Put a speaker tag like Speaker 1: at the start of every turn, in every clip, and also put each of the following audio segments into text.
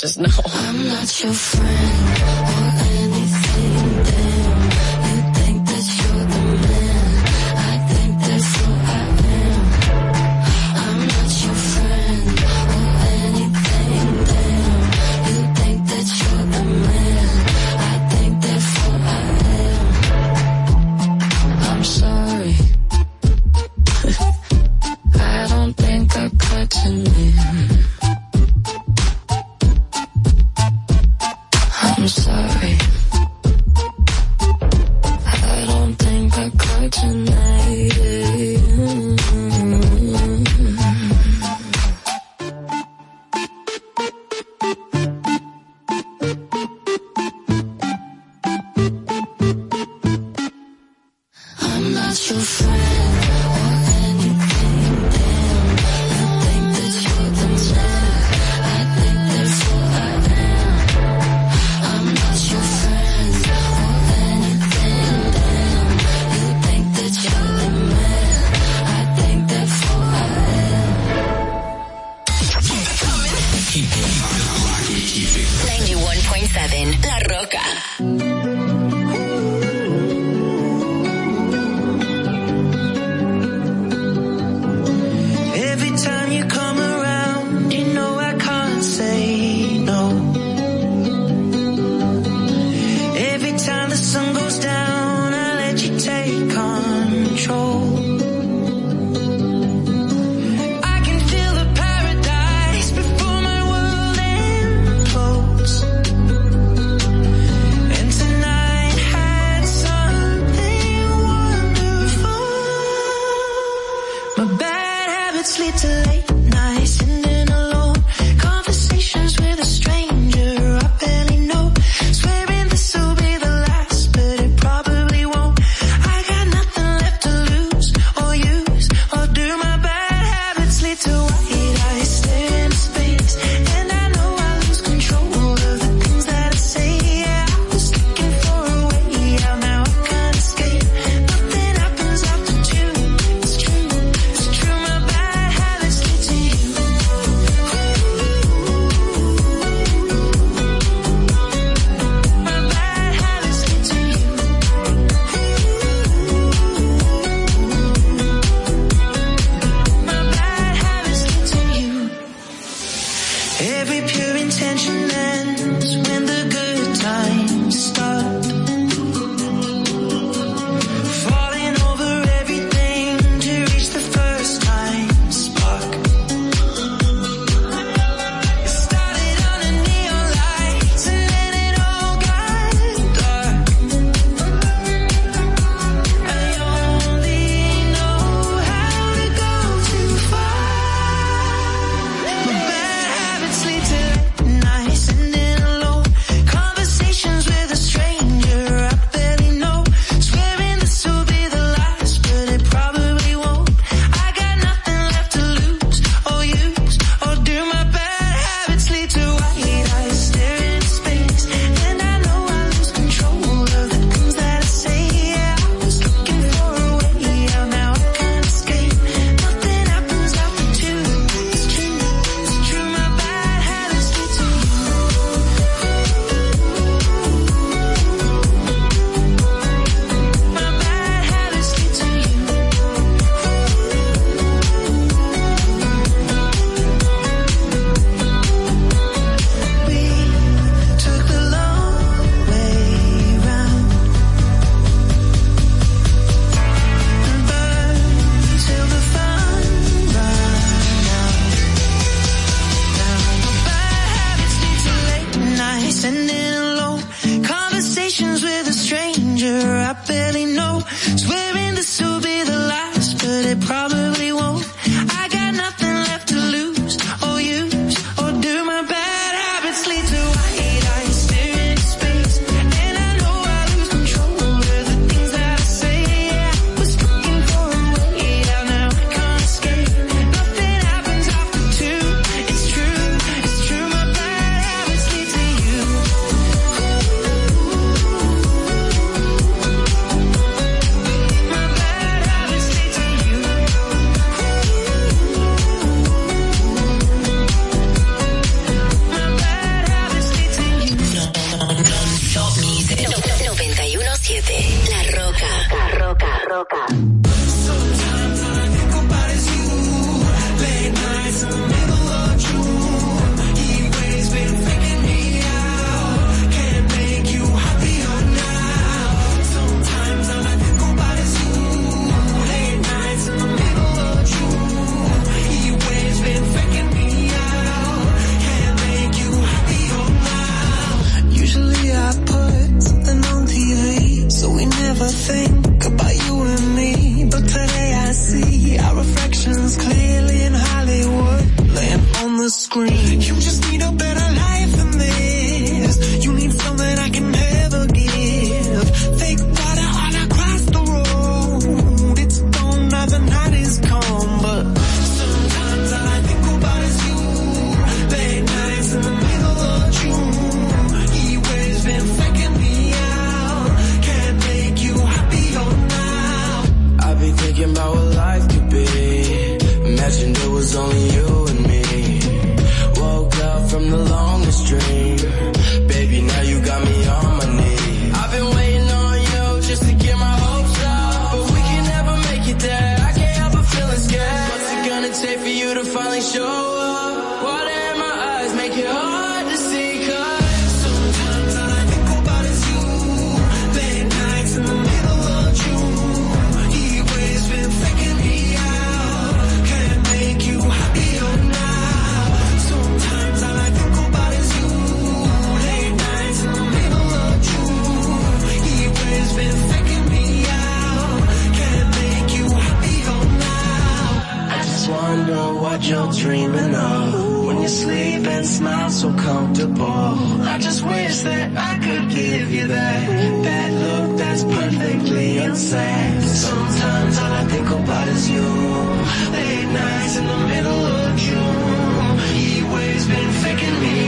Speaker 1: just Oh, I just wish that I could give you that, that look that's perfectly insane. Sometimes all I think about is you, late nights in the middle of June. He waves been faking me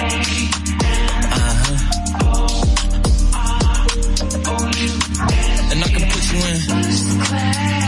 Speaker 2: Uh-huh. And I can put you in.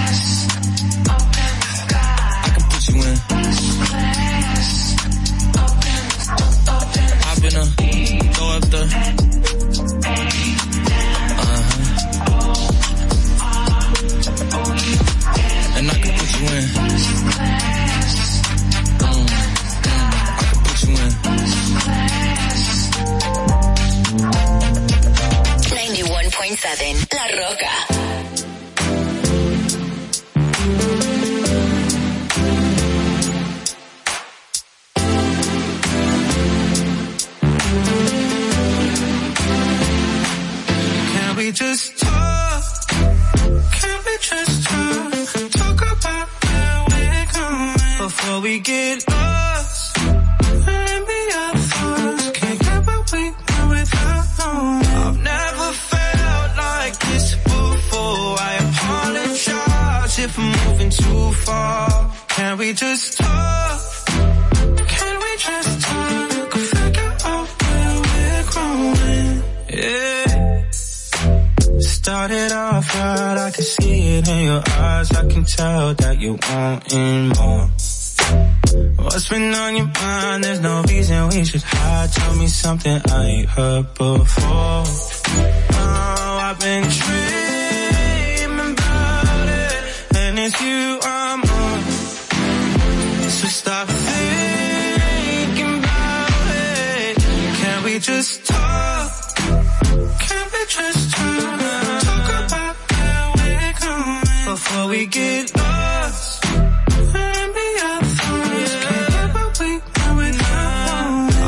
Speaker 3: making us. Maybe I thought yeah. can't get what we going now.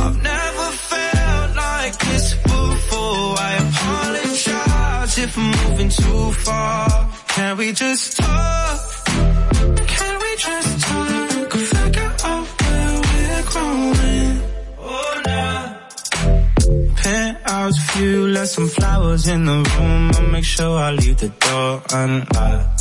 Speaker 3: I've never felt like this before. I apologize if I'm moving too far. Can we just talk? Can we just talk? Figure out where we're growing. Oh, nah. a few, left some flowers in the room. I make sure I leave the door unlocked.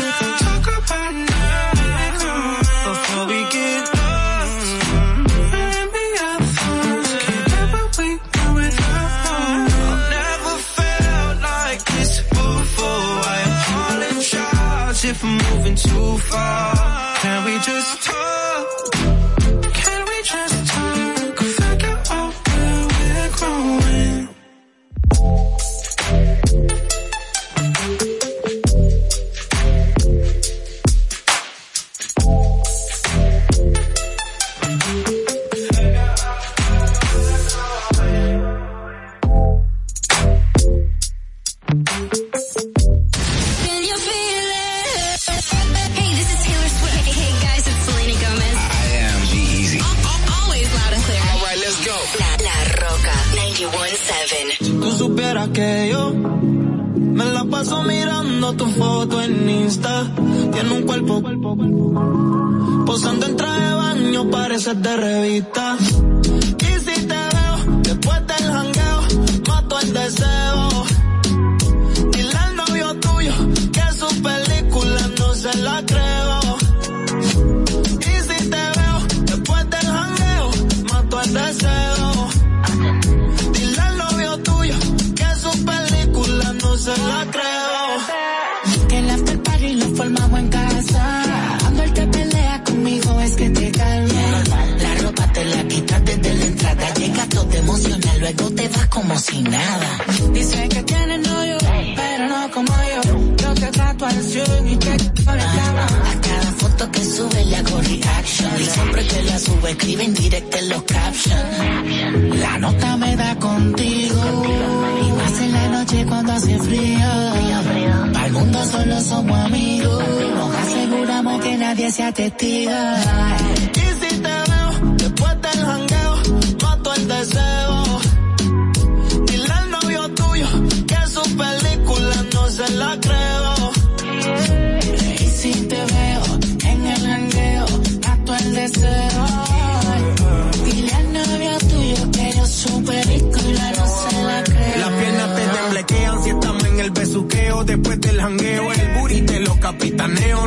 Speaker 3: too far. Can we just
Speaker 4: mirando tu foto en Insta. Tiene un cuerpo, posando en traje de baño, parece de revista. Y si te veo después del jangueo, mato el deseo.
Speaker 5: como si nada.
Speaker 6: Dice que tiene novio, pero no como yo. Yo que trato al y que con el
Speaker 5: A cada foto que sube le hago reaction. Y siempre que la sube escriben en directo en los captions. La nota me da contigo. Y más en la noche cuando hace frío. Para el mundo solo somos amigos. Nos aseguramos que nadie sea testigo.
Speaker 7: el jangueo, el booty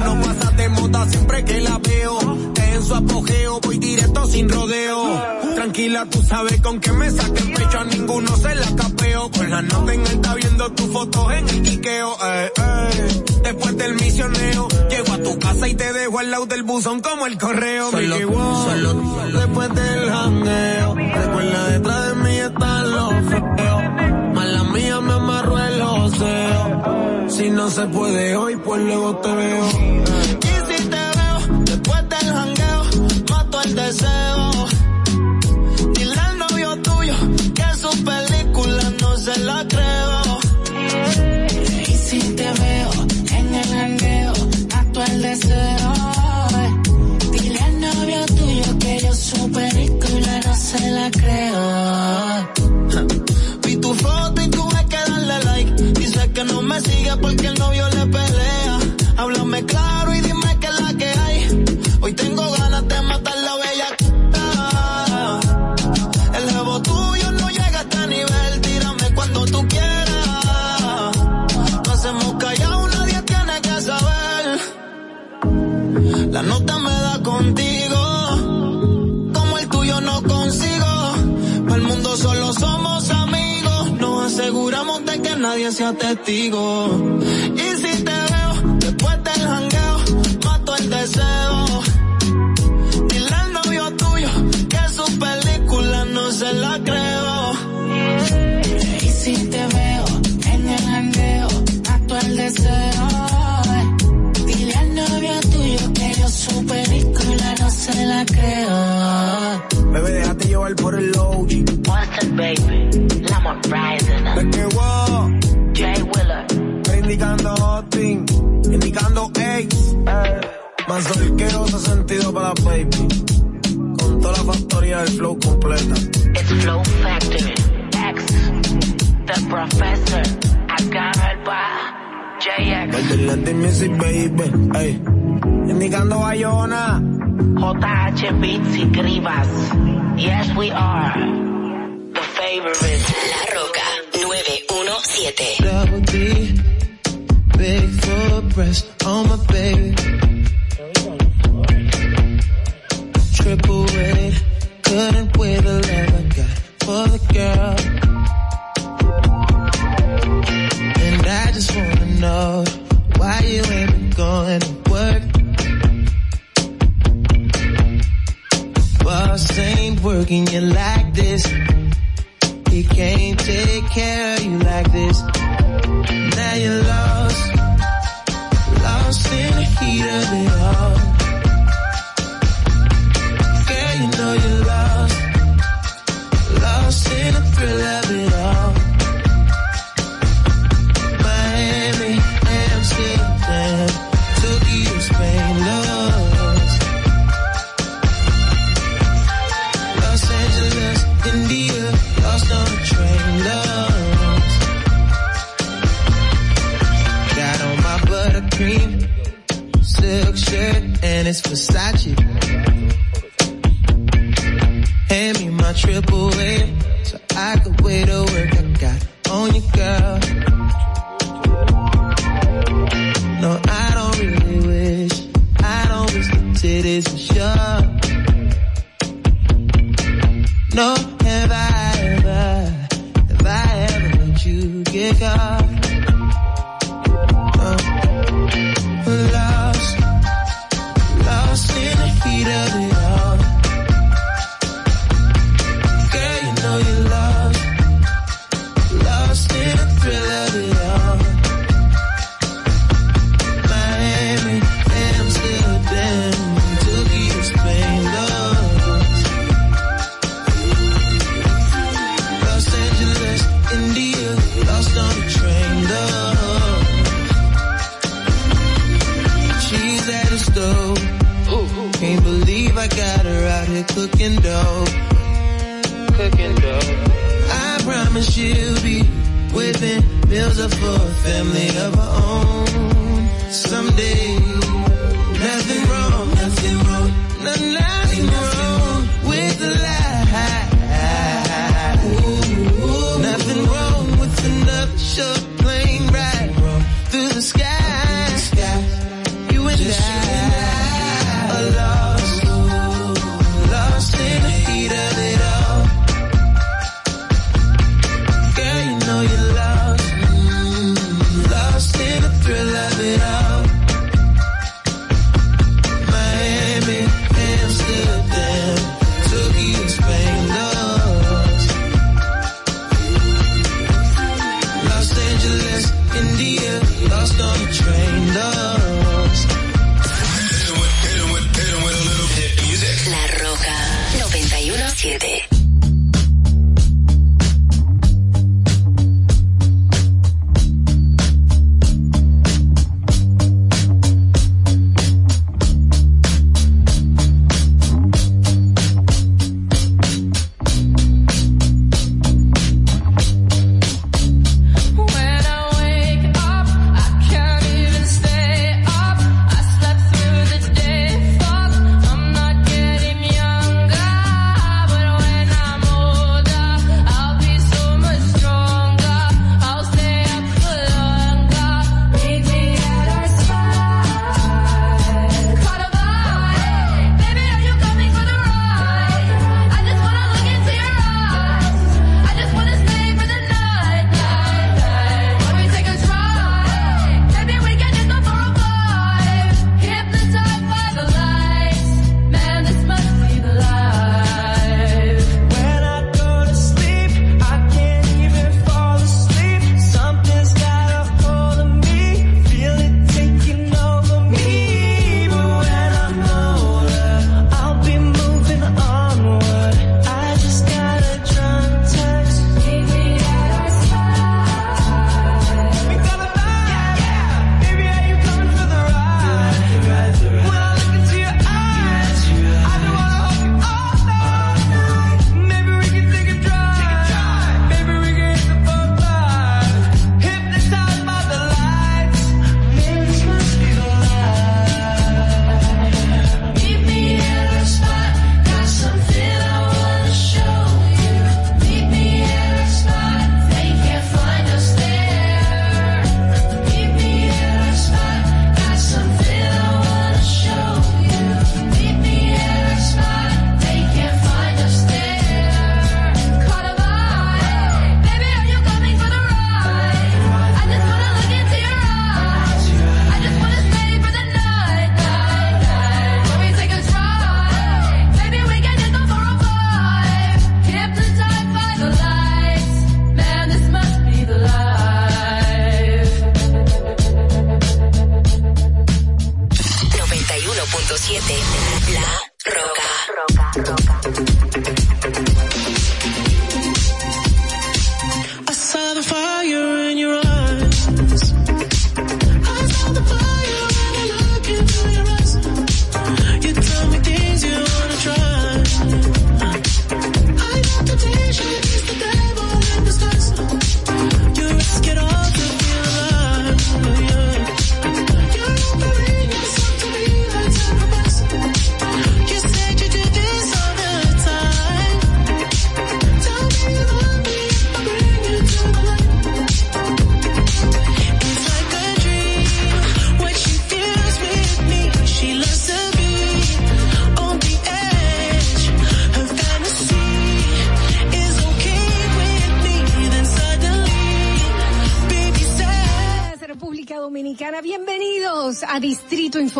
Speaker 7: No pasa de moda siempre que la veo. en su apogeo, voy directo sin rodeo. Tranquila, tú sabes
Speaker 4: con qué me saque el pecho. A ninguno se la capeo. Con la nota en viendo tus fotos en el quiqueo. Eh, eh. Después del misioneo, llego a tu casa y te dejo al lado del buzón como el correo. me solo, después del jangueo. Recuerda detrás de mí están los feos me el Si no se puede hoy, pues luego te veo. Y si te veo, después del jangueo, mato el deseo. Dile al novio tuyo que su película no se la creo.
Speaker 6: Y si te veo en el jangueo, mato el deseo. Dile al novio tuyo que yo su película no se la creo.
Speaker 4: que no me siga porque el novio le pelea. nadie sea testigo. Y si te veo después del jangueo, mato el deseo. Dile al novio tuyo que su película no se la cree.
Speaker 6: se la creo.
Speaker 4: Bebé, déjate llevar por el low.
Speaker 8: the Baby, more Rising. Up. Wow. Jay Willard. Está
Speaker 4: indicando hosting, indicando ace. Eh. Más ha sentido para baby. Con toda la factoría del flow completa.
Speaker 8: It's Flow Factory. X. The Professor. I got el by JX. Music,
Speaker 4: baby. Hey. Indicando Bayona.
Speaker 8: JH Beats y Grivas. Yes, we are. The favorite.
Speaker 9: La Roca 917. big for breast.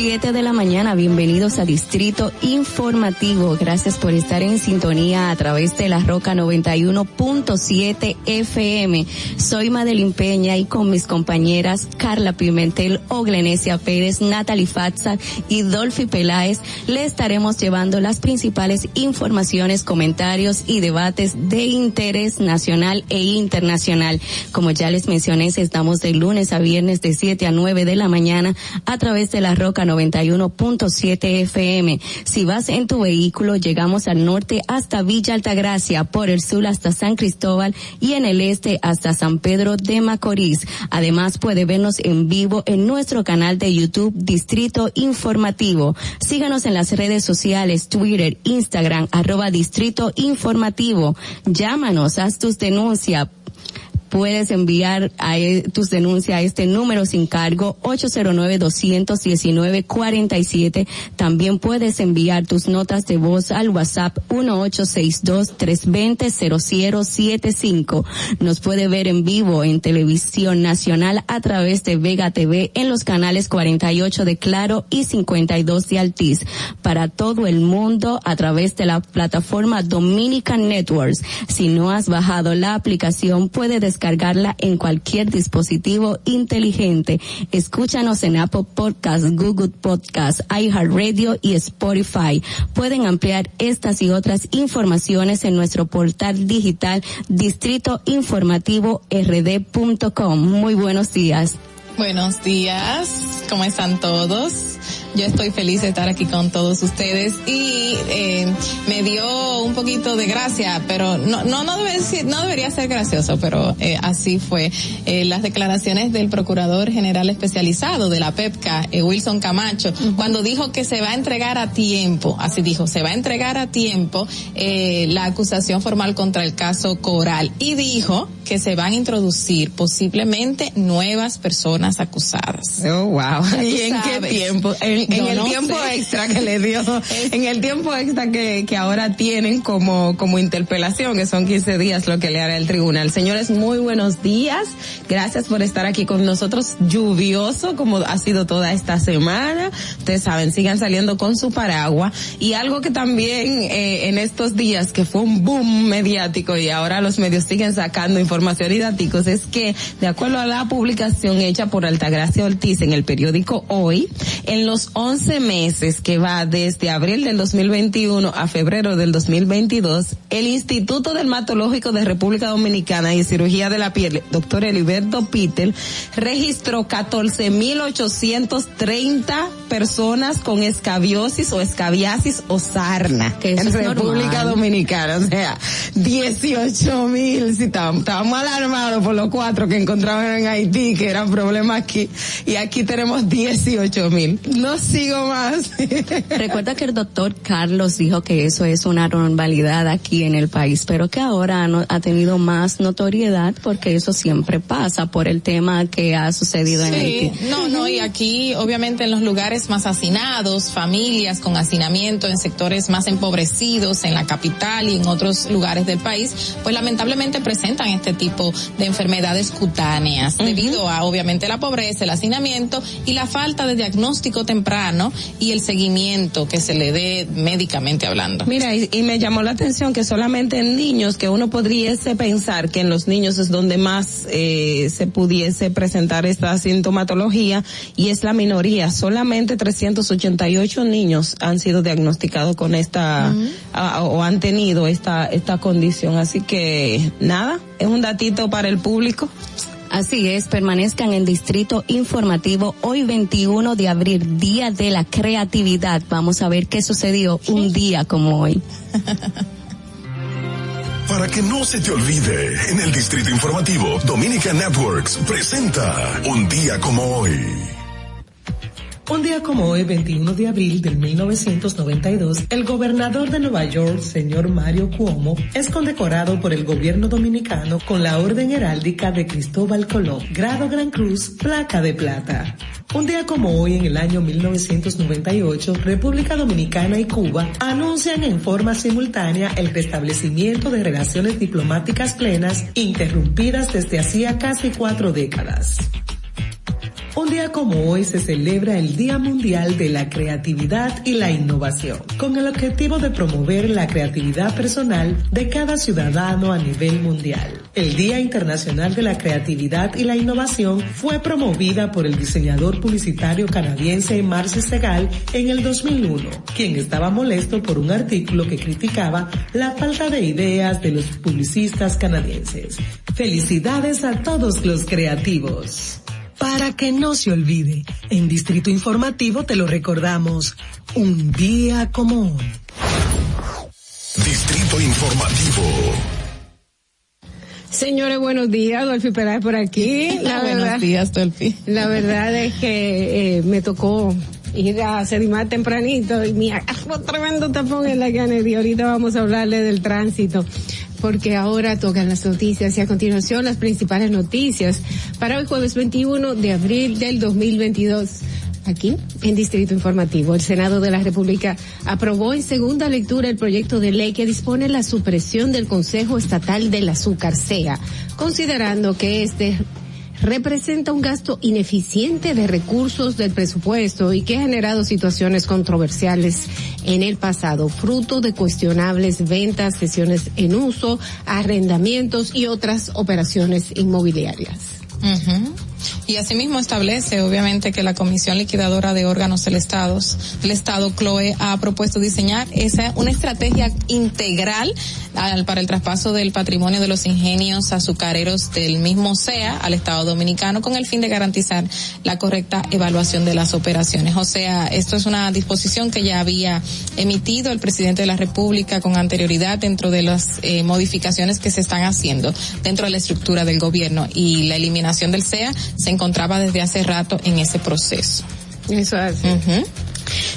Speaker 10: 7 de la mañana. Bienvenidos a Distrito Informativo. Gracias por estar en sintonía a través de la Roca 91.7 FM. Soy Madeline Peña y con mis compañeras Carla Pimentel, Oglenesia Pérez, Natalie Fatza y Dolphy Peláez le estaremos llevando las principales informaciones, comentarios y debates de interés nacional e internacional. Como ya les mencioné, estamos de lunes a viernes de 7 a 9 de la mañana a través de la Roca 91.7 FM. Si vas en tu vehículo, llegamos al norte hasta Villa Altagracia, por el sur hasta San Cristóbal y en el este hasta San Pedro de Macorís. Además, puede vernos en vivo en nuestro canal de YouTube Distrito Informativo. Síganos en las redes sociales, Twitter, Instagram, arroba Distrito Informativo. Llámanos, haz tus denuncias puedes enviar a, e, tus denuncias a este número sin cargo 809-219-47. También puedes enviar tus notas de voz al WhatsApp 1862-320-0075. Nos puede ver en vivo en Televisión Nacional a través de Vega TV en los canales 48 de Claro y 52 de Altiz. Para todo el mundo a través de la plataforma Dominican Networks. Si no has bajado la aplicación, puede descargarla en cualquier dispositivo inteligente. Escúchanos en Apple Podcast, Google Podcast, iHeartRadio y Spotify. Pueden ampliar estas y otras informaciones en nuestro portal digital distrito informativo rd.com. Muy buenos días.
Speaker 11: Buenos días, ¿cómo están todos? Yo estoy feliz de estar aquí con todos ustedes y eh, me dio un poquito de gracia, pero no no no, debe, debería ser gracioso, pero eh, así fue eh, las declaraciones del procurador general especializado de la PEPCA, eh, Wilson Camacho, cuando dijo que se va a entregar a tiempo, así dijo, se va a entregar a tiempo eh, la acusación formal contra el caso Coral y dijo que se van a introducir posiblemente nuevas personas acusadas.
Speaker 10: Oh, wow. ¿Y en qué tiempo? en, el tiempo extra que le dio, en el tiempo extra que, que ahora tienen como, como interpelación, que son 15 días lo que le hará el tribunal. Señores, muy buenos días. Gracias por estar aquí con nosotros. Lluvioso, como ha sido toda esta semana. Ustedes saben, sigan saliendo con su paraguas. Y algo que también eh, en estos días, que fue un boom mediático y ahora los medios siguen sacando información y es que, de acuerdo a la publicación hecha por Altagracia Ortiz en el periódico Hoy, en los 11 meses que va desde abril del 2021 a febrero del 2022, el Instituto Dermatológico de República Dominicana y Cirugía de la Piel, doctor Eliberto Pítel, registró 14.830 personas con escabiosis o escabiasis o sarna que en República Dominicana. O sea, 18 mil, si estábamos alarmados por los cuatro que encontraban en Haití, que eran problemas aquí, y aquí tenemos 18 mil. No sigo más.
Speaker 11: Recuerda que el doctor Carlos dijo que eso es una normalidad aquí en el país, pero que ahora ha tenido más notoriedad porque eso siempre pasa por el tema que ha sucedido en Haití. No, no, y aquí obviamente en los lugares más hacinados, familias con hacinamiento en sectores más empobrecidos en la capital y en otros lugares del país, pues lamentablemente presentan este tipo de enfermedades cutáneas debido a obviamente la pobreza, el hacinamiento y la falta de diagnóstico temprano y el seguimiento que se le dé médicamente hablando.
Speaker 10: Mira, y, me llamó la atención que solamente en niños, que uno podría pensar que en los niños es donde más eh, se pudiese presentar esta sintomatología y es la minoría, solamente 388 niños han sido diagnosticados con esta o han tenido esta esta condición, así que nada, es un datito para el público. Así es, permanezcan en Distrito Informativo hoy 21 de abril, Día de la Creatividad. Vamos a ver qué sucedió un día como hoy.
Speaker 12: Para que no se te olvide, en el Distrito Informativo, Dominica Networks presenta Un día como hoy.
Speaker 13: Un día como hoy, 21 de abril del 1992, el gobernador de Nueva York, señor Mario Cuomo, es condecorado por el gobierno dominicano con la Orden Heráldica de Cristóbal Colón, grado Gran Cruz, placa de plata. Un día como hoy, en el año 1998, República Dominicana y Cuba anuncian en forma simultánea el restablecimiento de relaciones diplomáticas plenas interrumpidas desde hacía casi cuatro décadas. Un día como hoy se celebra el Día Mundial de la Creatividad y la Innovación, con el objetivo de promover la creatividad personal de cada ciudadano a nivel mundial. El Día Internacional de la Creatividad y la Innovación fue promovida por el diseñador publicitario canadiense Marcy Segal en el 2001, quien estaba molesto por un artículo que criticaba la falta de ideas de los publicistas canadienses. Felicidades a todos los creativos para que no se olvide. En Distrito Informativo te lo recordamos. Un día común.
Speaker 12: Distrito Informativo.
Speaker 10: Señores, buenos días, Dolphy Peláez por aquí. La buenos días, Dolphy. La verdad es que eh, me tocó ir a Sedimar tempranito y me tremendo tapón en la canería. Ahorita vamos a hablarle del tránsito porque ahora tocan las noticias y a continuación las principales noticias para hoy jueves 21 de abril del 2022. Aquí, en Distrito Informativo, el Senado de la República aprobó en segunda lectura el proyecto de ley que dispone la supresión del Consejo Estatal del Azúcar, SEA, considerando que este representa un gasto ineficiente de recursos del presupuesto y que ha generado situaciones controversiales en el pasado, fruto de cuestionables ventas, sesiones en uso, arrendamientos y otras operaciones inmobiliarias.
Speaker 11: Y asimismo establece, obviamente, que la Comisión Liquidadora de Órganos del Estado, el Estado CLOE, ha propuesto diseñar esa, una estrategia integral para el traspaso del patrimonio de los ingenios azucareros del mismo SEA al Estado Dominicano con el fin de garantizar la correcta evaluación de las operaciones. O sea, esto es una disposición que ya había emitido el presidente de la República con anterioridad dentro de las eh, modificaciones que se están haciendo dentro de la estructura del gobierno y la eliminación del SEA se encontraba desde hace rato en ese proceso.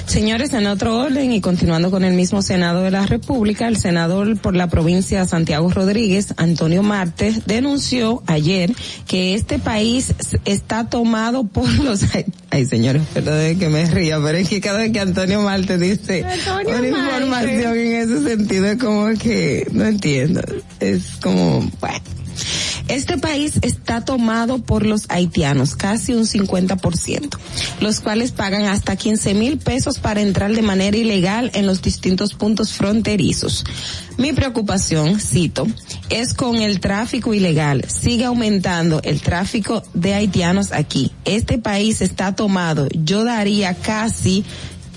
Speaker 10: Señores, en otro orden y continuando con el mismo Senado de la República, el senador por la provincia de Santiago Rodríguez, Antonio Martes, denunció ayer que este país está tomado por los... Ay, señores, perdón que me río, pero es que cada vez que Antonio Martes dice información en ese sentido es como que no entiendo. Es como, bueno. Este país está tomado por los haitianos, casi un 50%, los cuales pagan hasta 15 mil pesos para entrar de manera ilegal en los distintos puntos fronterizos. Mi preocupación, cito, es con el tráfico ilegal. Sigue aumentando el tráfico de haitianos aquí. Este país está tomado. Yo daría casi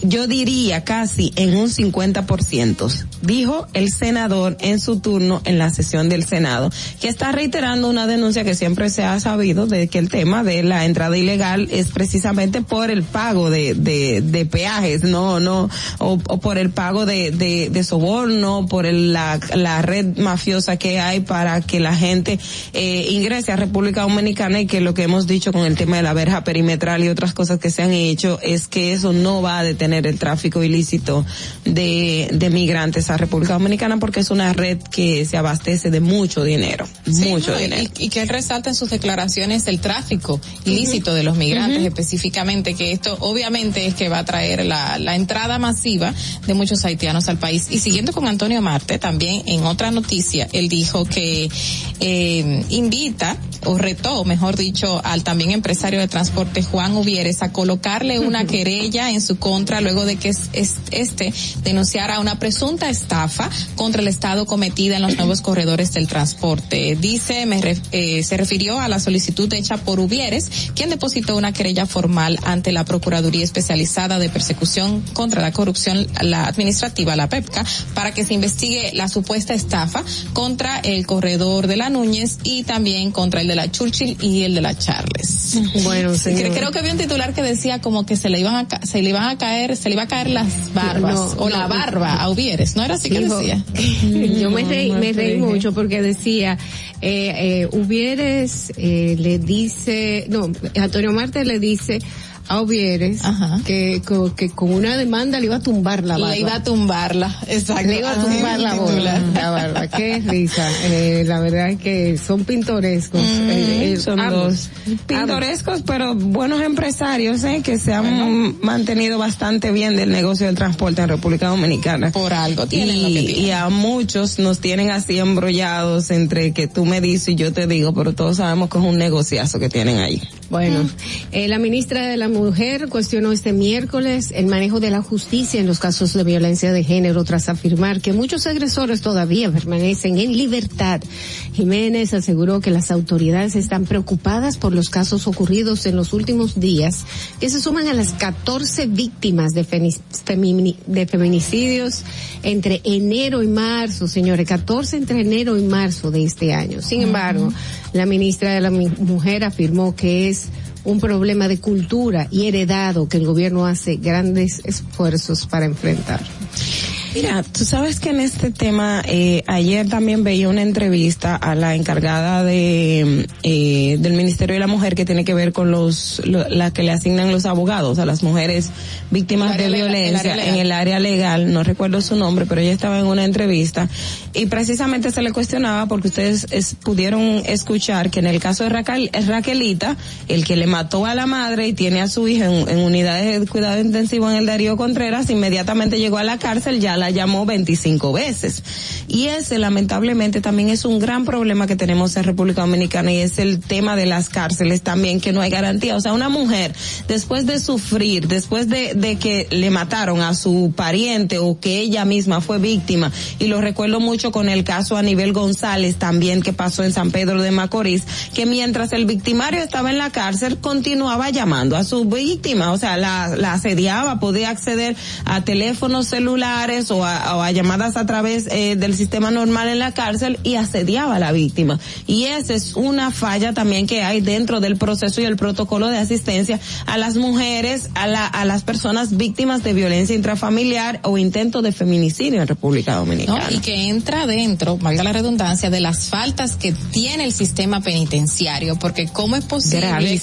Speaker 10: yo diría casi en un 50%, dijo el senador en su turno en la sesión del Senado, que está reiterando una denuncia que siempre se ha sabido de que el tema de la entrada ilegal es precisamente por el pago de, de, peajes, no, no, o, por el pago de, de, de soborno, por la, la red mafiosa que hay para que la gente eh, ingrese a República Dominicana y que lo que hemos dicho con el tema de la verja perimetral y otras cosas que se han hecho es que eso no va a detener tener el tráfico ilícito de, de migrantes a República Dominicana porque es una red que se abastece de mucho dinero, mucho dinero.
Speaker 11: Y, que resalta en sus declaraciones el tráfico ilícito de los migrantes específicamente, que esto obviamente es que va a traer la, la entrada masiva de muchos haitianos al país. Y siguiendo con Antonio Marte, también en otra noticia, él dijo que eh, invita o retó, mejor dicho, al también empresario de transporte Juan Uvieres a colocarle una querella en su contra luego de que este denunciara una presunta estafa contra el Estado cometida en los nuevos corredores del transporte. Dice, eh, se refirió a la solicitud hecha por Uvieres, quien depositó una querella formal ante la Procuraduría Especializada de Persecución contra la Corrupción la Administrativa, la PEPCA, para que se investigue la supuesta estafa contra el corredor de la Núñez y también contra el de la Churchill y el de la Charles. Bueno, señor. Creo que había un titular que decía como que se le iban a, se le iban a caer, se le iba a caer las barbas o la barba a Ubieres, ¿no era así que decía?
Speaker 10: Yo me reí, me reí mucho porque decía, eh, eh, eh, le dice, no, Antonio Marte le dice a Que, que, con una demanda le iba a tumbar la barba.
Speaker 11: Le iba a tumbarla, exacto.
Speaker 10: Le iba a tumbar la, bola, la verdad Qué risa. Eh, la verdad es que son pintorescos. Eh, mm, eh, son dos. Pintorescos, pero buenos empresarios eh, que se han mantenido bastante bien del negocio del transporte en República Dominicana.
Speaker 11: Por algo tienen y, Y
Speaker 10: a muchos nos tienen así embrollados entre que tú me dices y yo te digo, pero todos sabemos que es un negociazo que tienen ahí.
Speaker 14: Bueno, eh, la ministra de la Mujer cuestionó este miércoles el manejo de la justicia en los casos de violencia de género tras afirmar que muchos agresores todavía permanecen en libertad. Jiménez aseguró que las autoridades están preocupadas por los casos ocurridos en los últimos días, que se suman a las 14 víctimas de, feminicidios entre enero y marzo, señores, 14 entre enero y marzo de este año. Sin embargo, la ministra de la Mujer afirmó que es un problema de cultura y heredado que el gobierno hace grandes esfuerzos para enfrentar.
Speaker 10: Mira, tú sabes que en este tema eh, ayer también veía una entrevista a la encargada de eh, del Ministerio de la Mujer que tiene que ver con los la que le asignan los abogados a las mujeres víctimas de violencia en el área legal. No recuerdo su nombre, pero ella estaba en una entrevista y precisamente se le cuestionaba porque ustedes pudieron escuchar que en el caso de Raquel, Raquelita, el que le mató a la madre y tiene a su hija en, en unidades de cuidado intensivo en el Darío Contreras, inmediatamente llegó a la cárcel ya la llamó 25 veces. Y ese lamentablemente también es un gran problema que tenemos en República Dominicana y es el tema de las cárceles también, que no hay garantía. O sea, una mujer después de sufrir, después de, de que le mataron a su pariente o que ella misma fue víctima, y lo recuerdo mucho con el caso a nivel González también que pasó en San Pedro de Macorís, que mientras el victimario estaba en la cárcel continuaba llamando a su víctima, o sea, la, la asediaba, podía acceder a teléfonos celulares o a, llamadas a través eh, del sistema normal en la cárcel y asediaba a la víctima. Y esa es una falla también que hay dentro del proceso y el protocolo de asistencia a las mujeres, a, a las personas víctimas de violencia intrafamiliar o intento de feminicidio en República Dominicana.
Speaker 11: y que entra dentro, valga la redundancia, de las faltas que tiene el sistema penitenciario, porque ¿cómo es posible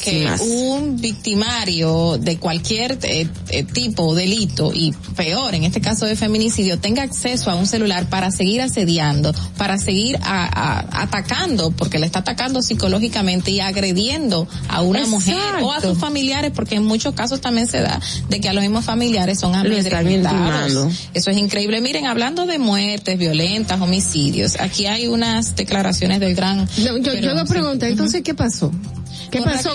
Speaker 11: que un victimario de cualquier eh, eh tipo, delito, y peor en este caso de feminicidio, tenga acceso a un celular para seguir asediando, para seguir atacando, porque le está atacando psicológicamente y agrediendo a una mujer o a sus familiares, porque en muchos casos también se da de que a los mismos familiares son amedrentados. Eso es increíble. Miren, hablando de muertes violentas, homicidios, aquí hay unas declaraciones del gran...
Speaker 10: yo, yo entonces, ¿qué pasó?
Speaker 11: ¿Qué pasó?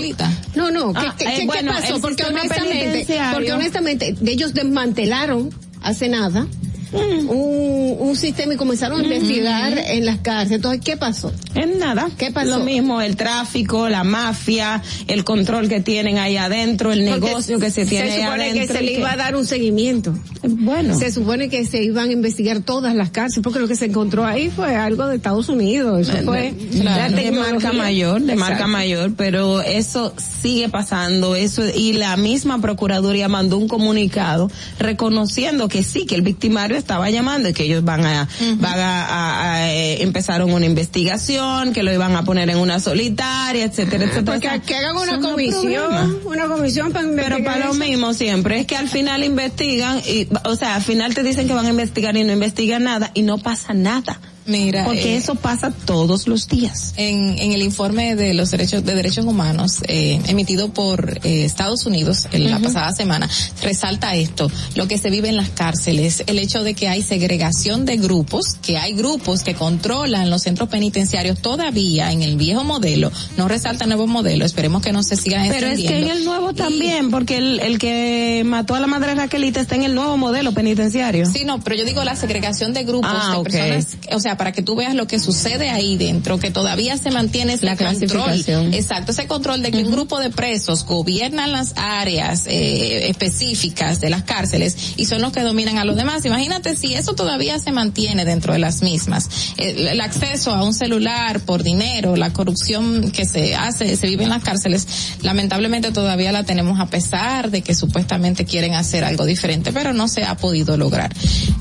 Speaker 10: No, no, ah, eh, pasó? Porque honestamente, porque honestamente, ellos desmantelaron hace nada Mm. un, sistema y comenzaron a mm. investigar en las cárceles. Entonces, ¿qué pasó? En nada. Lo mismo, el tráfico, la mafia, el control que tienen ahí adentro, el negocio que se tiene ahí adentro. Se supone que se le iba a dar un seguimiento. Bueno. Se supone que se iban a investigar todas las cárceles, porque lo que se encontró ahí fue algo de Estados Unidos. Eso fue de marca mayor, de marca mayor, pero eso sigue pasando, eso, y la misma Procuraduría mandó un comunicado reconociendo que sí, que el victimario estaba llamando y que ellos van a, empezar a, eh, empezaron una investigación, que lo iban a poner en una solitaria, etcétera, etcétera. Porque que hagan una comisión, una comisión para Pero para lo mismo siempre, es que al final investigan y, o sea, al final te dicen que van a investigar y no investigan nada y no pasa nada. Mira, porque eh, eso pasa todos los días.
Speaker 11: En, en, el informe de los derechos de derechos humanos eh, emitido por eh, Estados Unidos en la pasada semana resalta esto, lo que se vive en las cárceles, el hecho de que hay segregación de grupos, que hay grupos que controlan los centros penitenciarios todavía en el viejo modelo, no resalta el nuevo modelo, esperemos que no se siga Pero es
Speaker 10: que en el nuevo también, porque el, el que mató a la madre Raquelita está en el nuevo modelo penitenciario.
Speaker 11: Sí, no, pero yo digo la segregación de grupos ah, o sea, para que tú veas lo que sucede ahí dentro, que todavía se mantiene ese la control. Exacto, ese control de que un grupo de presos gobiernan las áreas eh, específicas de las cárceles y son los que dominan a los demás. Imagínate si eso todavía se mantiene dentro de las mismas. El, acceso a un celular por dinero, la corrupción que se hace, se vive en las cárceles, lamentablemente todavía la tenemos a pesar de que supuestamente quieren hacer algo diferente, pero no se ha podido lograr.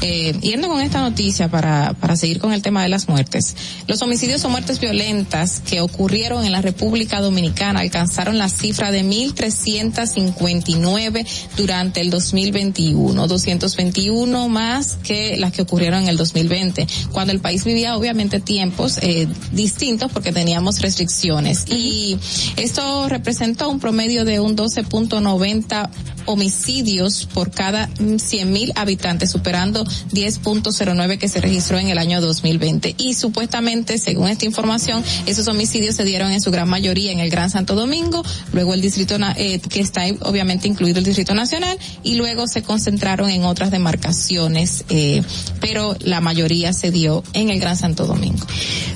Speaker 11: Eh, yendo con esta noticia para, para seguir con el tema de las muertes. Los homicidios o muertes violentas que ocurrieron en la República Dominicana alcanzaron la cifra de 1.359 durante el 2021, 221 más que las que ocurrieron en el 2020, cuando el país vivía obviamente tiempos eh, distintos porque teníamos restricciones. Y esto representó un promedio de un 12.90 homicidios por cada cien mil habitantes, superando 10.09 que se registró en el año 2020. Y supuestamente, según esta información, esos homicidios se dieron en su gran mayoría en el Gran Santo Domingo, luego el distrito eh, que está obviamente incluido el Distrito Nacional y luego se concentraron en otras demarcaciones, eh, pero la mayoría se dio en el Gran Santo Domingo.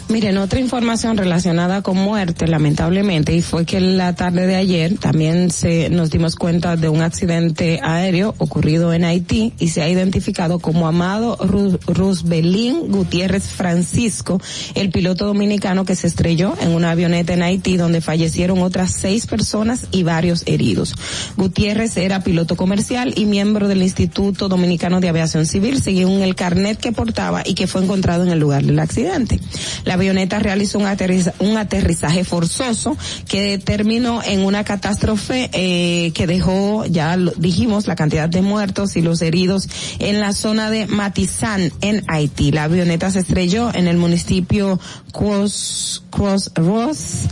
Speaker 10: Miren, otra información relacionada con muerte, lamentablemente, y fue que la tarde de ayer también se nos dimos cuenta de un accidente accidente aéreo ocurrido en Haití y se ha identificado como Amado Rusbelín Gutiérrez Francisco, el piloto dominicano que se estrelló en una avioneta en Haití donde fallecieron otras seis personas y varios heridos. Gutiérrez era piloto comercial y miembro del Instituto Dominicano de Aviación Civil según el carnet que portaba y que fue encontrado en el lugar del accidente. La avioneta realizó un, aterrizaje forzoso que terminó en una catástrofe eh, que dejó ya dijimos la cantidad de muertos y los heridos en la zona de Matizán, en Haití. La avioneta se estrelló en el municipio Cross,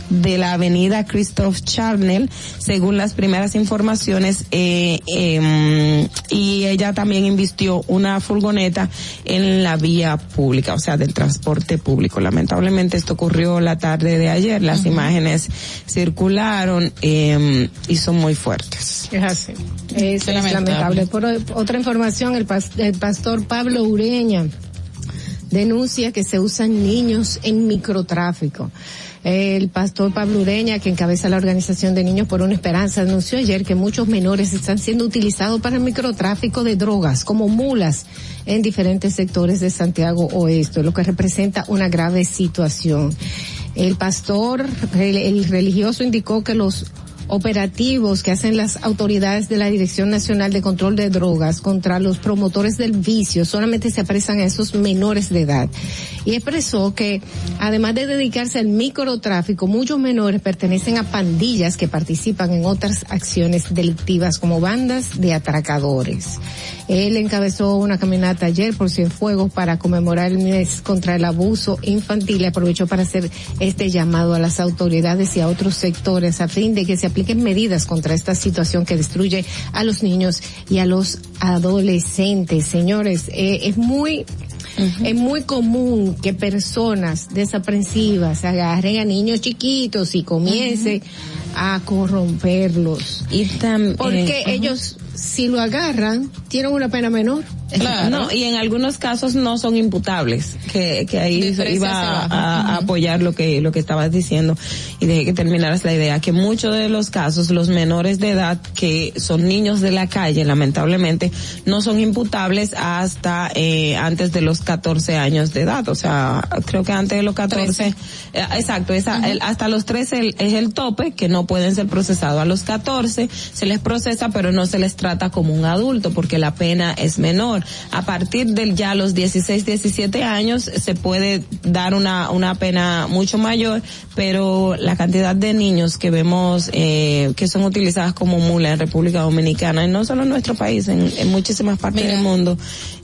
Speaker 10: de la avenida Christoph Charnel, según las primeras informaciones, eh, em, y ella también invistió una furgoneta en la vía pública, o sea, del transporte público. Lamentablemente esto ocurrió la tarde de ayer, las imágenes circularon eh, y son muy fuertes. Es, lamentable. Por otra información, el, pastor Pablo Ureña denuncia que se usan niños en microtráfico. El pastor Pablo Ureña, que encabeza la organización de Niños por una Esperanza, anunció ayer que muchos menores están siendo utilizados para el microtráfico de drogas como mulas en diferentes sectores de Santiago Oeste, lo que representa una grave situación. El pastor, el religioso indicó que los operativos que hacen las autoridades de la Dirección Nacional de Control de Drogas contra los promotores del vicio, solamente se apresan a esos menores de edad. Y expresó que además de dedicarse al microtráfico, muchos menores pertenecen a pandillas que participan en otras acciones delictivas como bandas de atracadores. Él encabezó una caminata ayer por Cienfuegos para conmemorar el mes contra el abuso infantil. y Aprovechó para hacer este llamado a las autoridades y a otros sectores a fin de que se aplique apliquen medidas contra esta situación que destruye a los niños y a los adolescentes. Señores, eh, es muy Es muy común que personas desaprensivas agarren a niños chiquitos y comiencen a corromperlos. Porque eh, ellos, si lo agarran, tienen una pena menor. No, y en algunos casos no son imputables, que, que ahí iba a, apoyar lo que, lo que estabas diciendo y dejé que terminaras la idea, que muchos de los casos, los menores de edad que son niños de la calle, lamentablemente, no son imputables hasta eh, antes de los 14 años de edad, o sea, creo que antes de los 14, eh, exacto, hasta los 13 es el tope, que no pueden ser procesados. A los 14 se les procesa, pero no se les trata como un adulto, porque la pena es menor. A partir de ya los 16, 17 años se puede dar una, pena mucho mayor, pero la cantidad de niños que vemos eh, que son utilizadas como mula en República Dominicana, y no solo en nuestro país, en, muchísimas partes del mundo,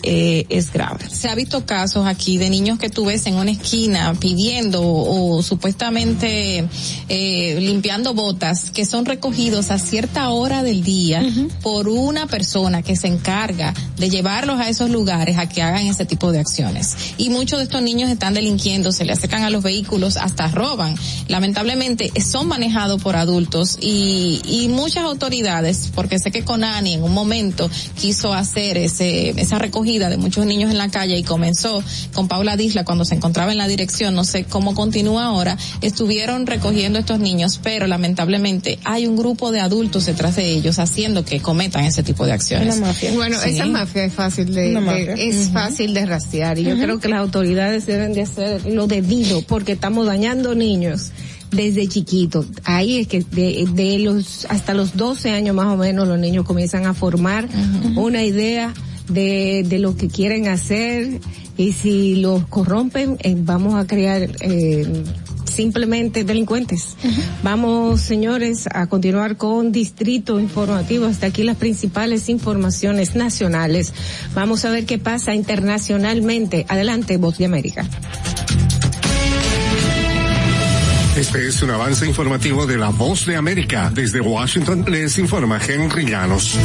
Speaker 10: eh, es grave.
Speaker 11: Se ha visto casos aquí de niños que tú ves en una esquina pidiendo o, supuestamente eh, limpiando botas que son recogidos a cierta hora del día por una persona que se encarga de llevarlos a esos lugares a que hagan ese tipo de acciones. Y muchos de estos niños están delinquiendo, se le acercan a los vehículos, hasta roban. Lamentablemente son manejados por adultos y, y muchas autoridades, porque sé que Conani en un momento quiso hacer ese, esa recogida de muchos niños en la calle y comenzó con Paula Disla cuando se encontraba en la dirección, no sé cómo continúa ahora, estuvieron recogiendo estos niños, pero lamentablemente hay un grupo de adultos detrás de ellos haciendo que cometan ese tipo de acciones.
Speaker 10: Bueno, esa mafia es fácil de, es fácil de rastrear y yo creo que las autoridades deben de hacer lo debido porque estamos dañando niños desde chiquito. Ahí es que de, de, los hasta los 12 años más o menos los niños comienzan a formar una idea de, lo que quieren hacer y si los corrompen eh, vamos a crear eh, simplemente delincuentes. Vamos, señores, a continuar con Distrito Informativo. Hasta aquí las principales informaciones nacionales. Vamos a ver qué pasa internacionalmente. Adelante, Voz de América.
Speaker 12: Este es un avance informativo de la Voz de América. Desde Washington les informa Henry Llanos.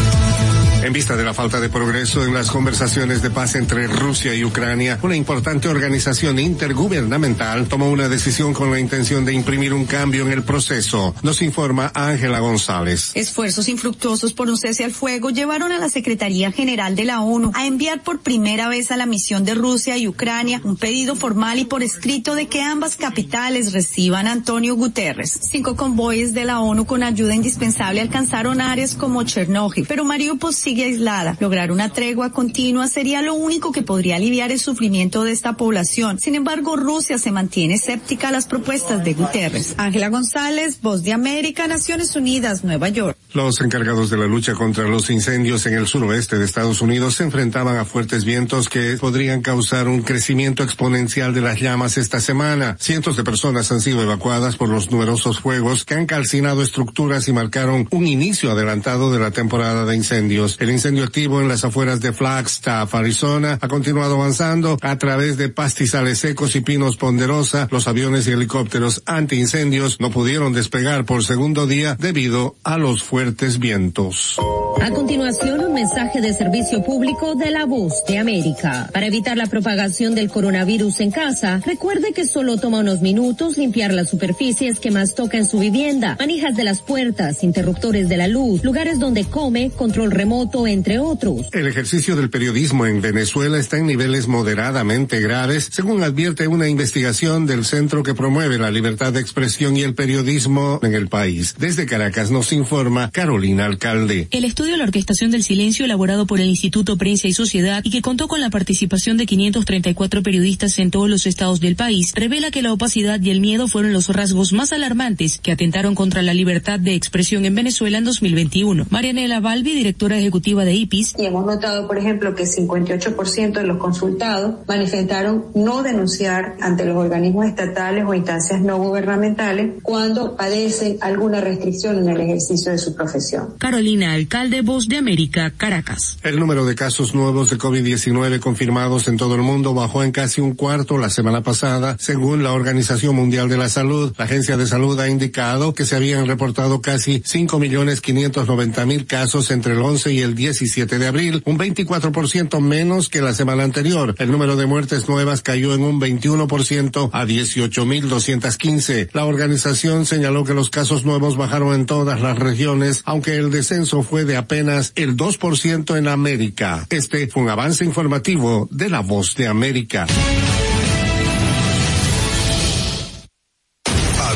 Speaker 12: En vista de la falta de progreso en las conversaciones de paz entre Rusia y Ucrania, una importante organización intergubernamental tomó una decisión con la intención de imprimir un cambio en el proceso, nos informa Ángela González.
Speaker 15: Esfuerzos infructuosos por un cese al fuego llevaron a la Secretaría General de la ONU a enviar por primera vez a la misión de Rusia y Ucrania un pedido formal y por escrito de que ambas capitales reciban Antonio Guterres. Cinco convoyes de la ONU con ayuda indispensable alcanzaron áreas como Chernóbil, pero Mariupol aislada. Lograr una tregua continua sería lo único que podría aliviar el sufrimiento de esta población. Sin embargo, Rusia se mantiene escéptica a las propuestas de Guterres. Ángela González, Voz de América, Naciones Unidas, Nueva York.
Speaker 16: Los encargados de la lucha contra los incendios en el suroeste de Estados Unidos se enfrentaban a fuertes vientos que podrían causar un crecimiento exponencial de las llamas esta semana. Cientos de personas han sido evacuadas por los numerosos fuegos que han calcinado estructuras y marcaron un inicio adelantado de la temporada de incendios. El incendio activo en las afueras de Flagstaff, Arizona, ha continuado avanzando a través de pastizales secos y pinos ponderosa. Los aviones y helicópteros antiincendios no pudieron despegar por segundo día debido a los fuertes vientos.
Speaker 15: A continuación, un mensaje de servicio público de la voz de América. Para evitar la propagación del coronavirus en casa, recuerde que solo toma unos minutos limpiar las superficies que más toca en su vivienda, manijas de las puertas, interruptores de la luz, lugares donde come, control remoto, entre otros.
Speaker 16: El ejercicio del periodismo en Venezuela está en niveles moderadamente graves, según advierte una investigación del centro que promueve la libertad de expresión y el periodismo en el país. Desde Caracas nos informa Carolina Alcalde.
Speaker 17: El estudio de La Orquestación del Silencio, elaborado por el Instituto Prensa y Sociedad y que contó con la participación de 534 periodistas en todos los estados del país, revela que la opacidad y el miedo fueron los rasgos más alarmantes que atentaron contra la libertad de expresión en Venezuela en 2021. Marianela Balbi, directora ejecutiva de IPIS.
Speaker 18: Y hemos notado, por ejemplo, que 58% de los consultados manifestaron no denunciar ante los organismos estatales o instancias no gubernamentales cuando padecen alguna restricción en el ejercicio de su profesión.
Speaker 17: Carolina Alcalde, Voz de América, Caracas.
Speaker 16: El número de casos nuevos de COVID-19 confirmados en todo el mundo bajó en casi un cuarto la semana pasada, según la Organización Mundial de la Salud. La Agencia de Salud ha indicado que se habían reportado casi 5.590.000 casos entre el 11 y el el 17 de abril, un 24% menos que la semana anterior. El número de muertes nuevas cayó en un 21% a 18.215. La organización señaló que los casos nuevos bajaron en todas las regiones, aunque el descenso fue de apenas el 2% en América. Este fue un avance informativo de La Voz de América.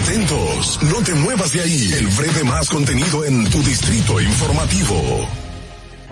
Speaker 12: Atentos, no te muevas de ahí. El breve más contenido en tu distrito informativo.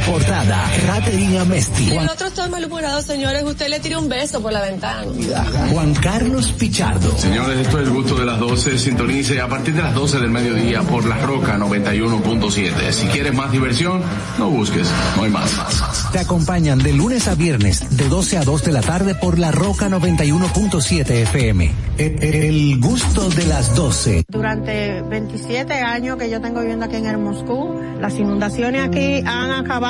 Speaker 19: portada, Ratería Mesti.
Speaker 20: Juan... nosotros estamos malhumorados, señores, usted le tira un beso por la ventana.
Speaker 19: Juan Carlos Pichardo.
Speaker 21: Señores, esto es el gusto de las 12. Sintonice a partir de las 12 del mediodía por La Roca 91.7. Si quieres más diversión, no busques, no hay más.
Speaker 19: Te acompañan de lunes a viernes, de 12 a 2 de la tarde por La Roca 91.7
Speaker 22: FM. E, e, el gusto de las 12. Durante 27 años que yo tengo viviendo aquí en el Moscú, las inundaciones aquí han acabado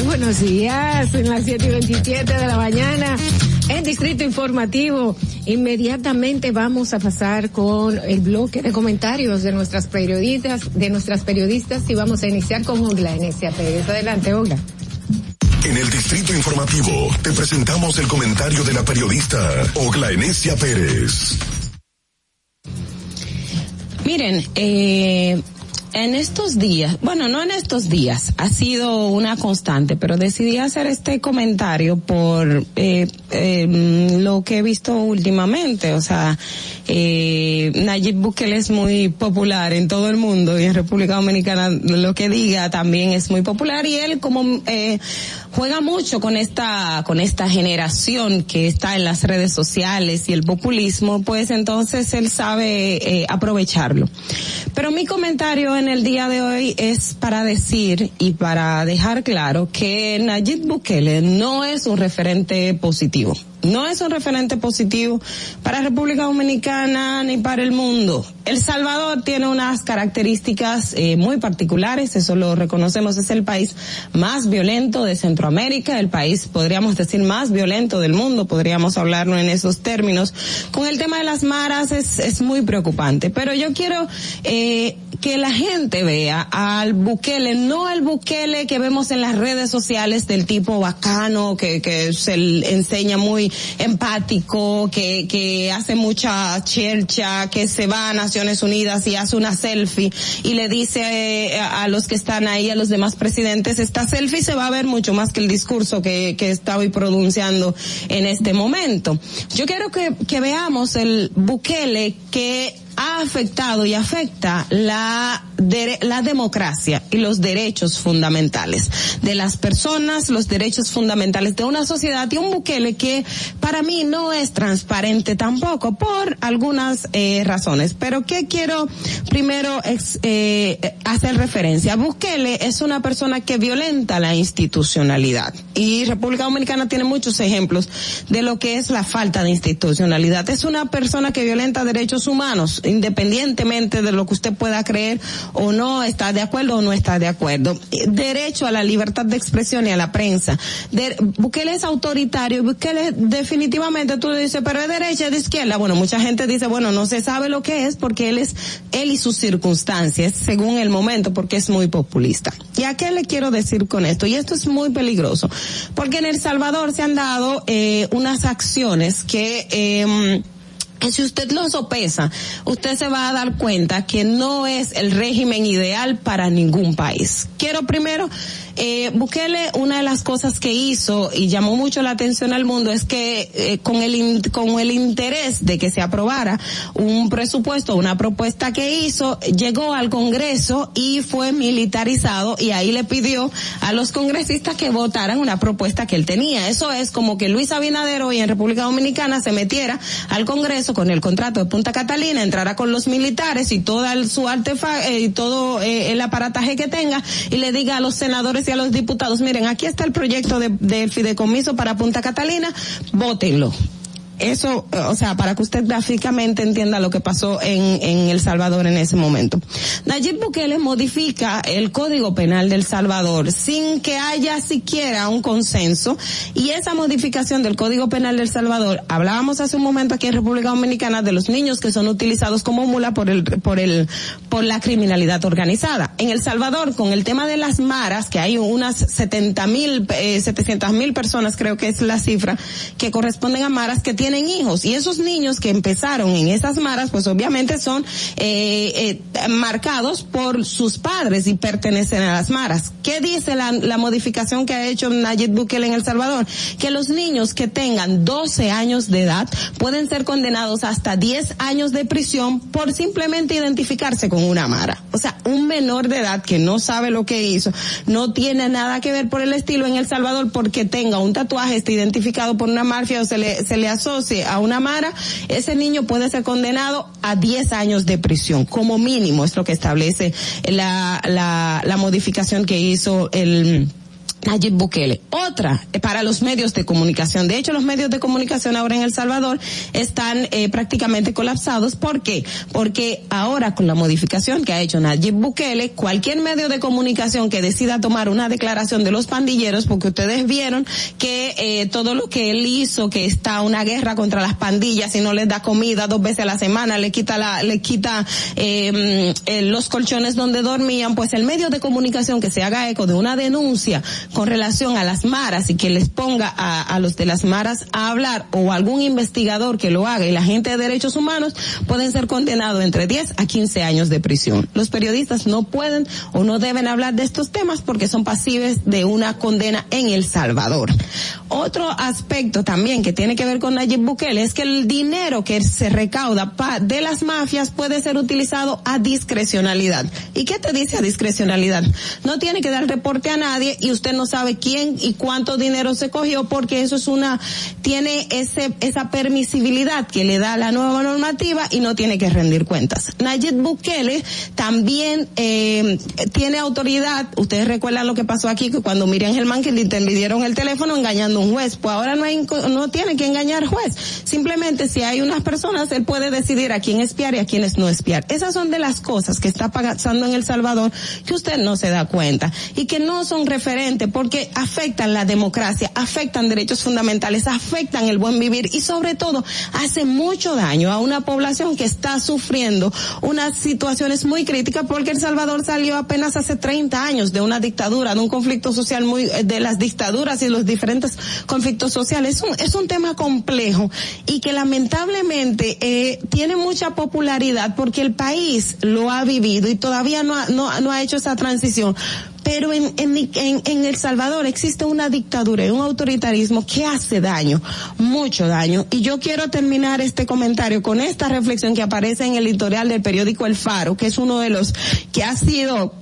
Speaker 10: buenos días. son las 7 y 27 de la mañana, en Distrito Informativo. Inmediatamente vamos a pasar con el bloque de comentarios de nuestras periodistas, de nuestras periodistas, y vamos a iniciar con Ogla, Enesia Pérez. Adelante, Ogla.
Speaker 12: En el Distrito Informativo te presentamos el comentario de la periodista Ogla Enesia Pérez.
Speaker 10: Miren, eh, en estos días, bueno, no en estos días, ha sido una constante, pero decidí hacer este comentario por eh, eh, lo que he visto últimamente, o sea, eh, Nayib Bukele es muy popular en todo el mundo y en República Dominicana lo que diga también es muy popular y él como eh, juega mucho con esta con esta generación que está en las redes sociales y el populismo, pues entonces él sabe eh, aprovecharlo. Pero mi comentario en el día de hoy es para decir y para dejar claro que Nayib Bukele no es un referente positivo no es un referente positivo para República Dominicana ni para el mundo. El Salvador tiene unas características eh, muy particulares, eso lo reconocemos, es el país más violento de Centroamérica, el país, podríamos decir, más violento del mundo, podríamos hablarlo en esos términos. Con el tema de las maras es, es muy preocupante, pero yo quiero eh, que la gente vea al Bukele, no al Bukele que vemos en las redes sociales del tipo bacano, que, que se enseña muy empático, que, que hace mucha chercha, que se va a Naciones Unidas y hace una selfie y le dice eh, a, los que están ahí, a los demás presidentes, esta selfie se va a ver mucho más que el discurso que, que está hoy pronunciando en este momento. Yo quiero que, que veamos el Bukele que ha afectado y afecta la, la democracia y los derechos fundamentales de las personas, los derechos fundamentales de una sociedad y un Bukele que para mí no es transparente tampoco por algunas eh, razones. Pero que quiero primero eh, hacer referencia. Bukele es una persona que violenta la institucionalidad y República Dominicana tiene muchos ejemplos de lo que es la falta de institucionalidad. Es una persona que violenta derechos humanos independientemente de lo que usted pueda creer o no, está de acuerdo o no está de acuerdo. Eh, derecho a la libertad de expresión y a la prensa. De, él es autoritario, Bukele definitivamente tú le dices, pero es derecha, es de izquierda. Bueno, mucha gente dice, bueno, no se sabe lo que es porque él es él y sus circunstancias, según el momento, porque es muy populista. ¿Y a qué le quiero decir con esto? Y esto es muy peligroso, porque en El Salvador se han dado eh, unas acciones que... Eh, si usted lo sopesa, usted se va a dar cuenta que no es el régimen ideal para ningún país. Quiero primero eh, Bukele, una de las cosas que hizo y llamó mucho la atención al mundo es que eh, con el con el interés de que se aprobara un presupuesto, una propuesta que hizo, llegó al Congreso y fue militarizado y ahí le pidió a los congresistas que votaran una propuesta que él tenía. Eso es como que Luis Abinadero hoy en República Dominicana se metiera al Congreso con el contrato de Punta Catalina, entrara con los militares y todo su artefacto eh, y todo eh, el aparataje que tenga y le diga a los senadores y a los diputados, miren, aquí está el proyecto de, de fideicomiso para Punta Catalina, votenlo eso, eh, o sea, para que usted gráficamente entienda lo que pasó en, en El Salvador en ese momento. Nayib Bukele modifica el Código Penal del Salvador sin que haya siquiera un consenso y esa modificación del Código Penal del Salvador, hablábamos hace un momento aquí en República Dominicana de los niños que son utilizados como mula por el, por el, por la criminalidad organizada. En El Salvador, con el tema de las maras, que hay unas 70 mil, eh, 700 mil personas creo que es la cifra, que corresponden a maras que tienen en hijos y esos niños que empezaron en esas maras pues obviamente son eh, eh, marcados por sus padres y pertenecen a las maras. ¿Qué dice la, la modificación que ha hecho Nayib Bukele en El Salvador? Que los niños que tengan 12 años de edad pueden ser condenados hasta 10 años de prisión por simplemente identificarse con una mara. O sea, un menor de edad que no sabe lo que hizo, no tiene nada que ver por el estilo en El Salvador porque tenga un tatuaje, está identificado por una mafia o se le, se le asocia a una mara, ese niño puede ser condenado a diez años de prisión, como mínimo, es lo que establece la, la modificación que hizo el Nayib Bukele. Otra eh, para los medios de comunicación. De hecho, los medios de comunicación ahora en El Salvador están eh, prácticamente colapsados. ¿Por qué? Porque ahora con la modificación que ha hecho Nayib Bukele, cualquier medio de comunicación que decida tomar una declaración de los pandilleros, porque ustedes vieron que eh, todo lo que él hizo, que está una guerra contra las pandillas y no les da comida dos veces a la semana, le quita la, le quita em, los colchones donde dormían, pues el medio de comunicación que se haga eco de una denuncia con relación a las maras y que les ponga a, los de las maras a hablar o algún investigador que lo haga y la gente de derechos humanos pueden ser condenados entre 10 a 15 años de prisión. Los periodistas no pueden o no deben hablar de estos temas porque son pasibles de una condena en El Salvador. Otro aspecto también que tiene que ver con Nayib Bukele es que el dinero que se recauda de las mafias puede ser utilizado a discrecionalidad. ¿Y qué te dice a discrecionalidad? No tiene que dar reporte a nadie y usted no no sabe quién y cuánto dinero se cogió porque eso es una, tiene ese, esa permisibilidad que le da la nueva normativa y no tiene que rendir cuentas. Nayib Bukele también eh, tiene autoridad, ustedes recuerdan lo que pasó aquí, que cuando Miriam Germán que le intervidieron el teléfono engañando a un juez, pues ahora no, hay, no tiene que engañar juez, simplemente si hay unas personas, él puede decidir a quién espiar y a quienes no espiar. Esas son de las cosas que está pasando en El Salvador que usted no se da cuenta y que no son referentes porque afectan la democracia, afectan derechos fundamentales, afectan el buen vivir y sobre todo hace mucho daño a una población que está sufriendo unas situaciones muy críticas porque El Salvador salió apenas hace 30 años de una dictadura, de un conflicto social muy, eh, de las dictaduras y los diferentes conflictos sociales. Es un, tema complejo y que lamentablemente eh, tiene mucha popularidad porque el país lo ha vivido y todavía no ha hecho esa transición pero en, en, El Salvador existe una dictadura y un autoritarismo que hace daño, mucho daño. Y yo quiero terminar este comentario con esta reflexión que aparece en el editorial del periódico El Faro, que es uno de los que ha sido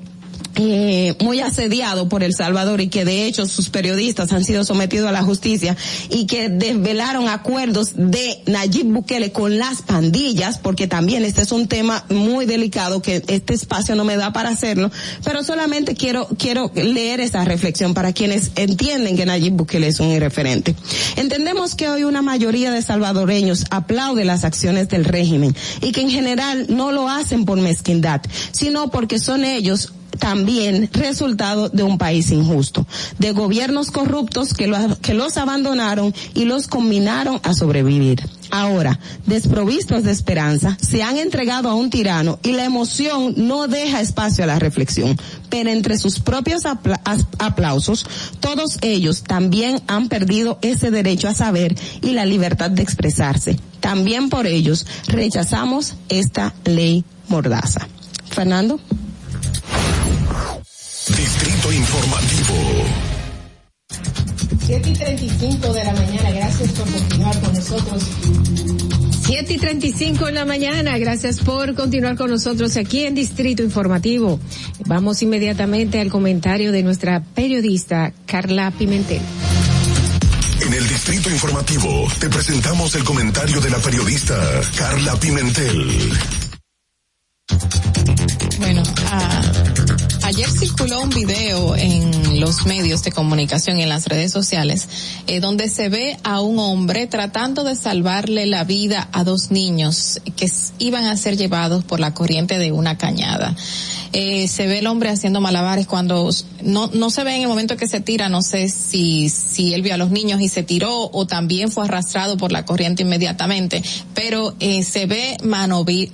Speaker 10: eh, muy asediado por El Salvador y que de hecho sus periodistas han sido sometidos a la justicia y que desvelaron acuerdos de Nayib Bukele con las pandillas, porque también este es un tema muy delicado que este espacio no me da para hacerlo, pero solamente quiero, quiero leer esa reflexión para quienes entienden que Nayib Bukele es un irreferente. Entendemos que hoy una mayoría de salvadoreños aplaude las acciones del régimen y que en general no lo hacen por mezquindad, sino porque son ellos también resultado de un país injusto, de gobiernos corruptos que, que los abandonaron y los combinaron a sobrevivir. Ahora, desprovistos de esperanza, se han entregado a un tirano y la emoción no deja espacio a la reflexión. Pero entre sus propios aplausos, todos ellos también han perdido ese derecho a saber y la libertad de expresarse. También por ellos rechazamos esta ley mordaza. Fernando.
Speaker 12: Distrito Informativo.
Speaker 23: 7 y 35 de la mañana, gracias por continuar con nosotros.
Speaker 10: 7 y 35 en la mañana, gracias por continuar con nosotros aquí en Distrito Informativo. Vamos inmediatamente al comentario de nuestra periodista Carla Pimentel.
Speaker 12: En el Distrito Informativo te presentamos el comentario de la periodista Carla Pimentel.
Speaker 24: Bueno, ah, ayer circuló un video en los medios de comunicación, en las redes sociales, eh, donde se ve a un hombre tratando de salvarle la vida a dos niños que iban a ser llevados por la corriente de una cañada. Eh, se ve el hombre haciendo malabares cuando no, no se ve en el momento que se tira, no sé si, si él vio a los niños y se tiró o también fue arrastrado por la corriente inmediatamente, pero eh, se ve manobri,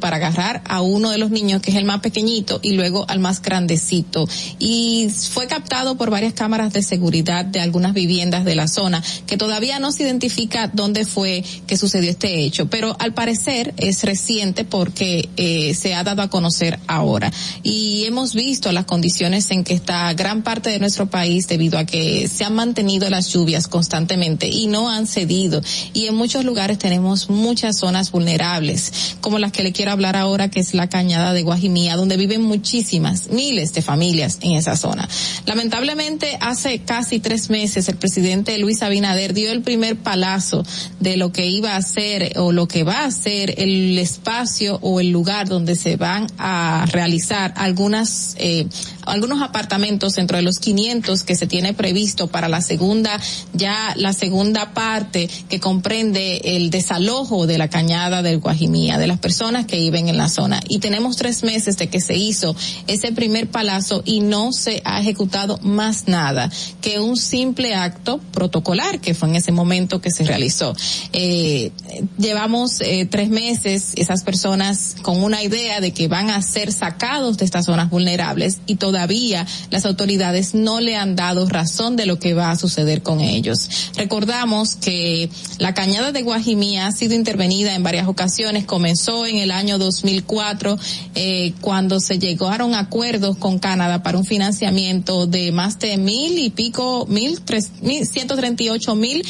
Speaker 24: para agarrar a uno de los niños que es el más pequeñito y luego al más grandecito. Y fue captado por varias cámaras de seguridad de algunas viviendas de la zona, que todavía no se identifica dónde fue que sucedió este hecho, pero al parecer es reciente porque eh, se ha dado a conocer ahora. Y hemos visto las condiciones en que está gran parte de nuestro país debido a que se han mantenido las lluvias constantemente y no han cedido. Y en muchos lugares tenemos muchas zonas vulnerables, como las que le quiero hablar ahora, que es la cañada de Guajimía, donde viven muchísimas, miles de familias en esa zona. Lamentablemente, hace casi tres meses el presidente Luis Abinader dio el primer palazo de lo que iba a ser o lo que va a ser el espacio o el lugar donde se van a realizar algunas eh, algunos apartamentos dentro de los 500 que se tiene previsto para la segunda ya la segunda parte que comprende el desalojo de la cañada del Guajimía de las personas que viven en la zona y tenemos tres meses de que se hizo ese primer palazo y no se ha ejecutado más nada que un simple acto protocolar que fue en ese momento que se realizó. Eh, llevamos eh, tres meses esas personas con una idea de que van a ser sacados de estas zonas vulnerables y todavía las autoridades no le han dado razón de lo que va a suceder con ellos. Recordamos que la cañada de Guajimí ha sido intervenida en varias ocasiones, comenzó en el año 2004 eh, cuando se llegaron acuerdos con Canadá para un financiamiento de más de mil y pico, mil, tres, mil, ciento treinta y ocho mil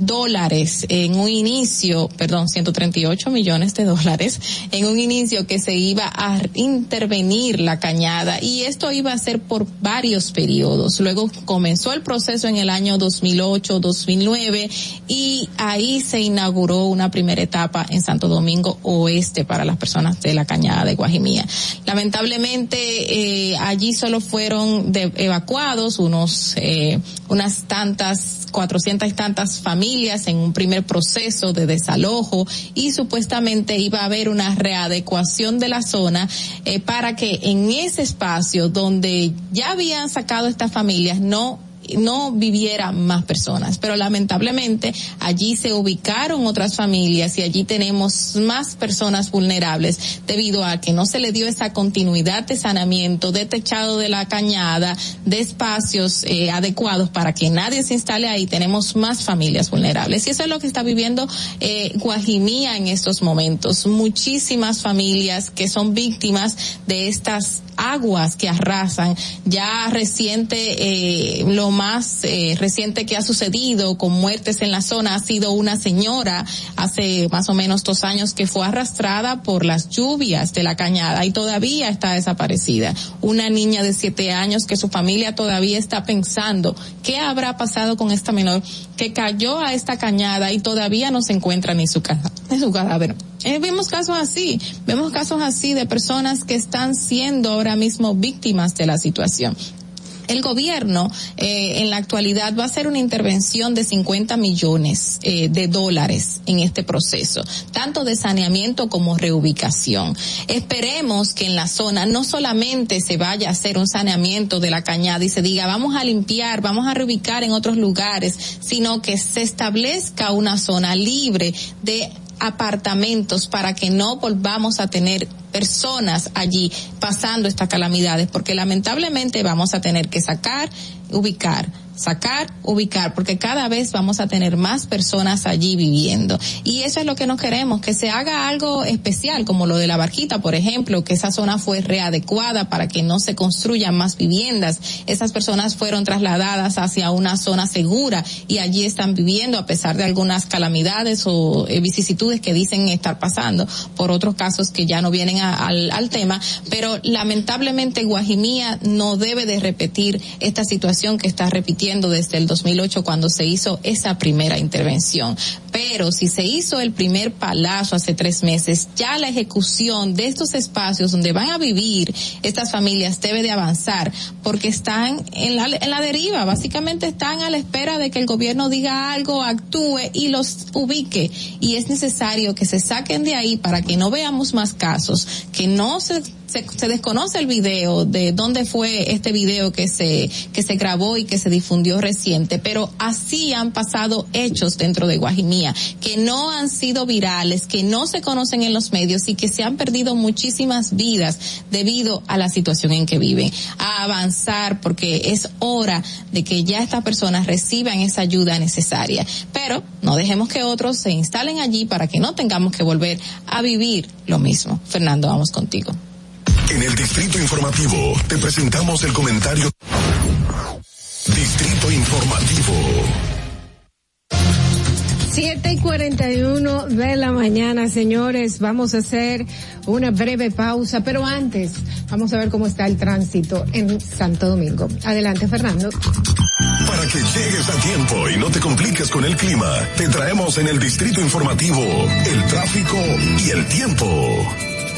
Speaker 24: dólares en un inicio, perdón, 138 millones de dólares en un inicio que se iba a intervenir la cañada y esto iba a ser por varios periodos. Luego comenzó el proceso en el año 2008-2009 y ahí se inauguró una primera etapa en Santo Domingo Oeste para las personas de la cañada de Guajimía. Lamentablemente eh, allí solo fueron evacuados unos eh, unas tantas 400 y tantas familias en un primer proceso de desalojo y supuestamente iba a haber una readecuación de la zona eh, para que en ese espacio donde ya habían sacado estas familias no no viviera más personas, pero lamentablemente allí se ubicaron otras familias y allí tenemos más personas vulnerables debido a que no se le dio esa continuidad de sanamiento, de techado de la cañada, de espacios eh, adecuados para que nadie se instale ahí. Tenemos más familias vulnerables y eso es lo que está viviendo eh, Guajimía en estos momentos. Muchísimas familias que son víctimas de estas aguas que arrasan. Ya reciente eh, lo más eh, reciente que ha sucedido con muertes en la zona ha sido una señora hace más o menos dos años que fue arrastrada por las lluvias de la cañada y todavía está desaparecida. Una niña de siete años que su familia todavía está pensando qué habrá pasado con esta menor que cayó a esta cañada y todavía no se encuentra ni su, casa, ni su cadáver. Eh, vemos casos así, vemos casos así de personas que están siendo ahora mismo víctimas de la situación el gobierno eh, en la actualidad va a hacer una intervención de 50 millones eh, de dólares en este proceso, tanto de saneamiento como reubicación. Esperemos que en la zona no solamente se vaya a hacer un saneamiento de la cañada y se diga vamos a limpiar, vamos a reubicar en otros lugares, sino que se establezca una zona libre de apartamentos para que no volvamos a tener personas allí pasando estas calamidades, porque lamentablemente vamos a tener que sacar, ubicar, sacar, ubicar, porque cada vez vamos a tener más personas allí viviendo. Y eso es lo que nos queremos, que se haga algo especial, como lo de la barquita, por ejemplo, que esa zona fue readecuada para que no se construyan más viviendas. Esas personas fueron trasladadas hacia una zona segura y allí están viviendo a pesar de algunas calamidades o eh, vicisitudes que dicen estar pasando por otros casos que ya no vienen al, al, tema, pero lamentablemente Guajimía no debe de repetir esta situación que está repitiendo desde el 2008 cuando se hizo esa primera intervención pero si se hizo el primer palazo hace tres meses, ya la ejecución de estos espacios donde van a vivir estas familias debe de avanzar, porque están en la, deriva, básicamente están a la espera de que el gobierno diga algo, actúe y los ubique. Y es necesario que se saquen de ahí para que no veamos más casos, que no se desconoce el video de dónde fue este video que se que se grabó y que se difundió reciente, pero así han pasado hechos dentro de Guajimí que no han sido virales, que no se conocen en los medios y que se han perdido muchísimas vidas debido a la situación en que viven. A avanzar porque es hora de que ya estas personas reciban esa ayuda necesaria. Pero no dejemos que otros se instalen allí para que no tengamos que volver a vivir lo mismo. Fernando, vamos contigo.
Speaker 12: En el Distrito Informativo te presentamos el comentario.
Speaker 23: 7 y 41 de la mañana, señores. Vamos a hacer una breve pausa, pero antes vamos a ver cómo está el tránsito en Santo Domingo. Adelante, Fernando.
Speaker 12: Para que llegues a tiempo y no te compliques con el clima, te traemos en el distrito informativo el tráfico y el tiempo.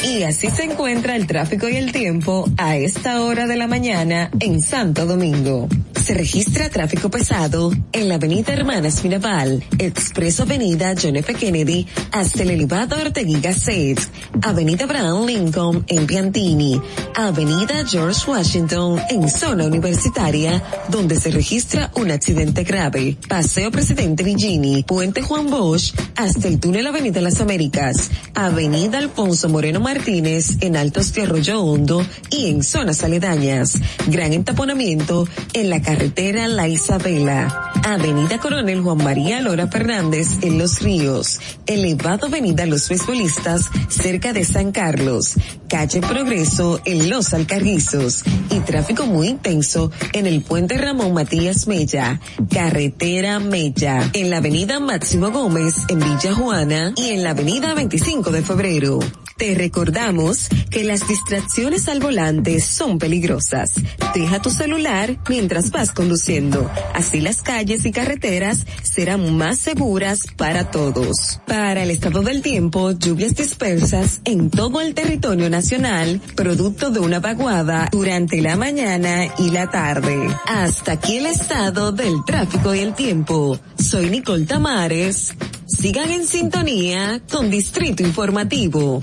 Speaker 25: Y así se encuentra el tráfico y el tiempo a esta hora de la mañana en Santo Domingo. Se registra tráfico pesado en la avenida Hermanas Mirabal, Expreso Avenida John F. Kennedy hasta el elevador Giga Vigaset, Avenida Brown Lincoln en Piantini, Avenida George Washington en zona universitaria, donde se registra un accidente grave, Paseo Presidente Villini, Puente Juan Bosch hasta el túnel Avenida Las Américas, Avenida Alfonso Moreno Martínez, en Altos de Arroyo Hondo y en zonas aledañas. Gran entaponamiento en la carretera La Isabela. Avenida Coronel Juan María Lora Fernández en Los Ríos. Elevado Avenida Los fesbolistas cerca de San Carlos. Calle Progreso en Los Alcarrizos. Y tráfico muy intenso en el puente Ramón Matías Mella. Carretera Mella. En la avenida Máximo Gómez en Villa Juana y en la avenida 25 de Febrero. Te recordamos que las distracciones al volante son peligrosas. Deja tu celular mientras vas conduciendo. Así las calles y carreteras serán más seguras para todos. Para el estado del tiempo, lluvias dispersas en todo el territorio nacional, producto de una vaguada durante la mañana y la tarde. Hasta aquí el estado del tráfico y el tiempo. Soy Nicole Tamares. Sigan en sintonía con Distrito Informativo.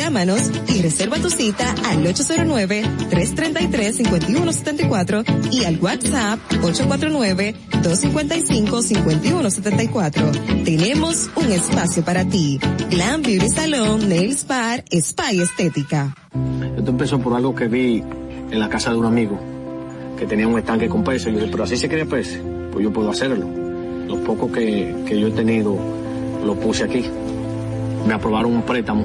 Speaker 26: Llámanos y reserva tu cita al 809-333-5174 y al WhatsApp 849-255-5174. Tenemos un espacio para ti. Glam Beauty Salon, Nails Bar, Spa y Estética.
Speaker 27: Esto empezó por algo que vi en la casa de un amigo que tenía un estanque con peces. Yo dije, pero así se quería peso? Pues yo puedo hacerlo. Los poco que, que yo he tenido lo puse aquí. Me aprobaron un préstamo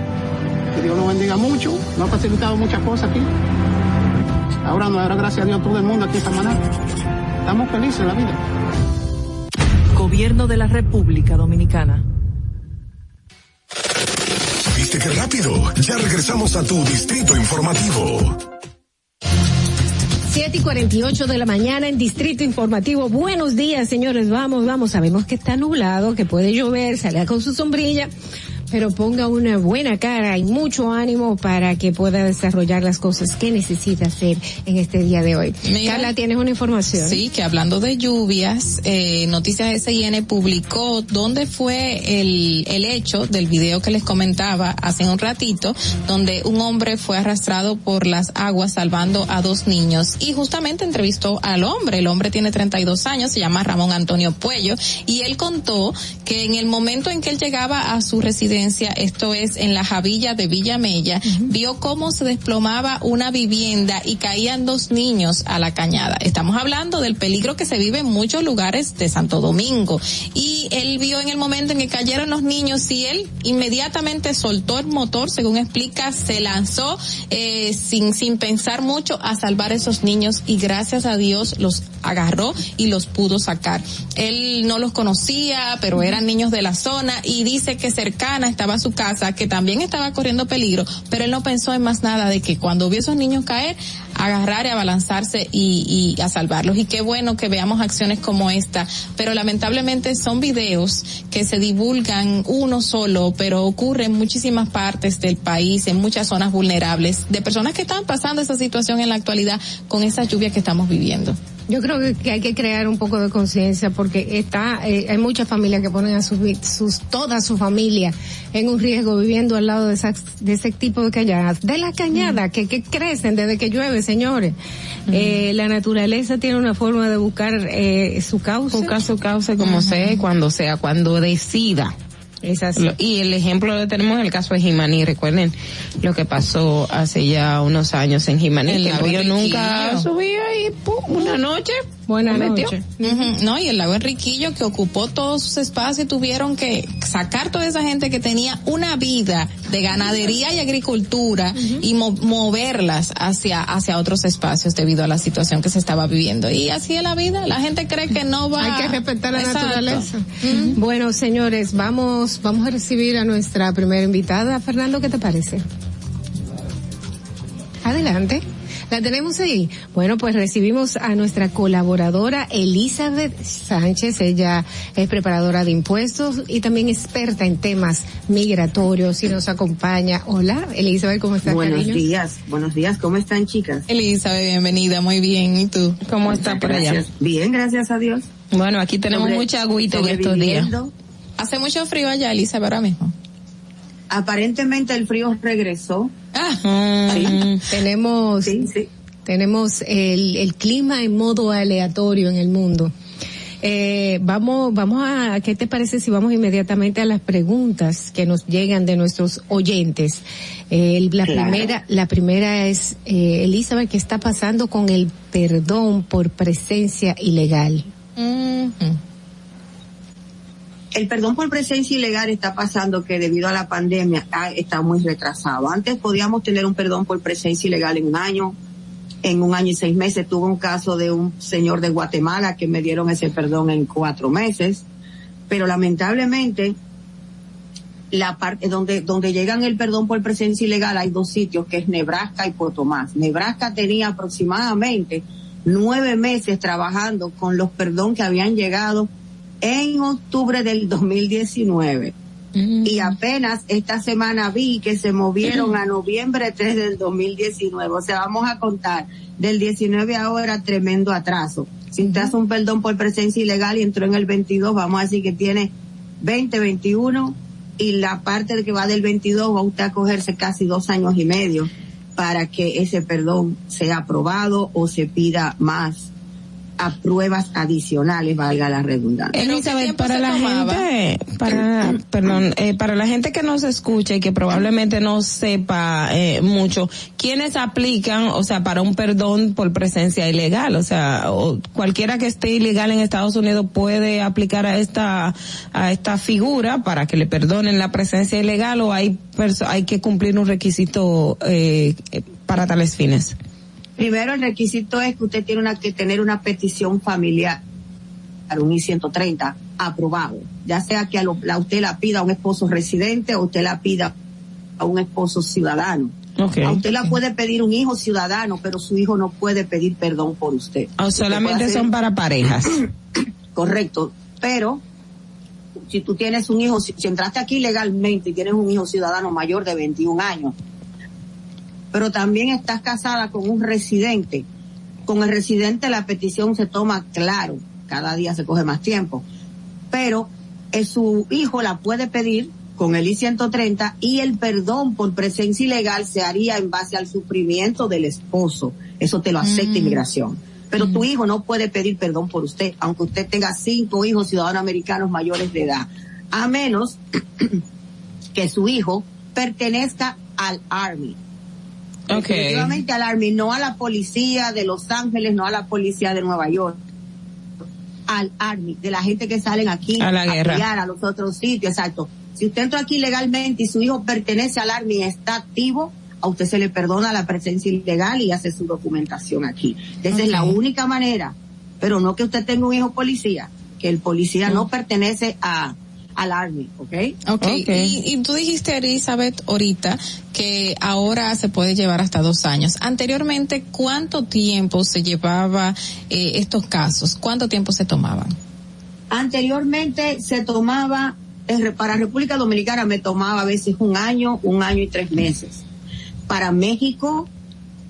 Speaker 22: que Dios nos bendiga mucho. Nos ha facilitado muchas cosas aquí. Ahora nos dará gracias a Dios todo el mundo aquí esta mañana. Estamos felices en la vida.
Speaker 28: Gobierno de la República Dominicana.
Speaker 12: ¿Viste qué rápido? Ya regresamos a tu distrito informativo.
Speaker 10: 7 y 48 de la mañana en Distrito Informativo. Buenos días, señores. Vamos, vamos. Sabemos que está nublado, que puede llover, salga con su sombrilla, pero ponga una buena cara y mucho ánimo para que pueda desarrollar las cosas que necesita hacer en este día de hoy. Carla, ¿tienes una información?
Speaker 24: Sí, que hablando de lluvias, eh, Noticias SIN publicó dónde fue el, el hecho del video que les comentaba hace un ratito, donde un hombre fue arrastrado por las aguas salvando a dos niños y justamente entrevistó al hombre. El hombre tiene 32 años, se llama Ramón Antonio Puello y él contó que en el momento en que él llegaba a su residencia, esto es en la Javilla de Villamella, Mella, vio cómo se desplomaba una vivienda y caían dos niños a la cañada. Estamos hablando del peligro que se vive en muchos lugares de Santo Domingo. Y él vio en el momento en que cayeron los niños y él inmediatamente soltó el motor, según explica, se lanzó eh, sin, sin pensar mucho a salvar esos niños y gracias a Dios los agarró y los pudo sacar. Él no los conocía, pero eran niños de la zona y dice que cercanas estaba su casa, que también estaba corriendo peligro, pero él no pensó en más nada de que cuando vio
Speaker 29: a esos niños caer, agarrar y abalanzarse y, y a salvarlos. Y qué bueno que veamos acciones como esta, pero lamentablemente son videos que se divulgan uno solo, pero ocurre en muchísimas partes del país, en muchas zonas vulnerables, de personas que están pasando esa situación en la actualidad con esa lluvia que estamos viviendo.
Speaker 24: Yo creo que, hay que crear un poco de conciencia porque está, eh, hay muchas familias que ponen a sus, sus, toda su familia en un riesgo viviendo al lado de, de ese tipo de cañadas, de las cañadas que, crecen desde que llueve, señores. Eh, la naturaleza tiene una forma de buscar eh, su causa. Buscar
Speaker 29: su causa como sea, cuando sea, cuando decida. Es Y el ejemplo lo tenemos en el caso de Jimani. Recuerden lo que pasó hace ya unos años en Jimani.
Speaker 24: El, nunca subía y ¡pum! una noche Buenas noches. No, y el lago Enriquillo que ocupó todos sus espacios, tuvieron que sacar toda esa gente que tenía una vida de ganadería y agricultura
Speaker 29: y moverlas hacia, hacia otros espacios debido a la situación que se estaba viviendo. Y así es la vida, la gente cree que no va.
Speaker 24: Hay que respetar la naturaleza. Bueno, señores, vamos, vamos a recibir a nuestra primera invitada. Fernando, ¿qué te parece? Adelante. ¿La tenemos ahí? Bueno, pues recibimos a nuestra colaboradora Elizabeth Sánchez. Ella es preparadora de impuestos y también experta en temas migratorios y nos acompaña. Hola, Elizabeth, ¿cómo estás?
Speaker 30: Buenos días, buenos días. ¿Cómo están, chicas?
Speaker 24: Elizabeth, bienvenida, muy bien. ¿Y tú? ¿Cómo estás
Speaker 30: por allá? Bien, gracias a Dios.
Speaker 24: Bueno, aquí tenemos mucha agüita en estos días. ¿Hace mucho frío allá, Elizabeth, ahora mismo?
Speaker 30: aparentemente el frío regresó. Ah.
Speaker 24: Tenemos, tenemos el, el, clima en modo aleatorio en el mundo. Eh, vamos, vamos a, ¿qué te parece si vamos inmediatamente a las preguntas que nos llegan de nuestros oyentes? Eh, la primera, la primera es, eh, Elizabeth, ¿qué está pasando con el perdón por presencia ilegal? Mm. Mm
Speaker 30: el perdón por presencia ilegal está pasando que debido a la pandemia ah, está muy retrasado. Antes podíamos tener un perdón por presencia ilegal en un año, en un año y seis meses. Tuve un caso de un señor de Guatemala que me dieron ese perdón en cuatro meses, pero lamentablemente la parte donde donde llegan el perdón por presencia ilegal hay dos sitios que es Nebraska y Puerto Más. Nebraska tenía aproximadamente nueve meses trabajando con los perdón que habían llegado en octubre del 2019. Mm. Y apenas esta semana vi que se movieron a noviembre 3 del 2019. O sea, vamos a contar del 19 ahora tremendo atraso. Si usted hace un perdón por presencia ilegal y entró en el 22, vamos a decir que tiene 20, 21 y la parte que va del 22 va usted a cogerse casi dos años y medio para que ese perdón sea aprobado o se pida más a pruebas adicionales, valga la redundancia. Elizabeth,
Speaker 24: para la gente, para, perdón, eh, para la gente que nos escucha y que probablemente no sepa eh, mucho, ¿quiénes aplican, o sea, para un perdón por presencia ilegal? O sea, cualquiera que esté ilegal en Estados Unidos puede aplicar a esta, a esta figura para que le perdonen la presencia ilegal o hay, hay que cumplir un requisito eh, para tales fines.
Speaker 30: Primero, el requisito es que usted tiene que tener una petición familiar, un I-130 aprobado, ya sea que a usted la pida a un esposo residente o usted la pida a un esposo ciudadano. A usted la puede pedir un hijo ciudadano, pero su hijo no puede pedir perdón por usted.
Speaker 24: O ah, solamente son para parejas.
Speaker 30: Correcto, pero si tú tienes un hijo, si entraste aquí legalmente y tienes un hijo ciudadano mayor de 21 años, pero también estás casada con un residente. Con el residente la petición se toma claro, cada día se coge más tiempo, pero eh, su hijo la puede pedir con el I-130 y el perdón por presencia ilegal se haría en base al sufrimiento del esposo. Eso te lo acepta mm. inmigración. Pero tu mm. hijo no puede pedir perdón por usted, aunque usted tenga cinco hijos ciudadanos americanos mayores de edad, a menos que su hijo pertenezca al Army, Okay. al Army, no a la policía de Los Ángeles, no a la policía de Nueva York. Al Army, de la gente que salen aquí a la a los otros sitios, exacto. Si usted entra aquí legalmente y su hijo pertenece al Army y está activo, a usted se le perdona la presencia ilegal y hace su documentación aquí. Esa es la única manera, pero no que usted tenga un hijo policía, que el policía no pertenece a, alarme, ¿ok? Ok,
Speaker 24: Y, tú dijiste, Elizabeth, ahorita que ahora se puede llevar hasta dos años. Anteriormente, ¿cuánto tiempo se llevaba eh, estos casos? ¿Cuánto tiempo se tomaban?
Speaker 30: Anteriormente se tomaba, para República Dominicana me tomaba a veces un año, un año y tres meses. Para México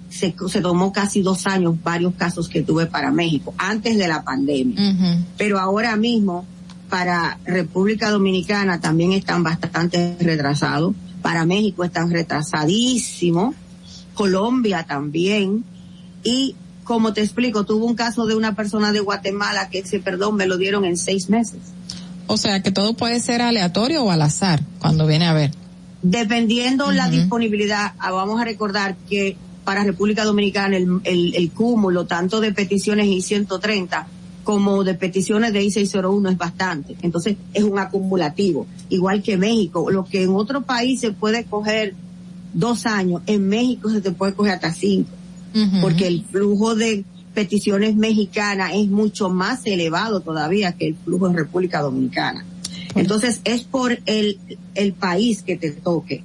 Speaker 30: se, se tomó casi dos años varios casos que tuve para México, antes de la pandemia. Pero ahora mismo para República Dominicana también están bastante retrasados, para México están retrasadísimos, Colombia también, y como te explico, tuvo un caso de una persona de Guatemala que ese perdón me lo dieron en seis meses.
Speaker 24: O sea que todo puede ser aleatorio o al azar cuando viene a ver.
Speaker 30: Dependiendo la disponibilidad, ah, vamos a recordar que para República Dominicana el, el cúmulo tanto de peticiones y 130 como de peticiones de I-601 es bastante. Entonces es un acumulativo, igual que México. Lo que en otro país se puede coger dos años, en México se te puede coger hasta cinco, porque el flujo de peticiones mexicanas es mucho más elevado todavía que el flujo en República Dominicana. Entonces es por el, país que te toque.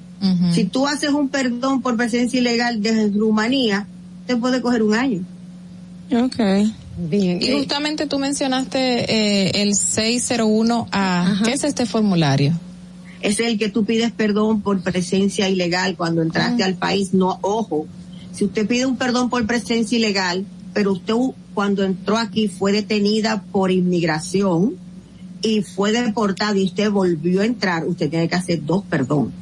Speaker 30: Si tú haces un perdón por presencia ilegal desde Rumanía, te puede coger un año.
Speaker 24: Okay. Bien. Y eh, justamente tú mencionaste eh, el 601A. ¿Qué es este formulario?
Speaker 30: Es el que tú pides perdón por presencia ilegal cuando entraste ah. al país. No, ojo, si usted pide un perdón por presencia ilegal, pero usted cuando entró aquí fue detenida por inmigración y fue deportada y usted volvió a entrar, usted tiene que hacer dos perdón.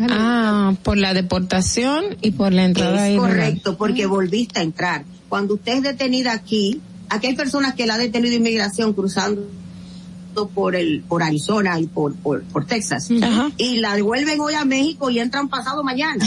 Speaker 24: Ah, por la deportación y por la entrada.
Speaker 30: Es correcto, porque mm. volviste a entrar cuando usted es detenida aquí, aquí hay personas que la ha detenido inmigración cruzando por el por Arizona y por por, Texas y la devuelven hoy a México y entran pasado mañana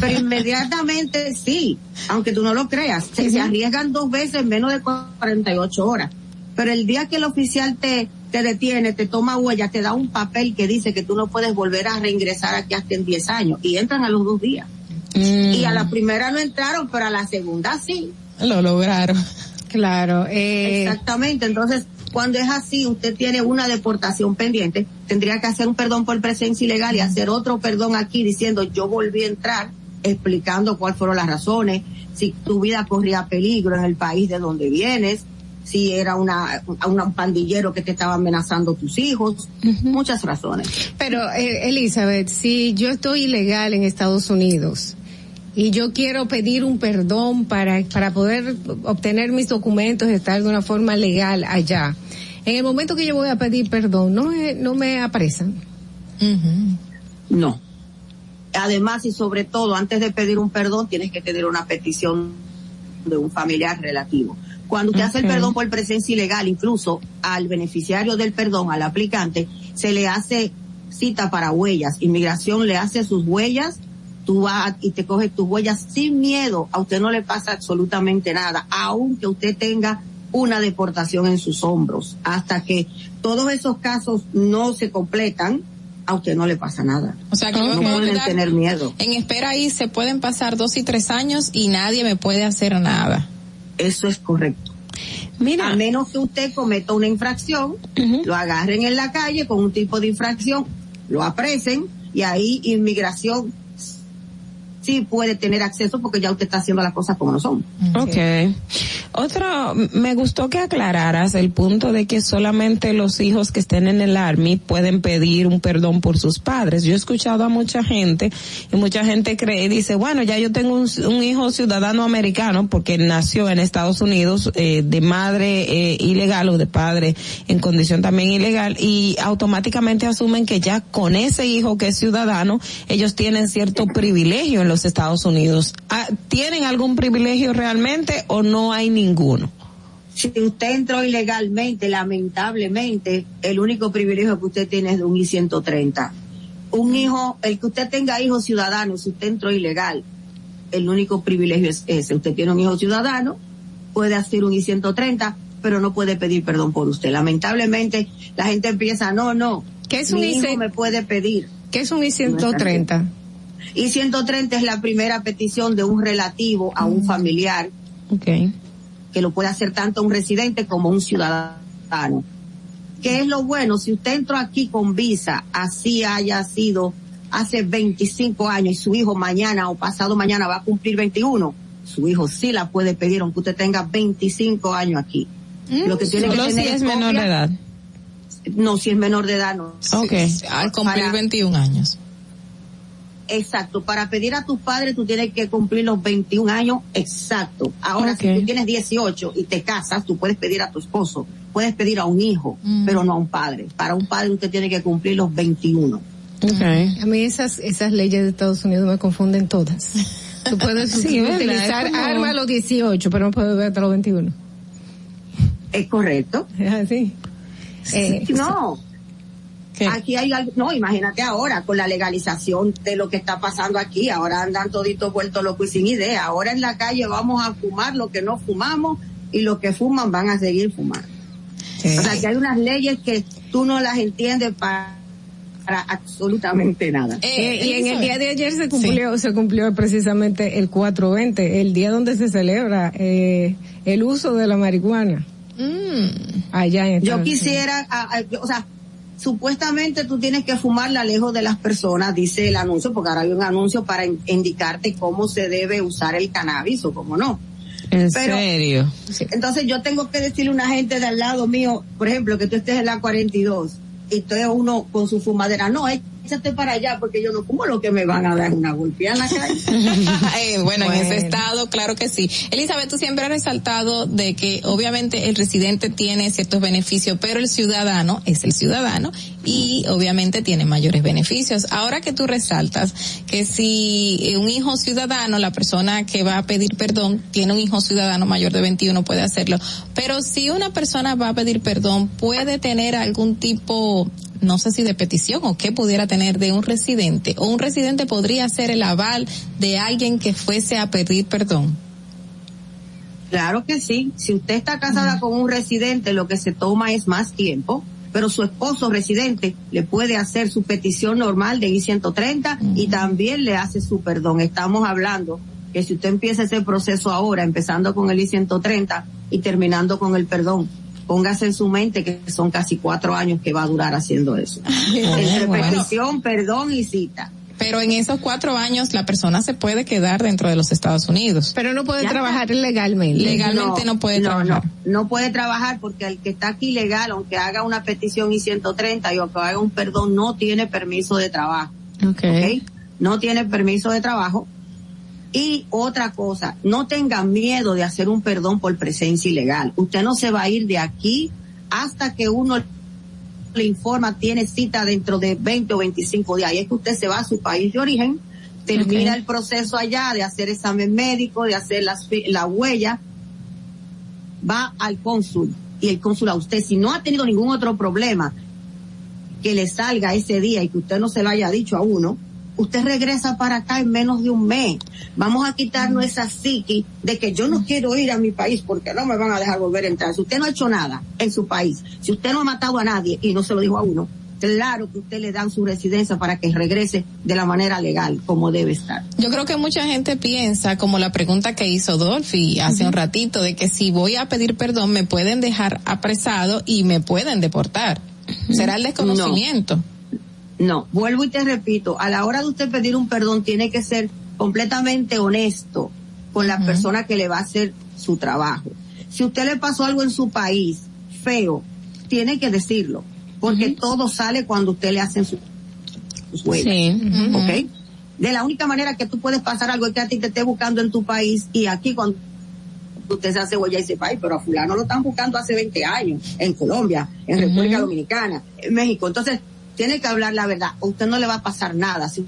Speaker 30: pero inmediatamente sí aunque tú no lo creas se, arriesgan dos veces en menos de 48 horas pero el día que el oficial te te detiene te toma huella te da un papel que dice que tú no puedes volver a reingresar aquí hasta en 10 años y entran a los dos días mm. y a la primera no entraron pero a la segunda sí
Speaker 24: lo lograron. Claro. Eh...
Speaker 30: Exactamente. Entonces, cuando es así, usted tiene una deportación pendiente, tendría que hacer un perdón por presencia ilegal y hacer otro perdón aquí diciendo yo volví a entrar, explicando cuáles fueron las razones, si tu vida corría peligro en el país de donde vienes, si era una, un pandillero que te estaba amenazando tus hijos, muchas razones.
Speaker 24: Pero, eh, Elizabeth, si yo estoy ilegal en Estados Unidos, y yo quiero pedir un perdón para, para poder obtener mis documentos estar de una forma legal allá. En el momento que yo voy a pedir perdón, no me, no me apresan.
Speaker 30: No. Además y sobre todo, antes de pedir un perdón, tienes que tener una petición de un familiar relativo. Cuando te hace el perdón por presencia ilegal, incluso al beneficiario del perdón, al aplicante, se le hace cita para huellas. Inmigración le hace sus huellas tú vas y te coges tus huellas sin miedo, a usted no le pasa absolutamente nada, aunque usted tenga una deportación en sus hombros. Hasta que todos esos casos no se completan, a usted no le pasa nada.
Speaker 24: O sea,
Speaker 30: no pueden tener miedo.
Speaker 24: En espera ahí se pueden pasar dos y tres años y nadie me puede hacer nada.
Speaker 30: Eso es correcto. Mira. A menos que usted cometa una infracción, lo agarren en la calle con un tipo de infracción, lo apresen y ahí inmigración sí puede tener acceso porque ya usted está haciendo las cosas como no son. Mm, OK. Otro,
Speaker 24: me gustó que aclararas el punto de que solamente los hijos que estén en el Army pueden pedir un perdón por sus padres. Yo he escuchado a mucha gente y mucha gente cree y dice, bueno, ya yo tengo un, un hijo ciudadano americano porque nació en Estados Unidos eh, de madre eh, ilegal o de padre en condición también ilegal y automáticamente asumen que ya con ese hijo que es ciudadano ellos tienen cierto privilegio en los Estados Unidos. Ah, ¿Tienen algún privilegio realmente o no hay ninguno?
Speaker 30: Si usted entró ilegalmente, lamentablemente, el único privilegio que usted tiene es de un I-130. Un hijo, el que usted tenga hijos ciudadanos, si usted entró ilegal, el único privilegio es ese. Usted tiene un hijo ciudadano, puede hacer un I-130, pero no puede pedir perdón por usted. Lamentablemente, la gente empieza, no, no,
Speaker 24: ¿Qué es un
Speaker 30: hijo me puede pedir.
Speaker 24: ¿Qué es un I-130?
Speaker 30: y 130 es la primera petición de un relativo a un mm. familiar.
Speaker 24: Que
Speaker 30: lo puede hacer tanto un residente como un ciudadano. ¿Qué es lo bueno? Si usted entró aquí con visa, así haya sido hace 25 años y su hijo mañana o pasado mañana va a cumplir 21, su hijo sí la puede pedir aunque usted tenga 25 años aquí.
Speaker 24: Mm, lo que tiene que tener si es menor de edad.
Speaker 30: No, si es menor de edad no.
Speaker 24: Ok, al cumplir 21 años
Speaker 30: Exacto, para pedir a tus padres tú tienes que cumplir los 21 años exacto. Ahora, si tú tienes 18 y te casas, tú puedes pedir a tu esposo, puedes pedir a un hijo, mm. pero no a un padre. Para un padre usted tiene que cumplir los 21.
Speaker 24: Okay. A mí esas, esas leyes de Estados Unidos me confunden todas. Tú puedes utilizar a los 18, pero no puedes ver hasta los 21. Es
Speaker 30: correcto.
Speaker 24: Es así.
Speaker 30: Eh, no. Aquí hay algo, no, imagínate ahora con la legalización de lo que está pasando aquí, ahora andan toditos vueltos locos y sin idea, ahora en la calle vamos a fumar lo que no fumamos y lo que fuman van a seguir fumando. O sea que hay unas leyes que tú no las entiendes para absolutamente nada.
Speaker 24: Eh, y en el día de ayer se cumplió, se cumplió precisamente el 420, el día donde se celebra eh, el uso de la marihuana.
Speaker 30: Mm. Allá Yo quisiera, o sea, supuestamente tú tienes que fumarla lejos de las personas, dice el anuncio, porque ahora hay un anuncio para indicarte cómo se debe usar el cannabis o cómo no.
Speaker 24: En serio.
Speaker 30: Entonces yo tengo que decirle a una gente de al lado mío, por ejemplo, que tú estés en la 42 y tú eres uno con su fumadera. No, es échate para allá porque yo no como lo que me van a dar una golpeada bueno,
Speaker 29: eh, bueno, en ese estado, claro que sí. Elizabeth, tú siempre has resaltado de que obviamente el residente tiene ciertos beneficios, pero el ciudadano es el ciudadano y obviamente tiene mayores beneficios. Ahora que tú resaltas que si eh, un hijo ciudadano, la persona que va a pedir perdón, tiene un hijo ciudadano mayor de 21, puede hacerlo. Pero si una persona va a pedir perdón, puede tener algún tipo no sé si de petición o qué pudiera tener de un residente, o un residente podría ser el aval de alguien que fuese a pedir perdón.
Speaker 30: Claro que sí. Si usted está casada con un residente, lo que se toma es más tiempo pero su esposo residente le puede hacer su petición normal de I-130 y también le hace su perdón. Estamos hablando que si usted empieza ese proceso ahora, empezando con el I-130 y terminando con el perdón, póngase en su mente que son casi cuatro años que va a durar haciendo eso. Ah, petición, perdón y cita.
Speaker 29: Pero en esos cuatro años la persona se puede quedar dentro de los Estados Unidos.
Speaker 24: Pero no puede trabajar legalmente.
Speaker 29: Legalmente no, puede trabajar.
Speaker 30: No, puede trabajar porque el que está aquí legal, aunque haga una petición y 130 y aunque haga un perdón, no tiene permiso de trabajo. Okay. No tiene permiso de trabajo. Y otra cosa, no tengan miedo de hacer un perdón por presencia ilegal. Usted no se va a ir de aquí hasta que uno le informa tiene cita dentro de 20 o 25 días. Y es que usted se va a su país de origen, termina el proceso allá de hacer examen médico, de hacer la, la huella, va al cónsul. Y el cónsul a usted, si no ha tenido ningún otro problema que le salga ese día y que usted no se lo haya dicho a uno, usted regresa para acá en menos de un mes. Vamos a quitarnos esa psiqui de que yo no quiero ir a mi país porque no me van a dejar volver a entrar. Si usted no ha hecho nada en su país, si usted no ha matado a nadie y no se lo dijo a uno, claro que usted le dan su residencia para que regrese de la manera legal, como debe estar.
Speaker 29: Yo creo que mucha gente piensa, como la pregunta que hizo Dolphy hace un ratito, de que si voy a pedir perdón me pueden dejar apresado y me pueden deportar. Será el desconocimiento.
Speaker 30: No, vuelvo y te repito, a la hora de usted pedir un perdón tiene que ser completamente honesto con la persona que le va a hacer su trabajo. Si usted le pasó algo en su país feo, tiene que decirlo, porque todo sale cuando usted le hacen su, sus De la única manera que tú puedes pasar algo es que a ti te esté buscando en tu país y aquí cuando usted se hace huella y dice, va. pero a fulano lo están buscando hace 20 años en Colombia, en República Dominicana, en México. Entonces, tiene que hablar la verdad. A usted no le va a pasar nada. Si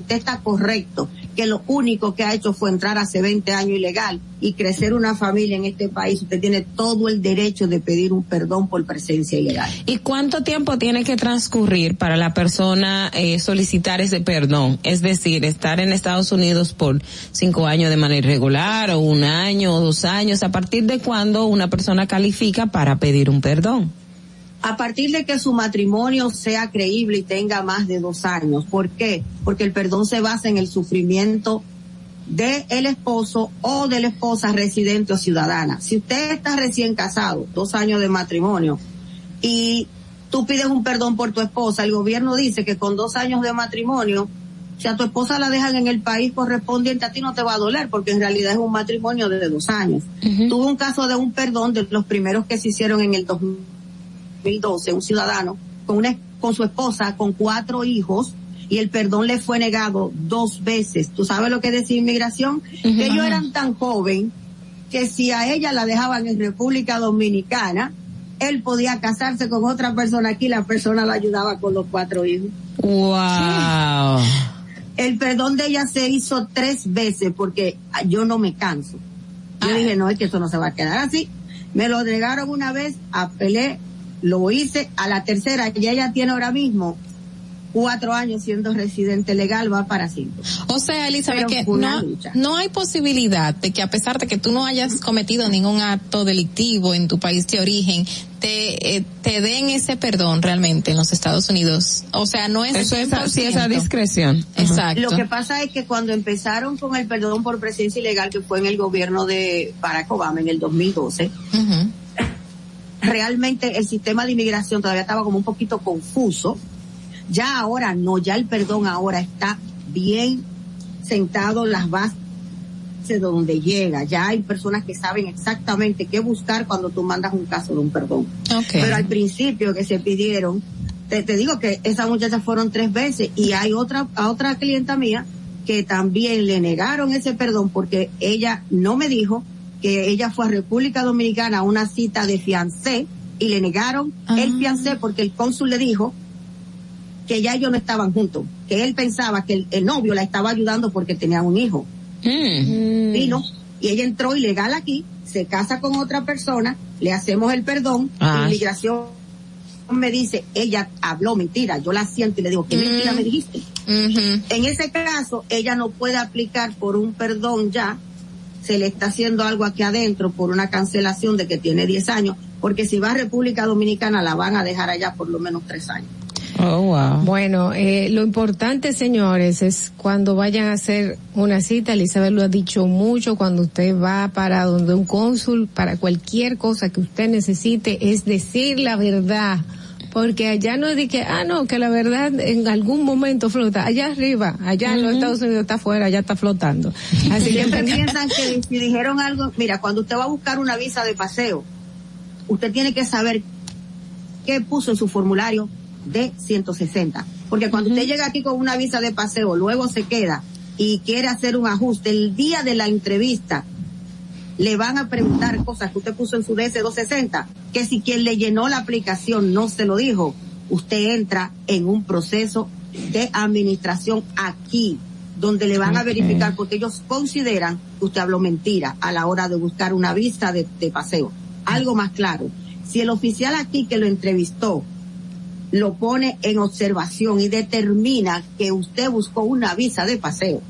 Speaker 30: usted está correcto, que lo único que ha hecho fue entrar hace 20 años ilegal y crecer una familia en este país, usted tiene todo el derecho de pedir un perdón por presencia ilegal.
Speaker 29: ¿Y cuánto tiempo tiene que transcurrir para la persona eh, solicitar ese perdón? Es decir, estar en Estados Unidos por cinco años de manera irregular o un año o dos años, ¿a partir de cuándo una persona califica para pedir un perdón?
Speaker 30: a partir de que su matrimonio sea creíble y tenga más de dos años. ¿Por qué? Porque el perdón se basa en el sufrimiento de el esposo o de la esposa residente o ciudadana. Si usted está recién casado, dos años de matrimonio, y tú pides un perdón por tu esposa, el gobierno dice que con dos años de matrimonio, si a tu esposa la dejan en el país correspondiente, a ti no te va a doler, porque en realidad es un matrimonio de dos años. Tuvo Tuve un caso de un perdón de los primeros que se hicieron en el 2000 2012, un ciudadano con una con su esposa, con cuatro hijos, y el perdón le fue negado dos veces. ¿Tú sabes lo que decía inmigración? Que ellos eran tan joven que si a ella la dejaban en República Dominicana, él podía casarse con otra persona aquí, la persona la ayudaba con los cuatro hijos. El perdón de ella se hizo tres veces porque yo no me canso. Yo ah. dije, no, es que eso no se va a quedar así. Me lo negaron una vez, apelé, lo hice a la tercera, ya ella tiene ahora mismo cuatro años siendo residente legal, va para cinco. O
Speaker 29: sea, Elizabeth, que no, hay posibilidad de que a pesar de que tú no hayas cometido ningún acto delictivo en tu país de origen, te, eh, te den ese perdón realmente en los Estados Unidos. O sea, no es
Speaker 24: Eso es esa discreción.
Speaker 30: Exacto. Lo que pasa es que cuando empezaron con el perdón por presencia ilegal, que fue en el gobierno de Barack Obama en el 2012, realmente el sistema de inmigración todavía estaba como un poquito confuso. Ya ahora no, ya el perdón ahora está bien sentado en las bases de donde llega. Ya hay personas que saben exactamente qué buscar cuando tú mandas un caso de un perdón. Pero al principio que se pidieron, te, digo que esas muchachas fueron tres veces y hay otra, a otra clienta mía que también le negaron ese perdón porque ella no me dijo que ella fue a República Dominicana a una cita de fiancé y le negaron el ah. fiancé porque el cónsul le dijo que ya ellos no estaban juntos, que él pensaba que el, novio la estaba ayudando porque tenía un hijo. Vino mm. y ella entró ilegal aquí, se casa con otra persona, le hacemos el perdón, la ah. inmigración me dice, ella habló mentira, yo la siento y le digo, ¿qué mm. mentira me dijiste? En ese caso, ella no puede aplicar por un perdón ya se le está haciendo algo aquí adentro por una cancelación de que tiene 10 años, porque si va a República Dominicana la van a dejar allá por lo menos tres años. Oh,
Speaker 24: bueno, eh, lo importante, señores, es cuando vayan a hacer una cita, Elizabeth lo ha dicho mucho, cuando usted va para donde un cónsul, para cualquier cosa que usted necesite, es decir la verdad porque allá no dije, que, ah, no, que la verdad en algún momento flota, allá arriba, allá en los Estados Unidos está afuera, allá está flotando.
Speaker 30: Así que piensan que si dijeron algo, mira, cuando usted va a buscar una visa de paseo, usted tiene que saber qué puso en su formulario de 160, porque cuando usted llega aquí con una visa de paseo, luego se queda y quiere hacer un ajuste el día de la entrevista, le van a preguntar cosas que usted puso en su DS260, que si quien le llenó la aplicación no se lo dijo, usted entra en un proceso de administración aquí, donde le van a verificar porque ellos consideran que usted habló mentira a la hora de buscar una visa de, de paseo. Algo más claro, si el oficial aquí que lo entrevistó lo pone en observación y determina que usted buscó una visa de paseo,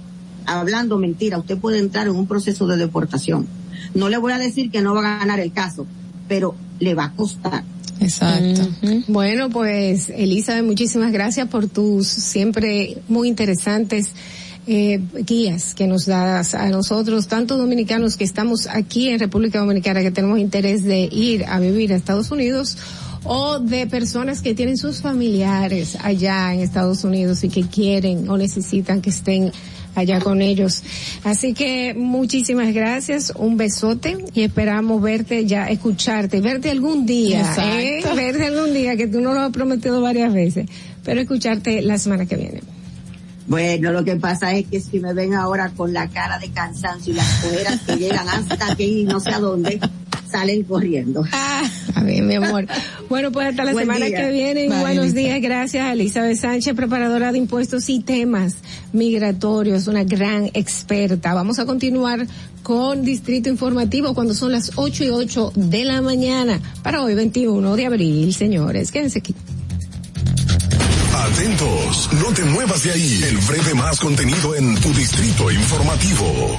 Speaker 30: hablando mentira, usted puede entrar en un proceso de deportación. No le voy a decir que no va a ganar el caso, pero le va a costar.
Speaker 24: Exacto. Bueno, pues Elizabeth, muchísimas gracias por tus siempre muy interesantes eh, guías que nos das a nosotros, tanto dominicanos que estamos aquí en República Dominicana, que tenemos interés de ir a vivir a Estados Unidos, o de personas que tienen sus familiares allá en Estados Unidos y que quieren o necesitan que estén allá con ellos. Así que muchísimas gracias, un besote y esperamos verte ya, escucharte, verte algún día, eh, verte algún día, que tú no lo has prometido varias veces, pero escucharte la semana que viene.
Speaker 30: Bueno, lo que pasa es que si me ven ahora con la cara de cansancio y las cojeras que llegan hasta aquí no sé a dónde, salen corriendo. a ah, mí,
Speaker 24: mi amor. Bueno, pues hasta la semana que viene. Buenos días. Gracias, Elizabeth Sánchez, preparadora de impuestos y temas migratorios, una gran experta. Vamos a continuar con Distrito Informativo cuando son las 8 y 8 de la mañana para hoy 21 de abril, señores. Quédense aquí.
Speaker 12: Atentos, no te muevas de ahí. El breve más contenido en tu Distrito Informativo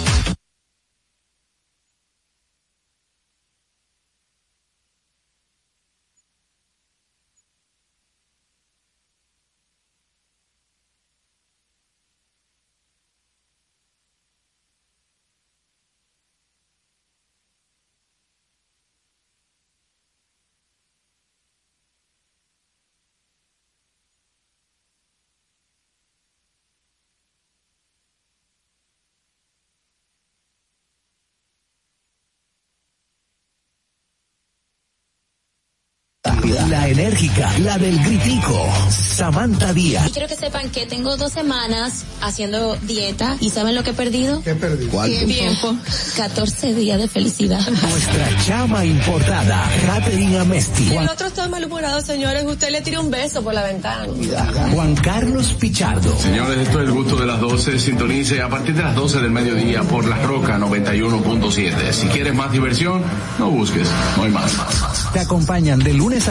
Speaker 31: la enérgica, la del gritico, Samantha Díaz.
Speaker 32: quiero que sepan que tengo dos semanas haciendo dieta y ¿saben lo que he perdido? ¿Qué he perdido? ¿Cuánto? Tiempo. 14 días de felicidad.
Speaker 31: Nuestra chama importada, Katherine Amesti. el
Speaker 33: otro está señores, usted le tira un beso por la ventana.
Speaker 31: Juan Carlos Pichardo.
Speaker 34: Señores, esto es el gusto de las 12. Sintonice a partir de las 12 del mediodía por La Roca 91.7. Si quieres más diversión, no busques, no hay más.
Speaker 31: Te acompañan de lunes a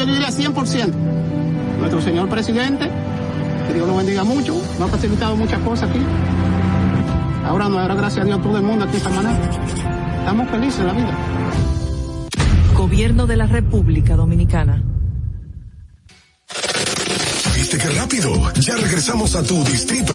Speaker 35: yo diría 100%. Nuestro señor presidente, que Dios lo bendiga mucho, nos ha facilitado muchas cosas aquí. Ahora no, ahora gracias a Dios todo el mundo aquí esta mañana. Estamos felices en la vida.
Speaker 36: Gobierno de la República Dominicana.
Speaker 12: ¿Viste qué rápido? Ya regresamos a tu distrito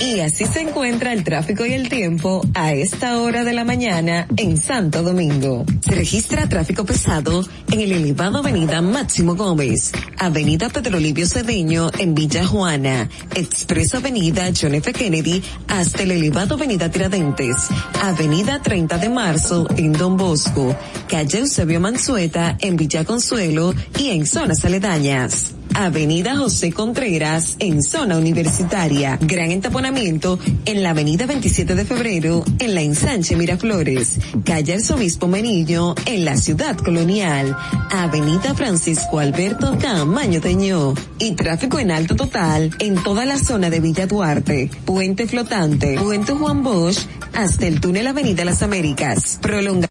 Speaker 25: Y así se encuentra el tráfico y el tiempo a esta hora de la mañana en Santo Domingo. Se registra tráfico pesado en el elevado Avenida Máximo Gómez, Avenida Pedro Livio Cedeño en Villa Juana, Expreso Avenida John F. Kennedy hasta el elevado Avenida Tiradentes, Avenida 30 de Marzo en Don Bosco, Calle Eusebio Mansueta en Villa Consuelo y en zonas aledañas. Avenida José Contreras en zona universitaria. Gran entaponamiento en la Avenida 27 de Febrero en la ensanche Miraflores. Calle Arzobispo Menillo en la Ciudad Colonial. Avenida Francisco Alberto Camaño Teñó. Y tráfico en alto total en toda la zona de Villa Duarte. Puente Flotante, Puente Juan Bosch hasta el túnel Avenida Las Américas. Prolonga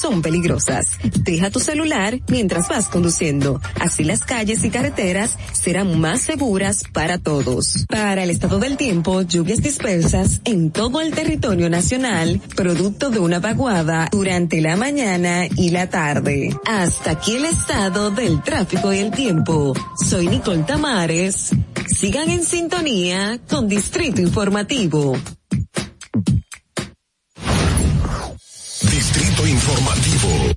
Speaker 25: son peligrosas. Deja tu celular mientras vas conduciendo. Así las calles y carreteras serán más seguras para todos. Para el estado del tiempo, lluvias dispersas en todo el territorio nacional, producto de una vaguada durante la mañana y la tarde. Hasta aquí el estado del tráfico y el tiempo. Soy Nicole Tamares. Sigan en sintonía con Distrito Informativo.
Speaker 12: informativo.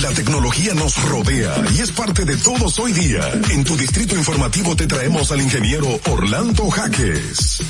Speaker 12: La tecnología nos rodea y es parte de todos hoy día. En tu distrito informativo te traemos al ingeniero Orlando Jaques.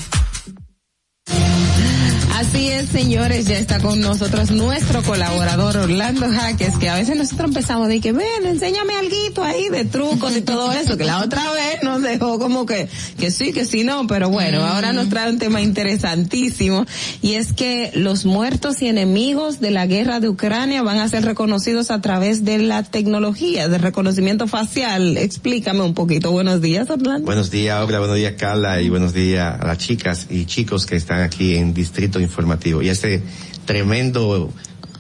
Speaker 24: Así es, señores, ya está con nosotros nuestro colaborador Orlando Jaques, que a veces nosotros empezamos de que, ven, enséñame alguito ahí de trucos y todo eso, que la otra vez nos dejó como que, que sí, que sí, no, pero bueno, mm. ahora nos trae un tema interesantísimo y es que los muertos y enemigos de la guerra de Ucrania van a ser reconocidos a través de la tecnología de reconocimiento facial. Explícame un poquito. Buenos días, Orlando.
Speaker 37: Buenos días, obra. buenos días, Carla, y buenos días a las chicas y chicos que están aquí en Distrito informativo y a este tremendo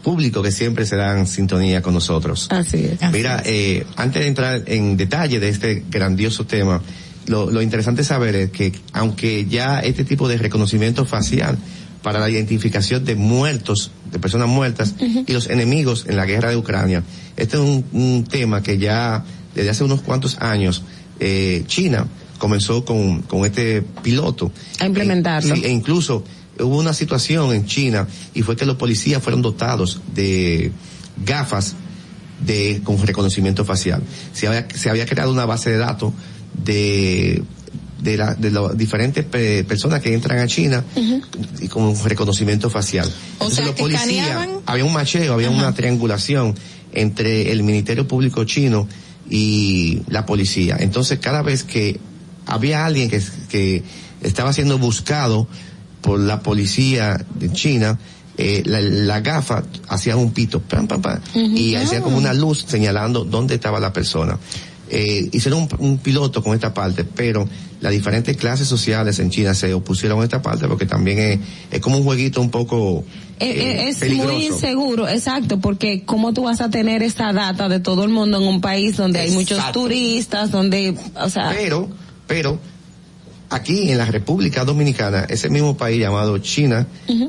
Speaker 37: público que siempre da en sintonía con nosotros.
Speaker 24: Así es.
Speaker 37: Mira, eh, antes de entrar en detalle de este grandioso tema, lo, interesante saber es que aunque ya este tipo de reconocimiento facial para la identificación de muertos, de personas muertas y los enemigos en la guerra de Ucrania, este es un, tema que ya desde hace unos cuantos años eh, China comenzó con, con este piloto.
Speaker 24: A implementarlo.
Speaker 37: Eh, e incluso hubo una situación en China y fue que los policías fueron dotados de gafas de con reconocimiento facial. Se había, creado una base de datos de de, de las diferentes personas que entran a China y con reconocimiento facial. Entonces, los policías, había un macheo, había una triangulación entre el Ministerio Público chino y la policía. Entonces, cada vez que había alguien que, que estaba siendo buscado, por la policía de China, eh, la, gafa hacía un pito, pam, pam, pam, y hacía como una luz señalando dónde estaba la persona. Eh, hicieron un, piloto con esta parte, pero las diferentes clases sociales en China se opusieron a esta parte porque también es, es como un jueguito un poco...
Speaker 24: Eh, eh, eh, es muy inseguro, exacto, porque cómo tú vas a tener esa data de todo el mundo en un país donde hay muchos turistas, donde, o sea...
Speaker 37: Pero, pero, aquí en la República Dominicana, ese mismo país llamado China,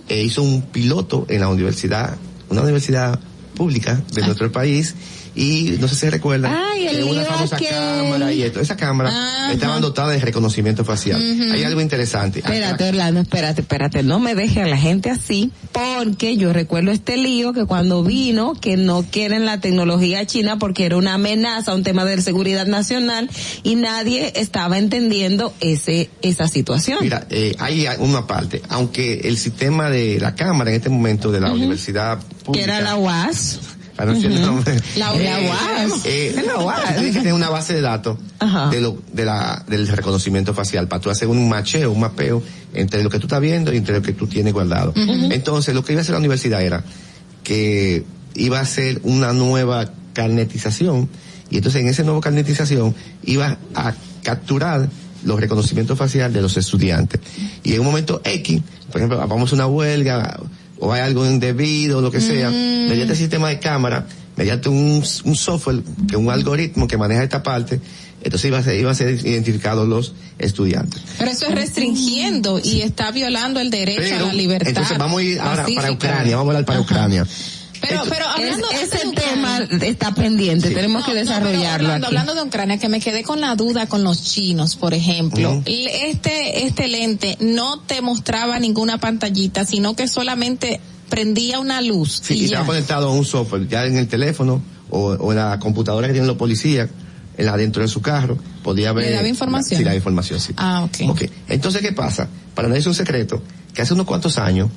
Speaker 37: eh, hizo un piloto en la universidad, una universidad pública de ah. nuestro país y no sé si recuerdan una famosa cámara y esto. Esa cámara estaban dotadas de reconocimiento facial. Hay algo interesante.
Speaker 24: Espérate, Orlando, espérate, espérate. No me deje a la gente así porque yo recuerdo este lío que cuando vino que no quieren la tecnología china porque era una amenaza, un tema de seguridad nacional y nadie estaba entendiendo ese esa situación.
Speaker 37: Mira, eh, hay una parte, aunque el sistema de la cámara en este momento de la universidad pública,
Speaker 24: que era la UAS
Speaker 37: Ah, la eh, UAS. Eh, la una base de datos de lo, de la, del reconocimiento facial para tú hacer un macheo, un mapeo entre lo que tú estás viendo y entre lo que tú tienes guardado. Entonces, lo que iba a hacer la universidad era que iba a hacer una nueva carnetización y entonces en esa nueva carnetización iba a capturar los reconocimientos faciales de los estudiantes. Y en un momento X, por ejemplo, vamos a una huelga, o hay algo indebido, lo que sea, mm. mediante el sistema de cámara, mediante un, un software, que un algoritmo que maneja esta parte, entonces iba a ser, iba a ser identificados los estudiantes.
Speaker 24: Pero eso es restringiendo y está violando el derecho a la libertad.
Speaker 37: Entonces vamos a ir ahora para Ucrania, vamos a hablar para Ucrania.
Speaker 24: Pero, pero hablando ese tema está pendiente, tenemos que desarrollarlo. hablando, hablando, de Ucrania, que me quedé con la duda con los chinos, por ejemplo. Este, este lente no te mostraba ninguna pantallita, sino que solamente prendía una luz.
Speaker 37: Sí, y,
Speaker 24: estaba
Speaker 37: conectado a un software, ya en el teléfono o, en la computadora que tienen los policías en la dentro de su carro, podía ver.
Speaker 24: ¿Le daba información?
Speaker 37: Sí, la información, sí. Ah, ok. Entonces, ¿qué pasa? Para nadie es un secreto que hace unos cuantos años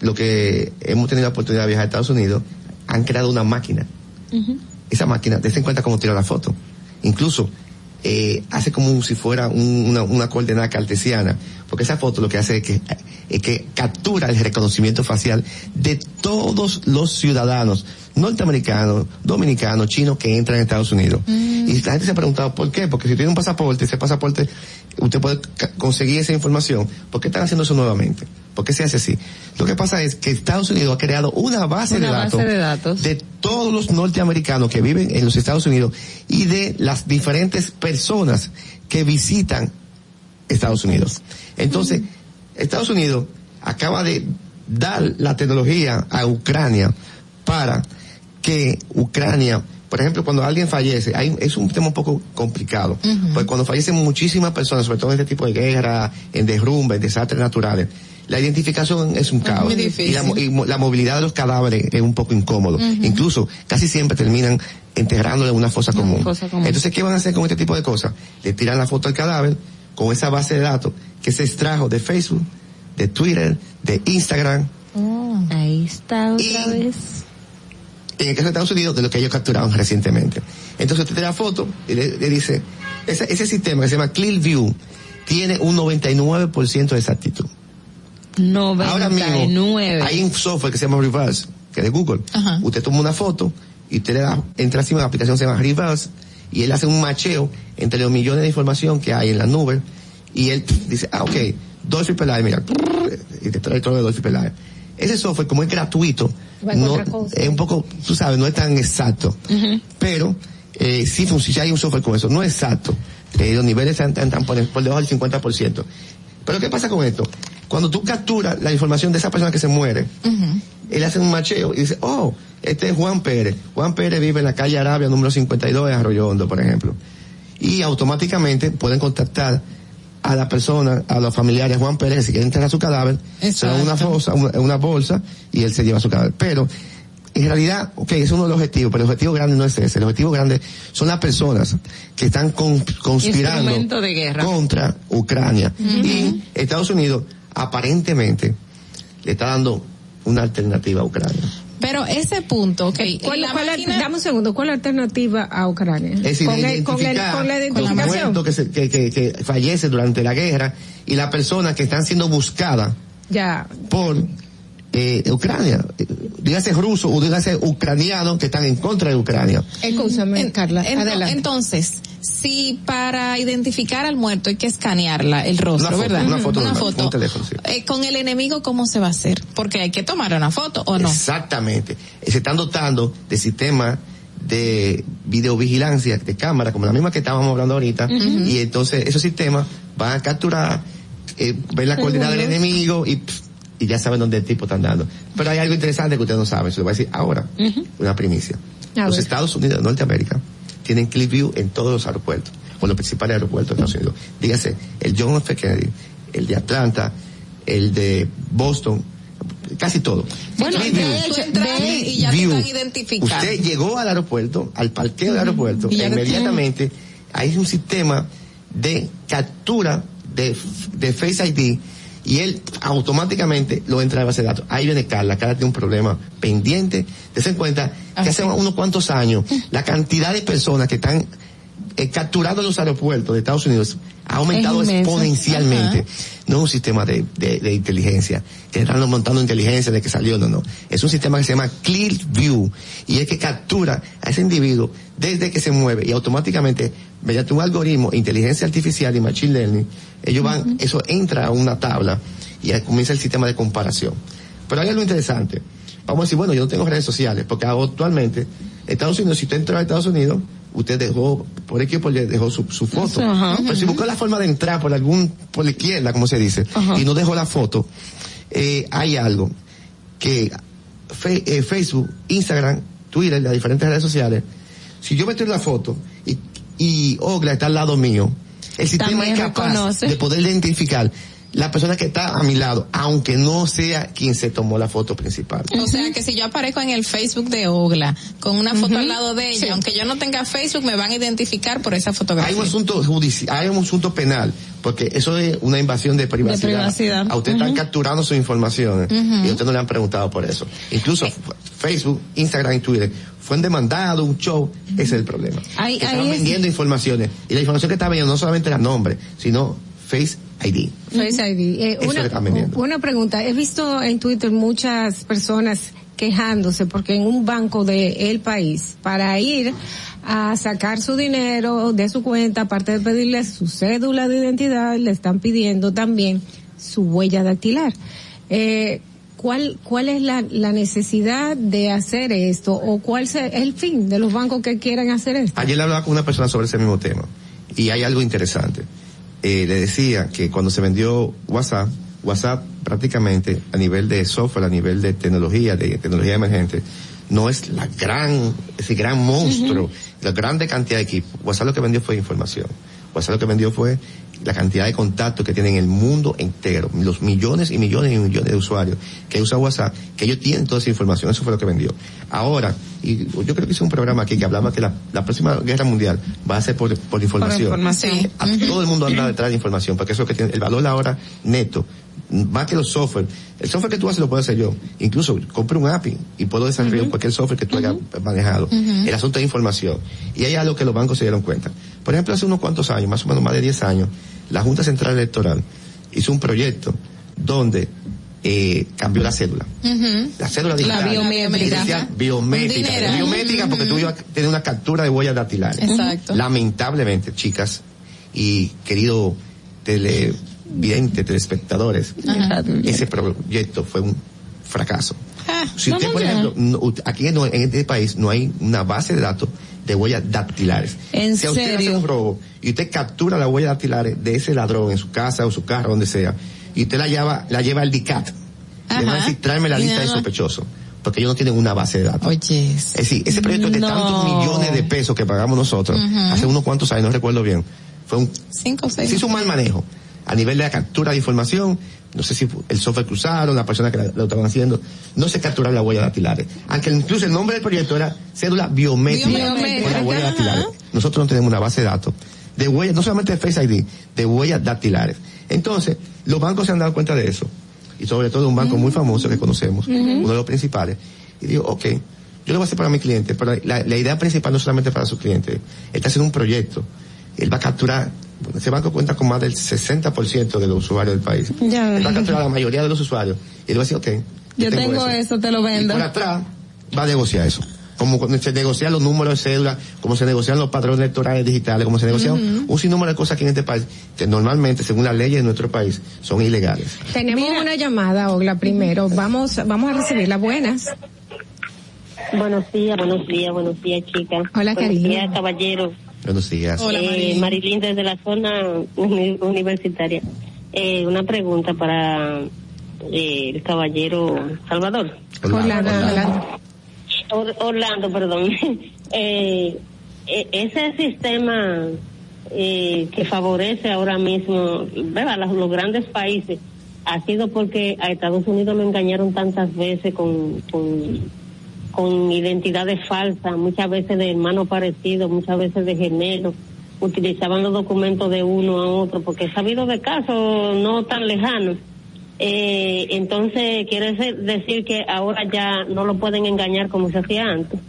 Speaker 37: lo que hemos tenido la oportunidad de viajar a Estados Unidos, han creado una máquina. Esa máquina, de en cuenta cómo tira la foto. Incluso, eh, hace como si fuera una, una coordenada cartesiana, porque esa foto lo que hace que, es que captura el reconocimiento facial de todos los ciudadanos, norteamericanos, dominicanos, chinos que entran en Estados Unidos. Mm. Y la gente se ha preguntado por qué, porque si tiene un pasaporte, ese pasaporte, usted puede conseguir esa información. ¿Por qué están haciendo eso nuevamente? ¿Por qué se hace así? Lo que pasa es que Estados Unidos ha creado una base, de,
Speaker 24: datos
Speaker 37: de, todos los norteamericanos que viven en los Estados Unidos y de las diferentes personas que visitan Estados Unidos. Entonces, mm. Estados Unidos acaba de dar la tecnología a Ucrania para que Ucrania, por ejemplo, cuando alguien fallece, es un tema un poco complicado, porque cuando fallecen muchísimas personas, sobre todo en este tipo de guerra, en derrumbes, en desastres naturales, la identificación es un caos. y, la, y, la, movilidad de los cadáveres es un poco incómodo. Incluso casi siempre terminan enterrándolo en una fosa, común. Entonces, ¿qué van a hacer con este tipo de cosas? Le tiran la foto al cadáver con esa base de datos que se extrajo de Facebook, de Twitter, de Instagram. Oh.
Speaker 24: ahí está otra vez
Speaker 37: en el caso de Estados Unidos, de lo que ellos capturaron recientemente. Entonces usted te da foto y le, dice, ese, sistema que se llama Clearview tiene un 99% de exactitud.
Speaker 24: 99. Ahora mismo
Speaker 37: hay un software que se llama Reverse, que es de Google. Usted toma una foto y usted le da, entra encima de la aplicación que se llama Reverse y él hace un macheo entre los millones de información que hay en la nube y él dice, ah, ok, Dolphin Peláez, mira, y te trae todo de Dolphin Peláez. Ese software, como es gratuito, es un poco, tú sabes, no es tan exacto. Pero eh, sí funciona, hay un software con eso, no es exacto. Eh, los niveles están, por, debajo del 50%. Pero ¿qué pasa con esto? Cuando tú capturas la información de esa persona que se muere, él hace un macheo y dice, oh, este es Juan Pérez. Juan Pérez vive en la calle Arabia número 52 de Arroyo Hondo, por ejemplo. Y automáticamente pueden contactar a la persona, a los familiares Juan Pérez, que si quieren enterrar su cadáver, se da una, fosa, una, bolsa y él se lleva su cadáver. Pero, en realidad, ok, es uno de los objetivos, pero el objetivo grande no es ese. El objetivo grande son las personas que están conspirando contra Ucrania. Y Estados Unidos, aparentemente, le está dando una alternativa a Ucrania.
Speaker 24: Pero ese punto, eh, ¿Cuál, dame un segundo, ¿cuál es la alternativa a Ucrania? Es
Speaker 37: decir,
Speaker 24: con,
Speaker 37: el, con,
Speaker 24: la identificación.
Speaker 37: que, se, que, fallece durante la guerra y las personas que están siendo buscadas por eh, Ucrania, eh, dígase ruso o dígase ucraniano que están en contra de Ucrania.
Speaker 24: Escúchame, Carla. Entonces, si para identificar al muerto hay que escanearla, el rostro, una ¿verdad? Una foto,
Speaker 37: Un teléfono, eh,
Speaker 24: con el enemigo, ¿cómo se va a hacer? Porque hay que tomar una foto o
Speaker 37: no. Exactamente. Se están dotando de sistemas de videovigilancia, de cámara como la misma que estábamos hablando ahorita, y entonces esos sistemas van a capturar, eh, ver la coordinada del enemigo y y ya saben dónde el tipo está andando. Pero hay algo interesante que ustedes no saben, se voy a decir ahora, una primicia. los Estados Unidos de Norteamérica tienen clip view en todos los aeropuertos, o los principales aeropuertos de Estados Unidos. Dígase, el John F. Kennedy, el de Atlanta, el de Boston, casi todo.
Speaker 24: Bueno, y ya Usted
Speaker 37: llegó al aeropuerto, al parqueo del aeropuerto, e inmediatamente hay un sistema de captura de, de Face ID y él automáticamente lo entra a base de datos. Ahí viene Carla, Carla tiene un problema pendiente. en cuenta que hace unos cuantos años la cantidad de personas que están eh, capturando los aeropuertos de Estados Unidos ha aumentado exponencialmente. No es un sistema de, inteligencia, que están montando inteligencia de que salió, no, no. Es un sistema que se llama Clear View. y es que captura a ese individuo desde que se mueve y automáticamente mediante un algoritmo, inteligencia artificial y machine learning, ellos van, eso entra a una tabla y ahí comienza el sistema de comparación. Pero hay algo interesante. Vamos a decir, bueno, yo no tengo redes sociales, porque actualmente, Estados Unidos, si usted entra a Estados Unidos, usted dejó, por equipo le dejó su, foto. Pero si buscó la forma de entrar por algún, por la izquierda, como se dice, y no dejó la foto, eh, hay algo que eh, Facebook, Instagram, Twitter, las diferentes redes sociales, si yo meto en la foto, y Ogla está al lado mío, el sistema es capaz de poder identificar la persona que está a mi lado, aunque no sea quien se tomó la foto principal.
Speaker 24: O sea que si yo aparezco en el Facebook de Ogla con una foto al lado de ella, aunque yo no tenga Facebook, me van a identificar por esa fotografía.
Speaker 37: Hay un asunto hay un asunto penal, porque eso es una invasión de privacidad. A
Speaker 24: usted están capturando sus informaciones y a usted no le han preguntado por eso. Incluso Facebook, Instagram y Twitter fue un demandado, un show, ese es el problema.
Speaker 37: que vendiendo informaciones y la información que está vendiendo no solamente era nombre, sino Facebook ID. ID.
Speaker 24: Eh, una, pregunta. He visto en Twitter muchas personas quejándose porque en un banco de el país para ir a sacar su dinero de su cuenta, aparte de pedirle su cédula de identidad, le están pidiendo también su huella dactilar. Eh, ¿Cuál, cuál es la, necesidad de hacer esto o cuál es el fin de los bancos que quieran hacer esto?
Speaker 37: Ayer le hablaba con una persona sobre ese mismo tema y hay algo interesante eh, le decía que cuando se vendió WhatsApp, WhatsApp prácticamente a nivel de software, a nivel de tecnología, de tecnología emergente, no es la gran, ese gran monstruo, la grande cantidad de equipos. WhatsApp lo que vendió fue información. WhatsApp lo que vendió fue la cantidad de contactos que tienen el mundo entero, los millones y millones y millones de usuarios que usan WhatsApp, que ellos tienen toda esa información, eso fue lo que vendió. Ahora, y yo creo que hice un programa aquí que hablaba que la, próxima guerra mundial va a ser por, información. todo el mundo anda detrás de información, porque eso es lo que tiene, el valor ahora neto más que los software. El software que tú haces lo puedo hacer yo. Incluso compro un API y puedo desarrollar cualquier software que tú hayas manejado. El asunto de información. Y hay algo que los bancos se dieron cuenta. Por ejemplo, hace unos cuantos años, más o menos más de 10 años, la Junta Central Electoral hizo un proyecto donde eh, cambió la célula, La cédula digital.
Speaker 24: La biométrica.
Speaker 37: Biométrica. porque tú ibas a tener una captura de huellas dactilares. Exacto. Lamentablemente, chicas y queridos televidentes, telespectadores, ese proyecto fue un fracaso si usted, por ejemplo, aquí en, este país no hay una base de datos de huellas dactilares.
Speaker 24: ¿En si
Speaker 37: usted
Speaker 24: hace
Speaker 37: un robo y usted captura la huella dactilares de ese ladrón en su casa o su carro, donde sea, y usted la lleva, la lleva al DICAT, le va a decir, tráeme la lista de sospechosos porque ellos no tienen una base de datos.
Speaker 24: Oye. Es
Speaker 37: decir, ese proyecto de tantos millones de pesos que pagamos nosotros, hace unos cuantos años, no recuerdo bien, fue un...
Speaker 24: Cinco o seis.
Speaker 37: Se hizo un mal manejo a nivel de la captura de información, no sé si el software que usaron, la persona que lo estaban haciendo, no se capturaron las huellas dactilares. Aunque incluso el nombre del proyecto era cédula biométrica, con huellas Nosotros no tenemos una base de datos de huellas, no solamente de Face ID, de huellas dactilares. Entonces, los bancos se han dado cuenta de eso. Y sobre todo un banco muy famoso que conocemos, uno de los principales. Y digo, ok, yo lo voy a hacer para mi cliente, pero la, idea principal no solamente para su cliente, está haciendo un proyecto. Él va a capturar ese banco cuenta con más del 60% de los usuarios del país. Ya. la mayoría de los usuarios. Y luego ok.
Speaker 24: Yo, tengo, eso. te lo vendo.
Speaker 37: Y por atrás va a negociar eso. Como cuando se negocian los números de cédula, como se negocian los patrones electorales digitales, como se negocian un sinnúmero de cosas aquí en este país, que normalmente, según las leyes de nuestro país, son ilegales.
Speaker 24: Tenemos una llamada, Ogla,
Speaker 38: primero.
Speaker 24: Vamos, vamos
Speaker 38: a las Buenas. Buenos días, buenos días, buenos días, chicas. Hola,
Speaker 24: buenos Buenos
Speaker 38: caballero.
Speaker 37: Hola,
Speaker 38: Eh, desde la zona universitaria. Eh, una pregunta para eh, el caballero Salvador. Orlando. Orlando, perdón. Eh, e-, ese sistema que favorece ahora mismo a Los, los grandes países ha sido porque a Estados Unidos lo engañaron tantas veces con con identidades falsas, muchas veces de hermanos parecidos, muchas veces de gemelos, utilizaban los documentos de uno a otro, porque he sabido de casos no tan lejanos. Eh, entonces, quiere decir que ahora ya no lo pueden engañar como se hacía antes.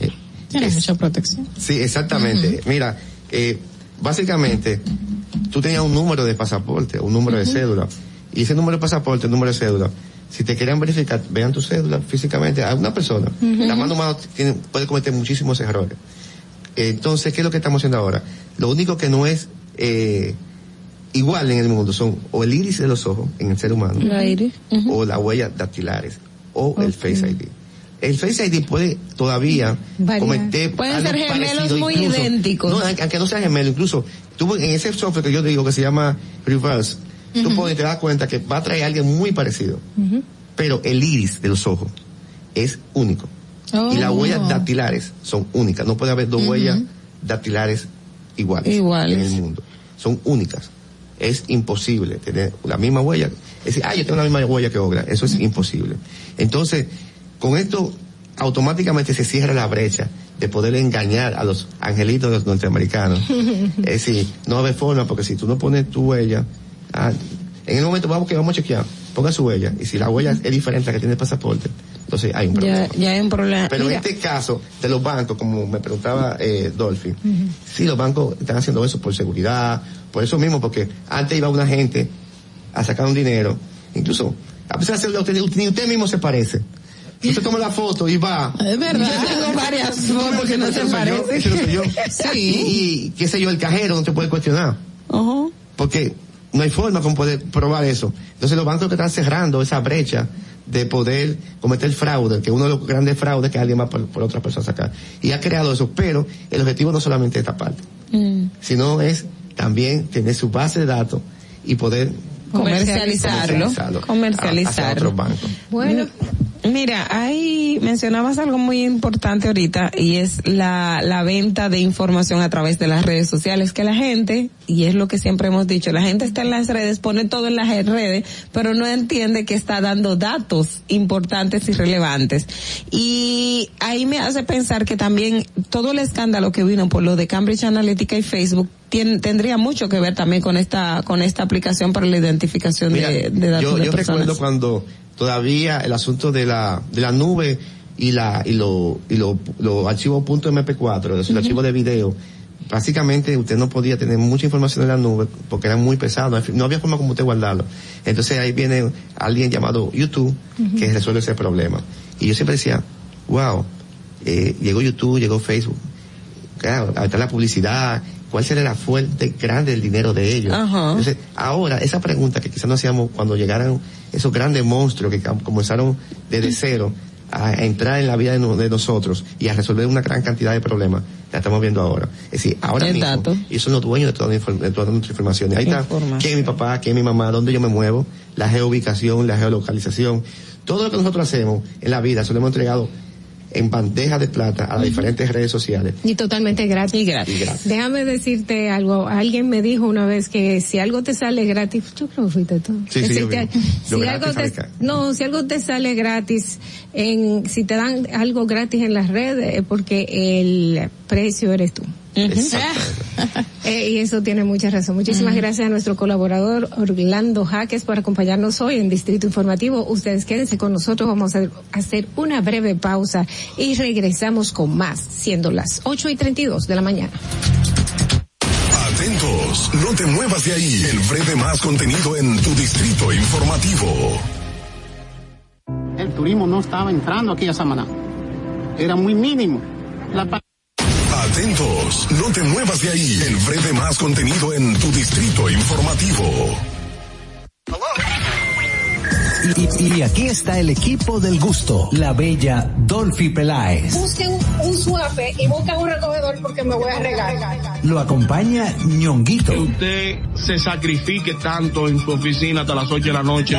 Speaker 24: Eh, Tiene mucha protección.
Speaker 37: Sí, exactamente. Mira, eh, básicamente, tú tenías un número de pasaporte, un número de cédula, y ese número de pasaporte, el número de cédula, si te querían verificar, vean tu cédula físicamente a una persona. La mano humana tiene, puede cometer muchísimos errores. Entonces, ¿qué es lo que estamos haciendo ahora? Lo único que no es eh, igual en el mundo son o el iris de los ojos en el ser humano,
Speaker 24: la iris.
Speaker 37: o la huella dactilares, o el Face ID. El Face ID puede todavía cometer.
Speaker 24: Pueden ser gemelos muy idénticos.
Speaker 37: No, aunque no sean gemelos, incluso tuvo en ese software que yo digo que se llama Reverse, Tú te das cuenta que va a traer alguien muy parecido. Pero el iris de los ojos es único. Y las oh. huellas dactilares son únicas. No puede haber dos huellas dactilares iguales, en el mundo. Son únicas. Es imposible tener la misma huella. Es decir, ah, yo tengo la misma huella que Ogra. Eso es imposible. Entonces, con esto automáticamente se cierra la brecha de poder engañar a los angelitos de los norteamericanos. es decir, no hay forma, porque si tú no pones tu huella, Ah, en el momento vamos que vamos a chequear, ponga su huella, y si la huella es diferente a la que tiene el pasaporte, entonces hay un
Speaker 24: problema. Ya, hay un problema.
Speaker 37: Pero en este caso de los bancos, como me preguntaba eh, Dolphy, sí, los bancos están haciendo eso por seguridad, por eso mismo, porque antes iba una gente a sacar un dinero, incluso, a pesar de ser usted, usted, mismo se parece. Usted toma la foto y va.
Speaker 24: Es verdad.
Speaker 38: Yo tengo varias fotos no, que no, se parece Sí.
Speaker 37: Y, qué sé yo, el cajero no te puede cuestionar. Uh Porque no hay forma como poder probar eso. Entonces los bancos que están cerrando esa brecha de poder cometer fraude, que uno de los grandes fraudes que alguien va por, otra persona sacar. Y ha creado eso, pero el objetivo no solamente es esta parte, mm. sino es también tener su base de datos y poder
Speaker 24: comercializarlo, comercializarlo,
Speaker 37: A, otros bancos.
Speaker 24: Bueno. Mira, ahí mencionabas algo muy importante ahorita y es la, la venta de información a través de las redes sociales, que la gente, y es lo que siempre hemos dicho, la gente está en las redes, pone todo en las redes, pero no entiende que está dando datos importantes y relevantes. Y ahí me hace pensar que también todo el escándalo que vino por lo de Cambridge Analytica y Facebook tendría mucho que ver también con esta con esta aplicación para la identificación de, de, datos yo, recuerdo
Speaker 37: cuando todavía el asunto de la, de la nube y la, y lo, y los lo archivos .mp4, los archivos de video, básicamente usted no podía tener mucha información en la nube porque era muy pesado, no había forma como usted guardarlo. Entonces ahí viene alguien llamado YouTube que resuelve ese problema. Y yo siempre decía, wow, eh, llegó YouTube, llegó Facebook, claro, ahí está la publicidad, cuál será la fuente grande del dinero de ellos. Entonces, ahora, esa pregunta que quizás no hacíamos cuando llegaran esos grandes monstruos que comenzaron desde cero a entrar en la vida de, nosotros y a resolver una gran cantidad de problemas, la estamos viendo ahora. Es decir, ahora mismo, y son los dueños de toda, de toda nuestra información. ahí está, ¿quién es mi papá? ¿Quién es mi mamá? ¿Dónde yo me muevo? La geoubicación, la geolocalización. Todo lo que nosotros hacemos en la vida se lo hemos entregado en bandeja de plata a las diferentes redes sociales.
Speaker 24: Y totalmente gratis. Y
Speaker 37: gratis.
Speaker 24: Déjame decirte algo. Alguien me dijo una vez que si algo te sale gratis, yo creo que fuiste tú.
Speaker 37: si
Speaker 24: algo te, no, si algo te sale gratis, en, si te dan algo gratis en las redes, es porque el precio eres tú. Eh, y eso tiene mucha razón. Muchísimas gracias a nuestro colaborador Orlando Jaques por acompañarnos hoy en Distrito Informativo. Ustedes quédense con nosotros, vamos a hacer una breve pausa y regresamos con más, siendo las 8 y 32 de la mañana.
Speaker 39: Atentos, no te muevas de ahí. El breve más contenido en tu Distrito Informativo.
Speaker 40: El turismo no estaba entrando aquella semana Era muy mínimo
Speaker 39: te de ahí. El breve más contenido en tu distrito informativo.
Speaker 41: Y, aquí está el equipo del gusto, la bella Dolphy
Speaker 42: Peláez. Busque un suave y busca un recogedor porque me voy a regar.
Speaker 41: Lo acompaña ñonguito. Que
Speaker 43: usted se sacrifique tanto en su oficina hasta las 8 de la noche.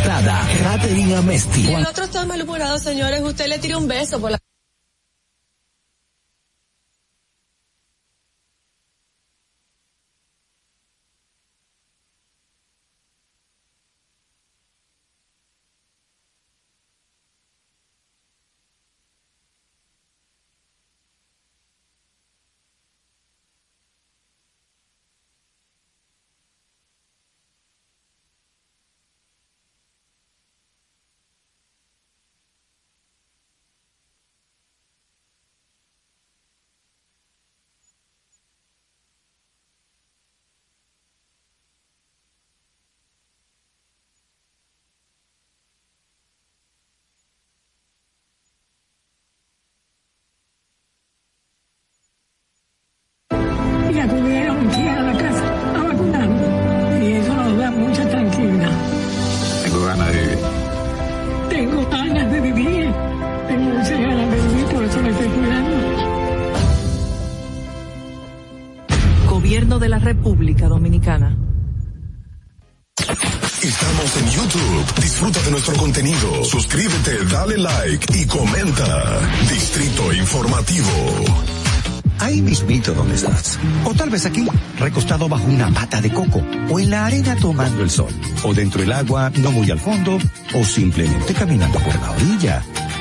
Speaker 41: Caterina
Speaker 44: Mesti. El otro está malhumorado, señores. Usted le tira un beso por la.
Speaker 39: nuestro contenido. Suscríbete, dale like y comenta. Distrito Informativo
Speaker 41: ahí mismito donde estás. O tal vez aquí, recostado bajo una pata de coco, o en la arena tomando el sol, o dentro del agua, no muy al fondo, o simplemente caminando por la orilla.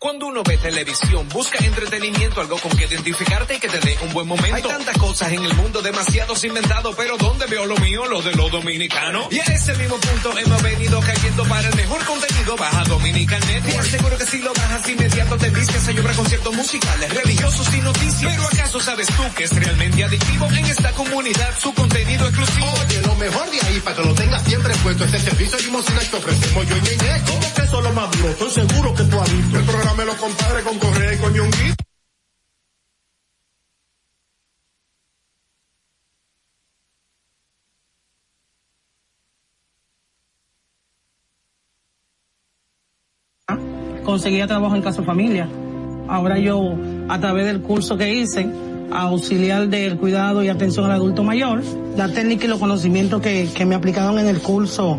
Speaker 45: Cuando uno ve televisión, busca entretenimiento, algo con que identificarte y que te dé un buen momento. Hay tantas cosas en el mundo, demasiados inventados, pero ¿dónde veo lo mío? Lo de los dominicanos. Y a ese mismo punto hemos venido cayendo para el mejor contenido, baja Dominican Net. Te aseguro que si lo bajas inmediato te vistes a llorar conciertos musicales, religiosos y noticias. Pero ¿acaso sabes tú que es realmente adictivo en esta comunidad su contenido exclusivo? Oye, lo mejor de ahí para que lo tengas siempre puesto, este servicio de que ofrecemos yo y ¿Cómo que eso lo más duro? Estoy seguro que tú has compadre con correa y con
Speaker 46: conseguía trabajo en Casa Familia. Ahora yo, a través del curso que hice, auxiliar del cuidado y atención al adulto mayor, la técnica y los conocimientos que, que me aplicaron en el curso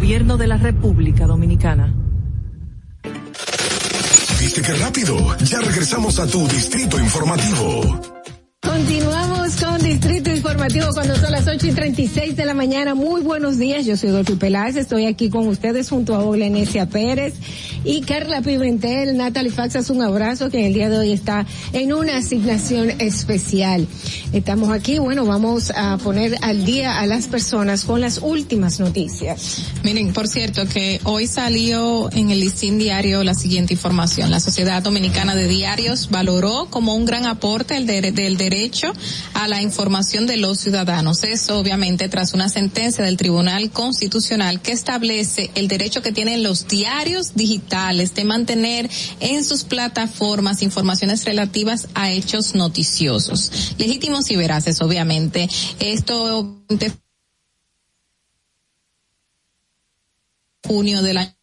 Speaker 41: Gobierno de la República Dominicana.
Speaker 39: ¿Viste que rápido? Ya regresamos a tu distrito informativo.
Speaker 24: Continuamos con Distrito informativo cuando son las 8 y 36 de la mañana. Muy buenos días, yo soy Dolphy Peláez, estoy aquí con ustedes junto a Oglenecia Pérez y Carla Pimentel. Natalie Faxas, un abrazo que en el día de hoy está en una asignación especial. Estamos aquí, bueno, vamos a poner al día a las personas con las últimas noticias.
Speaker 47: Miren, por cierto, que hoy salió en el listín diario la siguiente información. La Sociedad Dominicana de Diarios valoró como un gran aporte el del derecho a la información de los ciudadanos. Eso obviamente tras una sentencia del Tribunal Constitucional que establece el derecho que tienen los diarios digitales de mantener en sus plataformas informaciones relativas a hechos noticiosos, legítimos y veraces, obviamente. Esto junio del año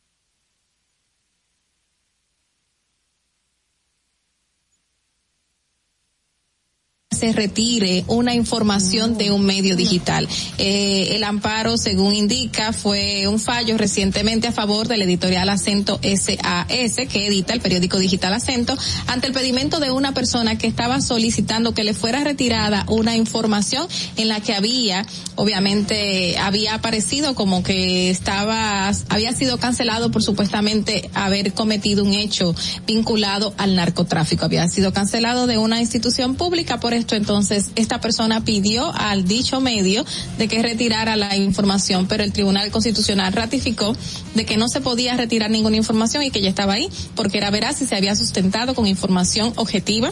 Speaker 47: se retire una información de un medio digital. Eh, el amparo, según indica, fue un fallo recientemente a favor del editorial Acento SAS, que edita el periódico digital Acento, ante el pedimento de una persona que estaba solicitando que le fuera retirada una información en la que había, obviamente, había aparecido como que estaba, había sido cancelado por supuestamente haber cometido un hecho vinculado al narcotráfico. Había sido cancelado de una institución pública por entonces esta persona pidió al dicho medio de que retirara la información, pero el Tribunal Constitucional ratificó de que no se podía retirar ninguna información y que ya estaba ahí porque era veraz y se había sustentado con información objetiva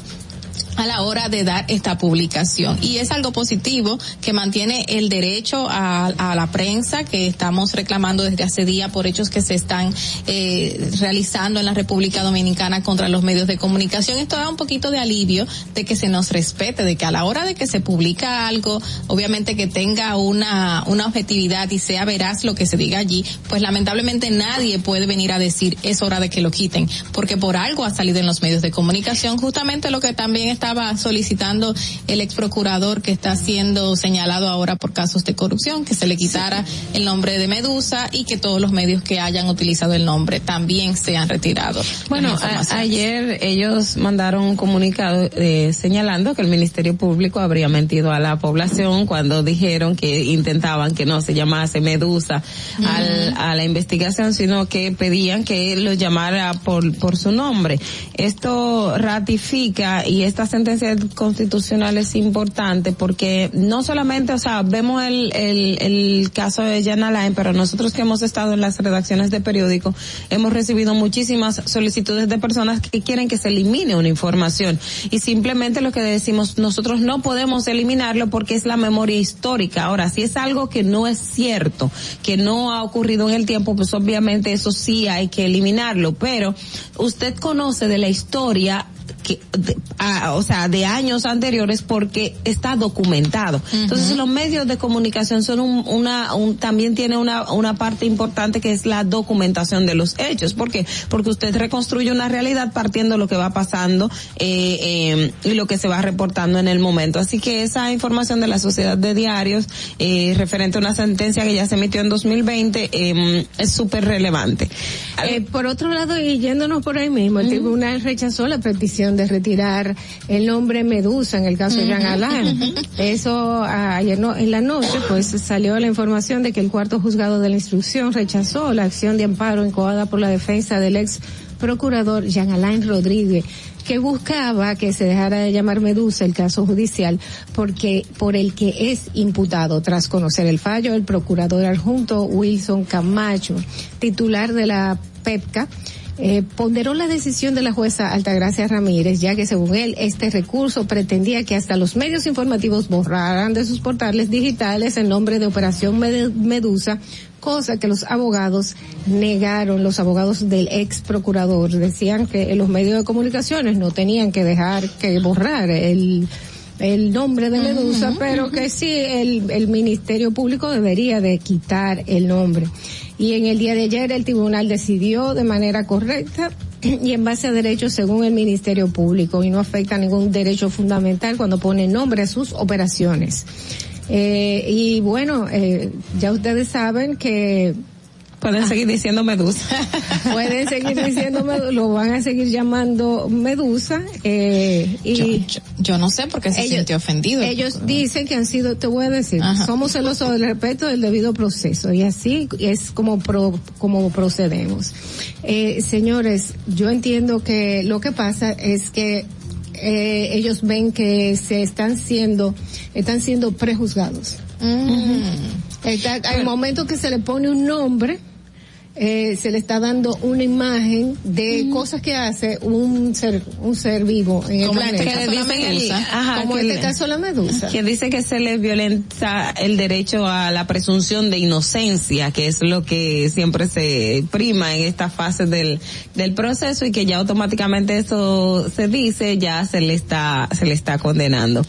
Speaker 47: a la hora de dar esta publicación. Y es algo positivo que mantiene el derecho a, la prensa que estamos reclamando desde hace día por hechos que se están eh, realizando en la República Dominicana contra los medios de comunicación. Esto da un poquito de alivio de que se nos respete, de que a la hora de que se publica algo, obviamente que tenga una, una objetividad y sea veraz lo que se diga allí, pues lamentablemente nadie puede venir a decir es hora de que lo quiten, porque por algo ha salido en los medios de comunicación justamente lo que también estaba solicitando el ex procurador que está siendo señalado ahora por casos de corrupción, que se le quitara el nombre de Medusa y que todos los medios que hayan utilizado el nombre también sean retirados.
Speaker 24: Bueno, ayer ellos mandaron un comunicado eh, señalando que el Ministerio Público habría mentido a la población cuando dijeron que intentaban que no se llamase Medusa a la investigación, sino que pedían que lo llamara por, por su nombre. Esto ratifica y es esta sentencia constitucional es importante porque no solamente, o sea, vemos el, el, el caso de Jan Alain, pero nosotros que hemos estado en las redacciones de periódico hemos recibido muchísimas solicitudes de personas que quieren que se elimine una información y simplemente lo que decimos, nosotros no podemos eliminarlo porque es la memoria histórica. Ahora, si es algo que no es cierto, que no ha ocurrido en el tiempo, pues obviamente eso sí hay que eliminarlo, pero usted conoce de la historia que, o sea, de años anteriores porque está documentado. Entonces los medios de comunicación son una, también tiene una, una parte importante que es la documentación de los hechos. ¿Por Porque usted reconstruye una realidad partiendo lo que va pasando eh, em, y lo que se va reportando en el momento. Así que esa información de la sociedad de diarios eh, referente a una sentencia que ya se emitió en 2020 em, es súper relevante. Eh, por otro lado, y yéndonos por ahí mismo, el uh tribunal rechazó la petición de retirar el nombre Medusa en el caso de Jean Alain. Eso ah, ayer no, en la noche pues salió la información de que el cuarto juzgado de la instrucción rechazó la acción de amparo encoada por la defensa del ex procurador Jean Alain Rodríguez que buscaba que se dejara de llamar Medusa el caso judicial porque por el que es imputado tras conocer el fallo el procurador adjunto Wilson Camacho titular de la PEPCA eh, ponderó la decisión de la jueza Altagracia Ramírez, ya que según él este recurso pretendía que hasta los medios informativos borraran de sus portales digitales el nombre de Operación Medusa, cosa que los abogados negaron, los abogados del ex procurador. Decían que los medios de comunicaciones no tenían que dejar que borrar el nombre de Medusa, pero que sí el, el Ministerio Público debería de quitar el nombre y en el día de ayer el tribunal decidió de manera correcta y en base a derechos según el Ministerio Público y no afecta ningún derecho fundamental cuando pone nombre a sus operaciones. Eh, y bueno, eh, ya ustedes saben que Ah. Pueden seguir diciendo Medusa. Pueden seguir diciendo Medusa, lo van a seguir llamando Medusa. Eh, y
Speaker 47: yo, no sé por qué se sintió ofendido.
Speaker 24: Ellos dicen que han sido, te voy a decir, somos celosos del respeto del debido proceso y así es como, como procedemos. Eh, señores, yo entiendo que lo que pasa es que eh, ellos ven que se están siendo, están siendo prejuzgados. Mm. Al momento que se le pone un nombre eh, se le está dando una imagen de cosas que hace un ser un ser vivo en el planeta.
Speaker 47: Este ajá, como
Speaker 24: en este
Speaker 47: caso la medusa.
Speaker 24: Que dice que
Speaker 47: se le violenta
Speaker 24: el derecho a la presunción de inocencia, que es lo que siempre se prima en esta fase del, del proceso y que ya automáticamente eso se dice, ya se le está se le está condenando.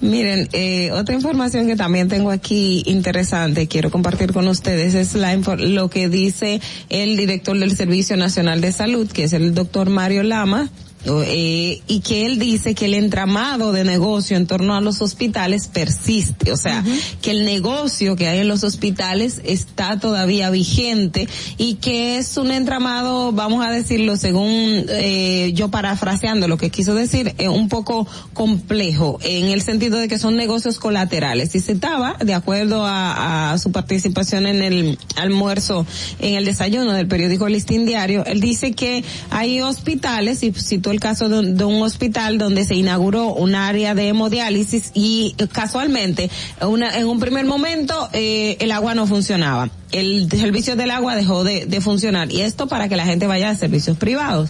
Speaker 24: Miren, eh, otra información que también tengo aquí interesante, quiero compartir con ustedes es la lo que dice el director del Servicio Nacional de Salud, que es el doctor Mario Lama, eh, y que él dice que el entramado de negocio en torno a los hospitales persiste, o sea, que el negocio que hay en los hospitales está todavía vigente y que es un entramado, vamos a decirlo según eh, yo parafraseando lo que quiso decir, es eh, un poco complejo en el sentido de que son negocios colaterales. Y citaba, de acuerdo a, su participación en el almuerzo, en el desayuno del periódico Listín Diario, él dice que hay hospitales y citó el caso de, un hospital donde se inauguró un área de hemodiálisis y eh, casualmente una, en un primer momento eh, el agua no funcionaba el servicio del agua dejó de, de, funcionar y esto para que la gente vaya a servicios privados.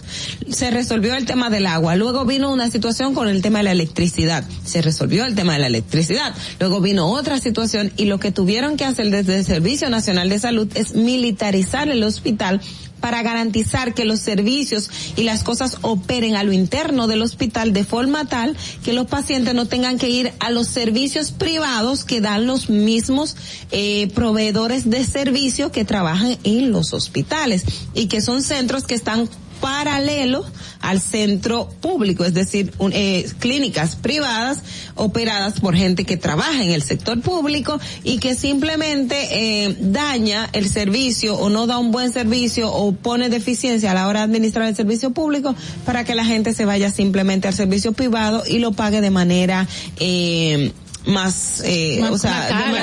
Speaker 24: Se resolvió el tema del agua, luego vino una situación con el tema de la electricidad, se resolvió el tema de la electricidad, luego vino otra situación y lo que tuvieron que hacer desde el Servicio Nacional de Salud es militarizar el hospital para garantizar que los servicios y las cosas operen a lo interno del hospital de forma tal que los pacientes no tengan que ir a los servicios privados que dan los mismos eh, proveedores de servicio que trabajan en los hospitales y que son centros que están paralelo al centro público, es decir, eh, clínicas privadas operadas por gente que trabaja en el sector público y que simplemente eh, daña el servicio o no da un buen servicio o pone deficiencia a la hora de administrar el servicio público para que la gente se vaya simplemente al servicio privado y lo pague de manera eh, más, eh, o sea,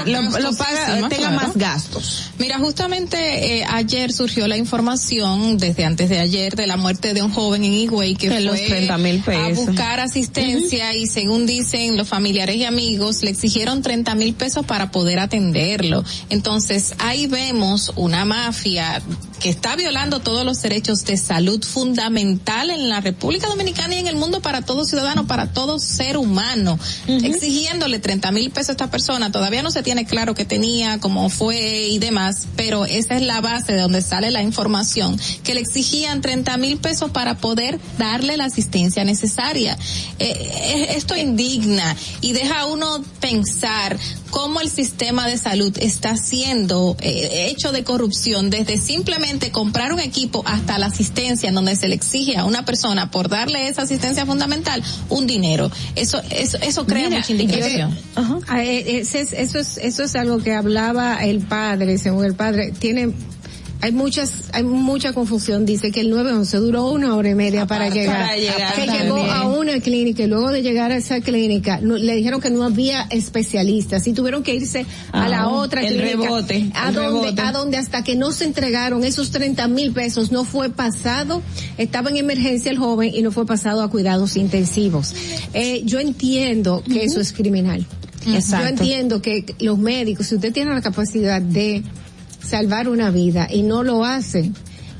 Speaker 24: tenga más gastos.
Speaker 47: Mira, justamente eh, ayer surgió la información, desde antes de ayer, de la muerte de un joven en Higüey que fue a buscar asistencia y según dicen los familiares y amigos, le exigieron 30 mil pesos para poder atenderlo. Entonces, ahí vemos una mafia que está violando todos los derechos de salud fundamental en la República Dominicana y en el mundo para todo ciudadano, para todo ser humano, exigiéndole 30 mil pesos esta persona, todavía no se tiene claro qué tenía, cómo fue y demás, pero esa es la base de donde sale la información, que le exigían 30 mil pesos para poder darle la asistencia necesaria. Eh, eh, esto indigna y deja uno pensar cómo el sistema de salud está siendo eh, hecho de corrupción desde simplemente comprar un equipo hasta la asistencia en donde se le exige a una persona por darle esa asistencia fundamental un dinero. Eso eso, eso crea mucha eh, indicación.
Speaker 24: Ah, eh, eso, es, eso, es, eso es algo que hablaba el padre, según el padre. Tiene hay muchas, hay mucha confusión. Dice que el 911 duró una hora y media para, llegar, para que llegó a una clínica y luego de llegar a esa clínica le dijeron que no había especialistas y tuvieron que irse a la ah, otra clínica.
Speaker 47: Rebote,
Speaker 24: a
Speaker 47: donde,
Speaker 24: A hasta que no se entregaron esos 30 mil pesos no fue pasado. Estaba en emergencia el joven y no fue pasado a cuidados intensivos. Eh, yo entiendo que eso es criminal. Exacto. Yo entiendo que los médicos, si usted tiene la capacidad de salvar una vida y no lo hace,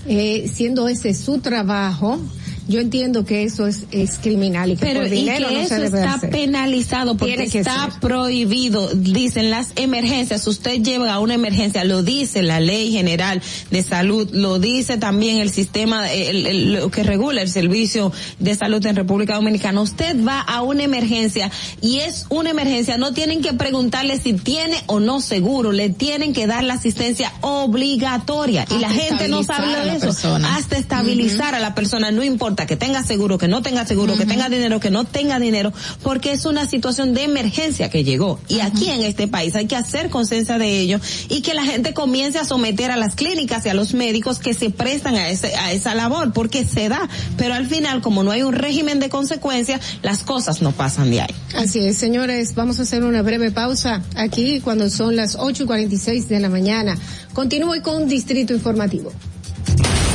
Speaker 24: eh, siendo ese su trabajo, yo entiendo que eso es, es criminal y que Pero, por dinero no eso está
Speaker 47: penalizado porque está prohibido. Dicen las emergencias, usted lleva a una emergencia, lo dice la ley general de salud, lo dice también el sistema el, que regula el servicio de salud en República Dominicana. Usted va a una emergencia y es una emergencia, no tienen que preguntarle si tiene o no seguro, le tienen que dar la asistencia obligatoria y la gente no sabe de eso, hasta estabilizar a la persona, no importa que tenga seguro, que no tenga seguro, que tenga dinero, que no tenga dinero, porque es una situación de emergencia que llegó. Y aquí en este país hay que hacer conciencia de ello y que la gente comience a someter a las clínicas y a los médicos que se prestan a, esa labor, porque se da. Pero al final, como no hay un régimen de consecuencias, las cosas no pasan de ahí.
Speaker 24: Así es, señores, vamos a hacer una breve pausa aquí cuando son las 8 y de la mañana. continúo con Distrito Informativo.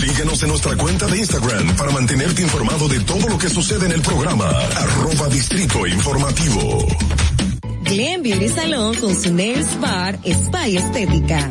Speaker 39: Síguenos en nuestra cuenta de Instagram para mantenerte informado de todo lo que sucede en el programa. Arroba Distrito Informativo.
Speaker 48: Glen Beauty Salón con su Nails Bar Spa Estética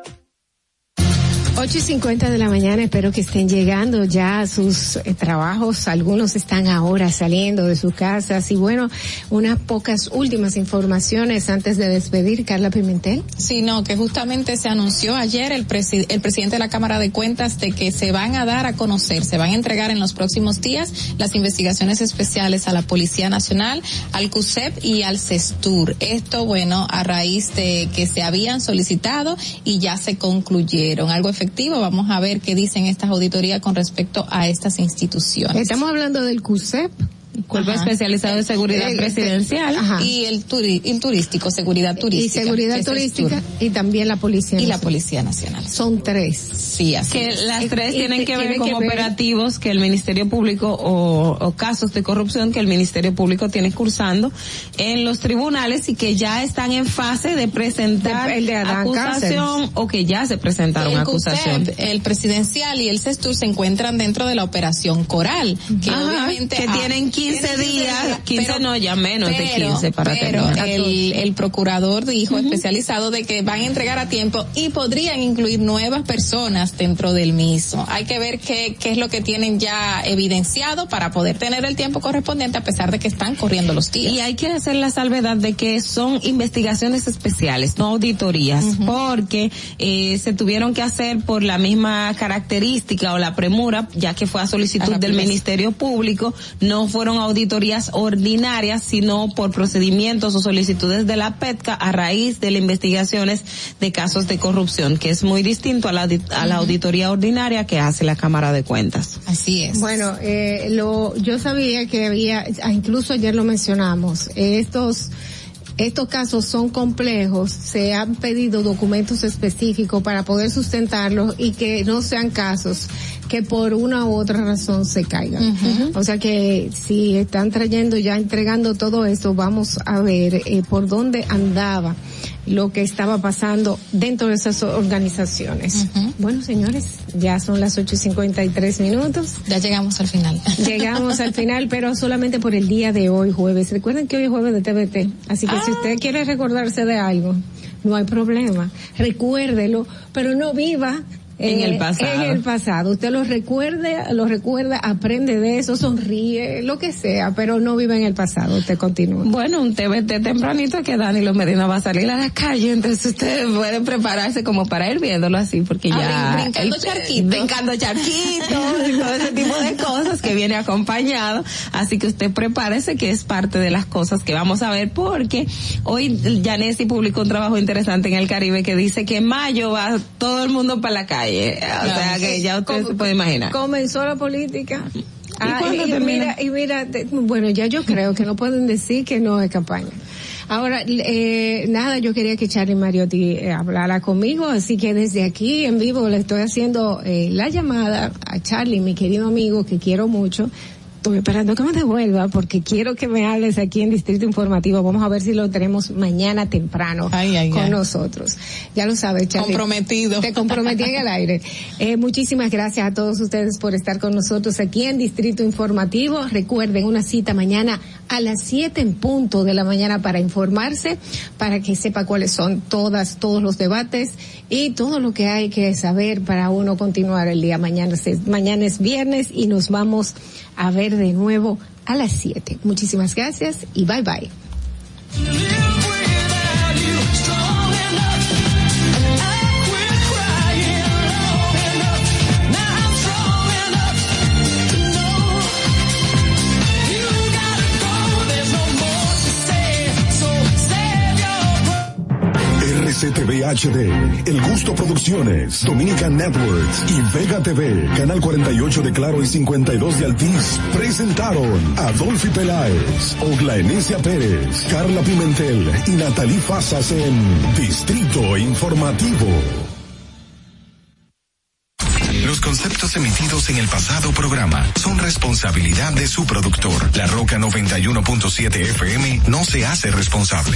Speaker 49: 8 y 50 de la mañana, espero que estén llegando ya a sus eh, trabajos. Algunos están ahora saliendo de sus casas. Y bueno, unas pocas últimas informaciones antes de despedir, Carla Pimentel.
Speaker 47: Sí, no, que justamente se anunció ayer el, el presidente de la Cámara de Cuentas de que se van a dar a conocer, se van a entregar en los próximos días las investigaciones especiales a la Policía Nacional, al CUSEP y al CESTUR. Esto, bueno, a raíz de que se habían solicitado y ya se concluyeron. Algo efectivo Vamos a ver qué dicen estas auditorías con respecto a estas instituciones.
Speaker 49: Estamos hablando del CUSEP.
Speaker 47: Cuerpo Especializado de Seguridad Presidencial. Eh, y el, turístico, Seguridad Turística.
Speaker 49: Y Seguridad Turística y también la Policía
Speaker 47: Nacional. la Policía Nacional.
Speaker 49: Son tres.
Speaker 47: Sí, así
Speaker 24: Que las tres tienen que ver con operativos que el Ministerio Público o, casos de corrupción que el Ministerio Público tiene cursando en los tribunales y que ya están en fase de presentar el de acusación o que ya se presentaron acusaciones
Speaker 47: acusación. el presidencial y el CESTUR se encuentran dentro de la operación Coral,
Speaker 24: que obviamente tienen que 15 días, 15 no, ya menos de 15 para
Speaker 47: tener. El, el procurador dijo especializado de que van a entregar a tiempo y podrían incluir nuevas personas dentro del mismo. Hay que ver qué, qué es lo que tienen ya evidenciado para poder tener el tiempo correspondiente a pesar de que están corriendo los días.
Speaker 24: Y hay que hacer la salvedad de que son investigaciones especiales, no auditorías, porque eh, se tuvieron que hacer por la misma característica o la premura, ya que fue a solicitud del Ministerio Público, no fueron auditorías ordinarias, sino por procedimientos o solicitudes de la PETCA a raíz de las investigaciones de casos de corrupción, que es muy distinto a la, a la auditoría ordinaria que hace la Cámara de Cuentas.
Speaker 49: Así es. Bueno, eh, lo, yo sabía que había, ah, incluso ayer lo mencionamos, estos estos casos son complejos, se han pedido documentos específicos para poder sustentarlos y que no sean casos que por una u otra razón se caigan. O sea que si están trayendo ya entregando todo esto, vamos a ver eh, por dónde andaba lo que estaba pasando dentro de esas organizaciones. Bueno, señores, ya son las ocho y tres minutos.
Speaker 47: Ya llegamos al final.
Speaker 49: Llegamos al final, pero solamente por el día de hoy, jueves. Recuerden que hoy es jueves de TBT? así que si usted ah. quiere recordarse de algo, no hay problema. Recuérdelo, pero no viva en el eh, pasado. En el pasado. Usted lo recuerde, lo recuerda, aprende de eso, sonríe, lo que sea, pero no vive en el pasado. Usted continúa.
Speaker 24: Bueno, un TBT tempranito que Danilo Medina va a salir a la calle, entonces ustedes pueden prepararse como para ir viéndolo así, porque ya. brincando charquitos. Brincando charquitos, todo ese tipo de cosas que viene acompañado. Así que usted prepárese que es parte de las cosas que vamos a ver, porque hoy Janessi publicó un trabajo interesante en el Caribe que dice que en mayo va todo el mundo para la calle que eh, ya usted se puede imaginar.
Speaker 49: Comenzó la política. ¿Y, ah, mira, bueno, ya yo creo que no pueden decir que no es campaña. Ahora, eh, nada, yo quería que Charlie Mariotti eh, hablara conmigo, así que desde aquí en vivo le estoy haciendo la llamada a Charlie, mi querido amigo que quiero mucho, estoy esperando que me devuelva porque quiero que me hables aquí en Distrito Informativo. Vamos a ver si lo tenemos mañana temprano con nosotros. Ya lo sabes,
Speaker 24: Charlie, Comprometido.
Speaker 49: Te comprometí en el aire. Eh, muchísimas gracias a todos ustedes por estar con nosotros aquí en Distrito Informativo. Recuerden una cita mañana a las 7 en punto de la mañana para informarse, para que sepa cuáles son todas, todos los debates y todo lo que hay que saber para uno continuar el día. Mañana, mañana es viernes y nos vamos a ver de nuevo a las 7. Muchísimas gracias y bye bye.
Speaker 39: CTV HD, El Gusto Producciones, Dominican Networks y Vega TV, Canal 48 de Claro y 52 de Altiz, presentaron a Adolfi Peláez, Oglaenecia Pérez, Carla Pimentel y Natalí Fasas en Distrito Informativo. Los conceptos emitidos en el pasado programa son responsabilidad de su productor. La Roca 91.7 FM no se hace responsable.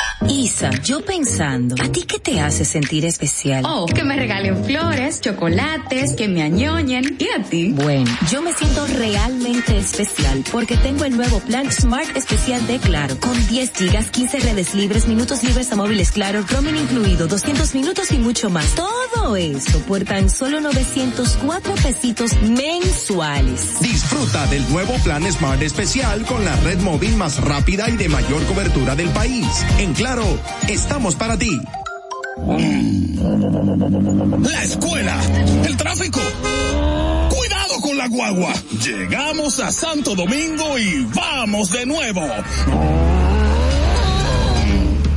Speaker 50: Isa, yo pensando, ¿a ti qué te hace sentir especial?
Speaker 51: Oh, que me regalen flores, chocolates, que me añoñen. ¿Y a ti?
Speaker 50: Bueno, yo me siento realmente especial porque tengo el nuevo plan Smart Especial de Claro, con 10 gigas, 15 redes libres, minutos libres a móviles Claro, roaming incluido, 200 minutos y mucho más. Todo eso por tan solo 904 pesitos mensuales.
Speaker 52: Disfruta del nuevo plan Smart Especial con la red móvil más rápida y de mayor cobertura del país. En Claro estamos para ti.
Speaker 53: La escuela, el tráfico. Cuidado con la guagua. Llegamos a Santo Domingo y vamos de nuevo.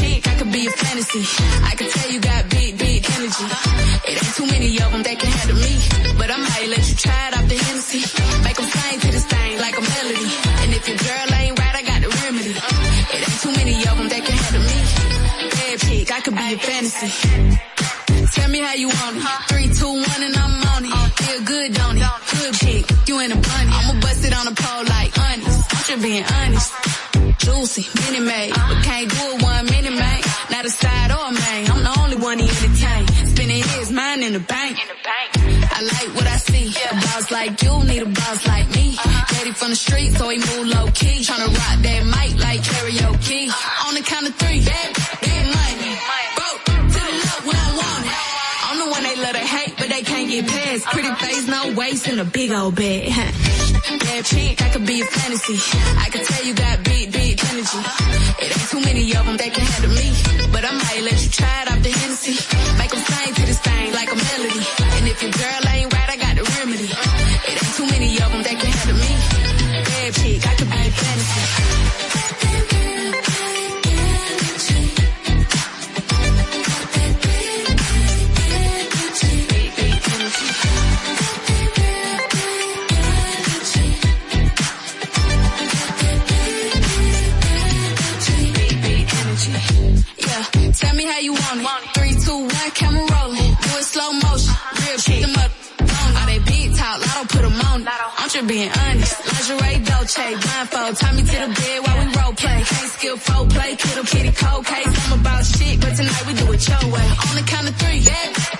Speaker 54: chick, I could be a fantasy. I can tell you got big, big energy. It ain't too many of them that can handle me. But I might let you try it out the Hennessy. Make them sing to this thing like a melody. And if your girl ain't right, I got the remedy. It ain't too many of them that can handle me. Bad chick, I could be a fantasy. Tell me how you want it. Three, two, one, and I'm on it. Feel good, don't it? Good chick, you in a bunny. I'ma bust it on a pole like honest. i not you being honest Juicy, mini made, but can't do it one mini man. Not a side or a main. I'm the only one he entertain. Spinning his mind in the bank. I like what I see. Yeah. A boss like you need a boss like me. Daddy uh-huh. from the street,
Speaker 55: so he move low key. Tryna rock that mic like karaoke. space in a big old bed. huh? Bad chick, I could be a fantasy. I could tell you got big, big energy. It ain't too many of them that can handle me. But I might let you try it out the Hennessy. Make them me how you want it. Three, two, one, camera rolling. Do it slow motion. Real shit them up. All they big talk, don't put them on. I'm just being honest. Lingerie, Dolce, blindfold. Tie me to the bed while we role play. Can't skill pro play, kiddo, oh, kitty, cold case. I'm about shit, but tonight we do it your way. On the count of three, yeah.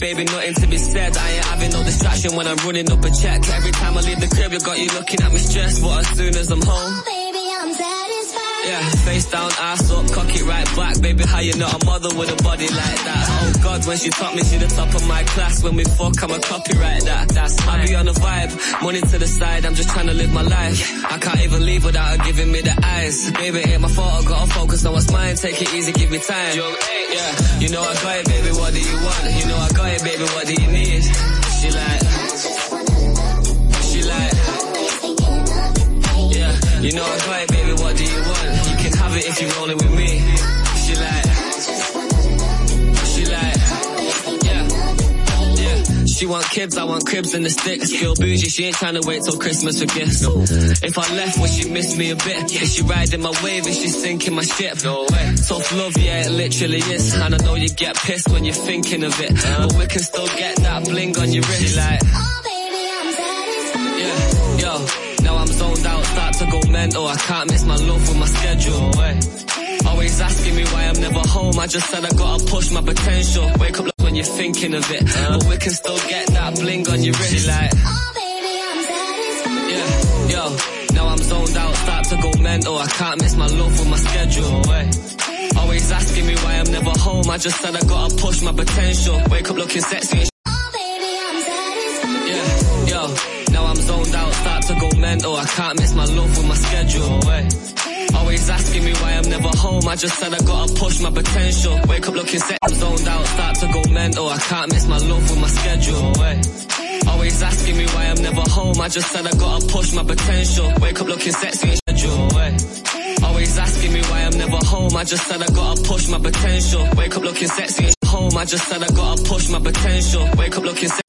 Speaker 56: baby, nothing to be said. I ain't having no distraction when I'm running up a check. Every time I leave the crib, you got you looking at me stressed. But as soon as I'm home, oh, baby, I'm satisfied. Yeah, face down, back. Baby, how you not a mother with a body like that? Oh God, when she taught me, she the top of my class. When we fuck, I'm a copyright that. That's right. I be on a vibe, money to the side. I'm just trying to live my life. I can't even leave without her giving me the eyes. Baby, ain't my fault. I gotta focus on what's mine. Take it easy, give me time. yeah. You know I got it, baby. What do you want? You know I got it, baby. What do you need? She like. She like. Yeah. You know I got it, baby. What do you want? You can have it if you're rolling with me. She want kibs, I want cribs and the sticks. Feel bougie, she ain't trying to wait till Christmas for gifts. No. If I left, would she miss me a bit? Is she riding my wave? Is she sinking my ship? No way. Tough love, yeah, it literally is. And I know you get pissed when you're thinking of it. Uh-huh. But we can still get that bling on your wrist. She like, oh baby, I'm satisfied. Yeah, yo, now I'm zoned out, start to go mental. I can't miss my love with my schedule. Always asking me why I'm never home. I just said I gotta push my potential. Wake up you're thinking of it. Uh, but we can still get that bling on your wrist. like, oh baby, I'm satisfied. Yeah, yo, now I'm zoned out, start to go mental. I can't miss my love with my schedule. Hey. Eh. Always asking me why I'm never home. I just said I gotta push my potential. Wake up looking sexy Oh baby, I'm I'm Yeah, yo, now zoned out, start to go mental. I can't miss my love with my schedule. Hey. Eh. Always asking me why I'm never home. I just said I gotta push my potential. Wake up looking sexy. Can't miss my love with my schedule. Eh. Always asking me why I'm never home. I just said I gotta push my potential. Wake up looking sexy and schedule. Eh. Always asking me why I'm never home. I just said I gotta push my potential. Wake up looking sexy and home. I just said I gotta push my potential. Wake up looking sexy.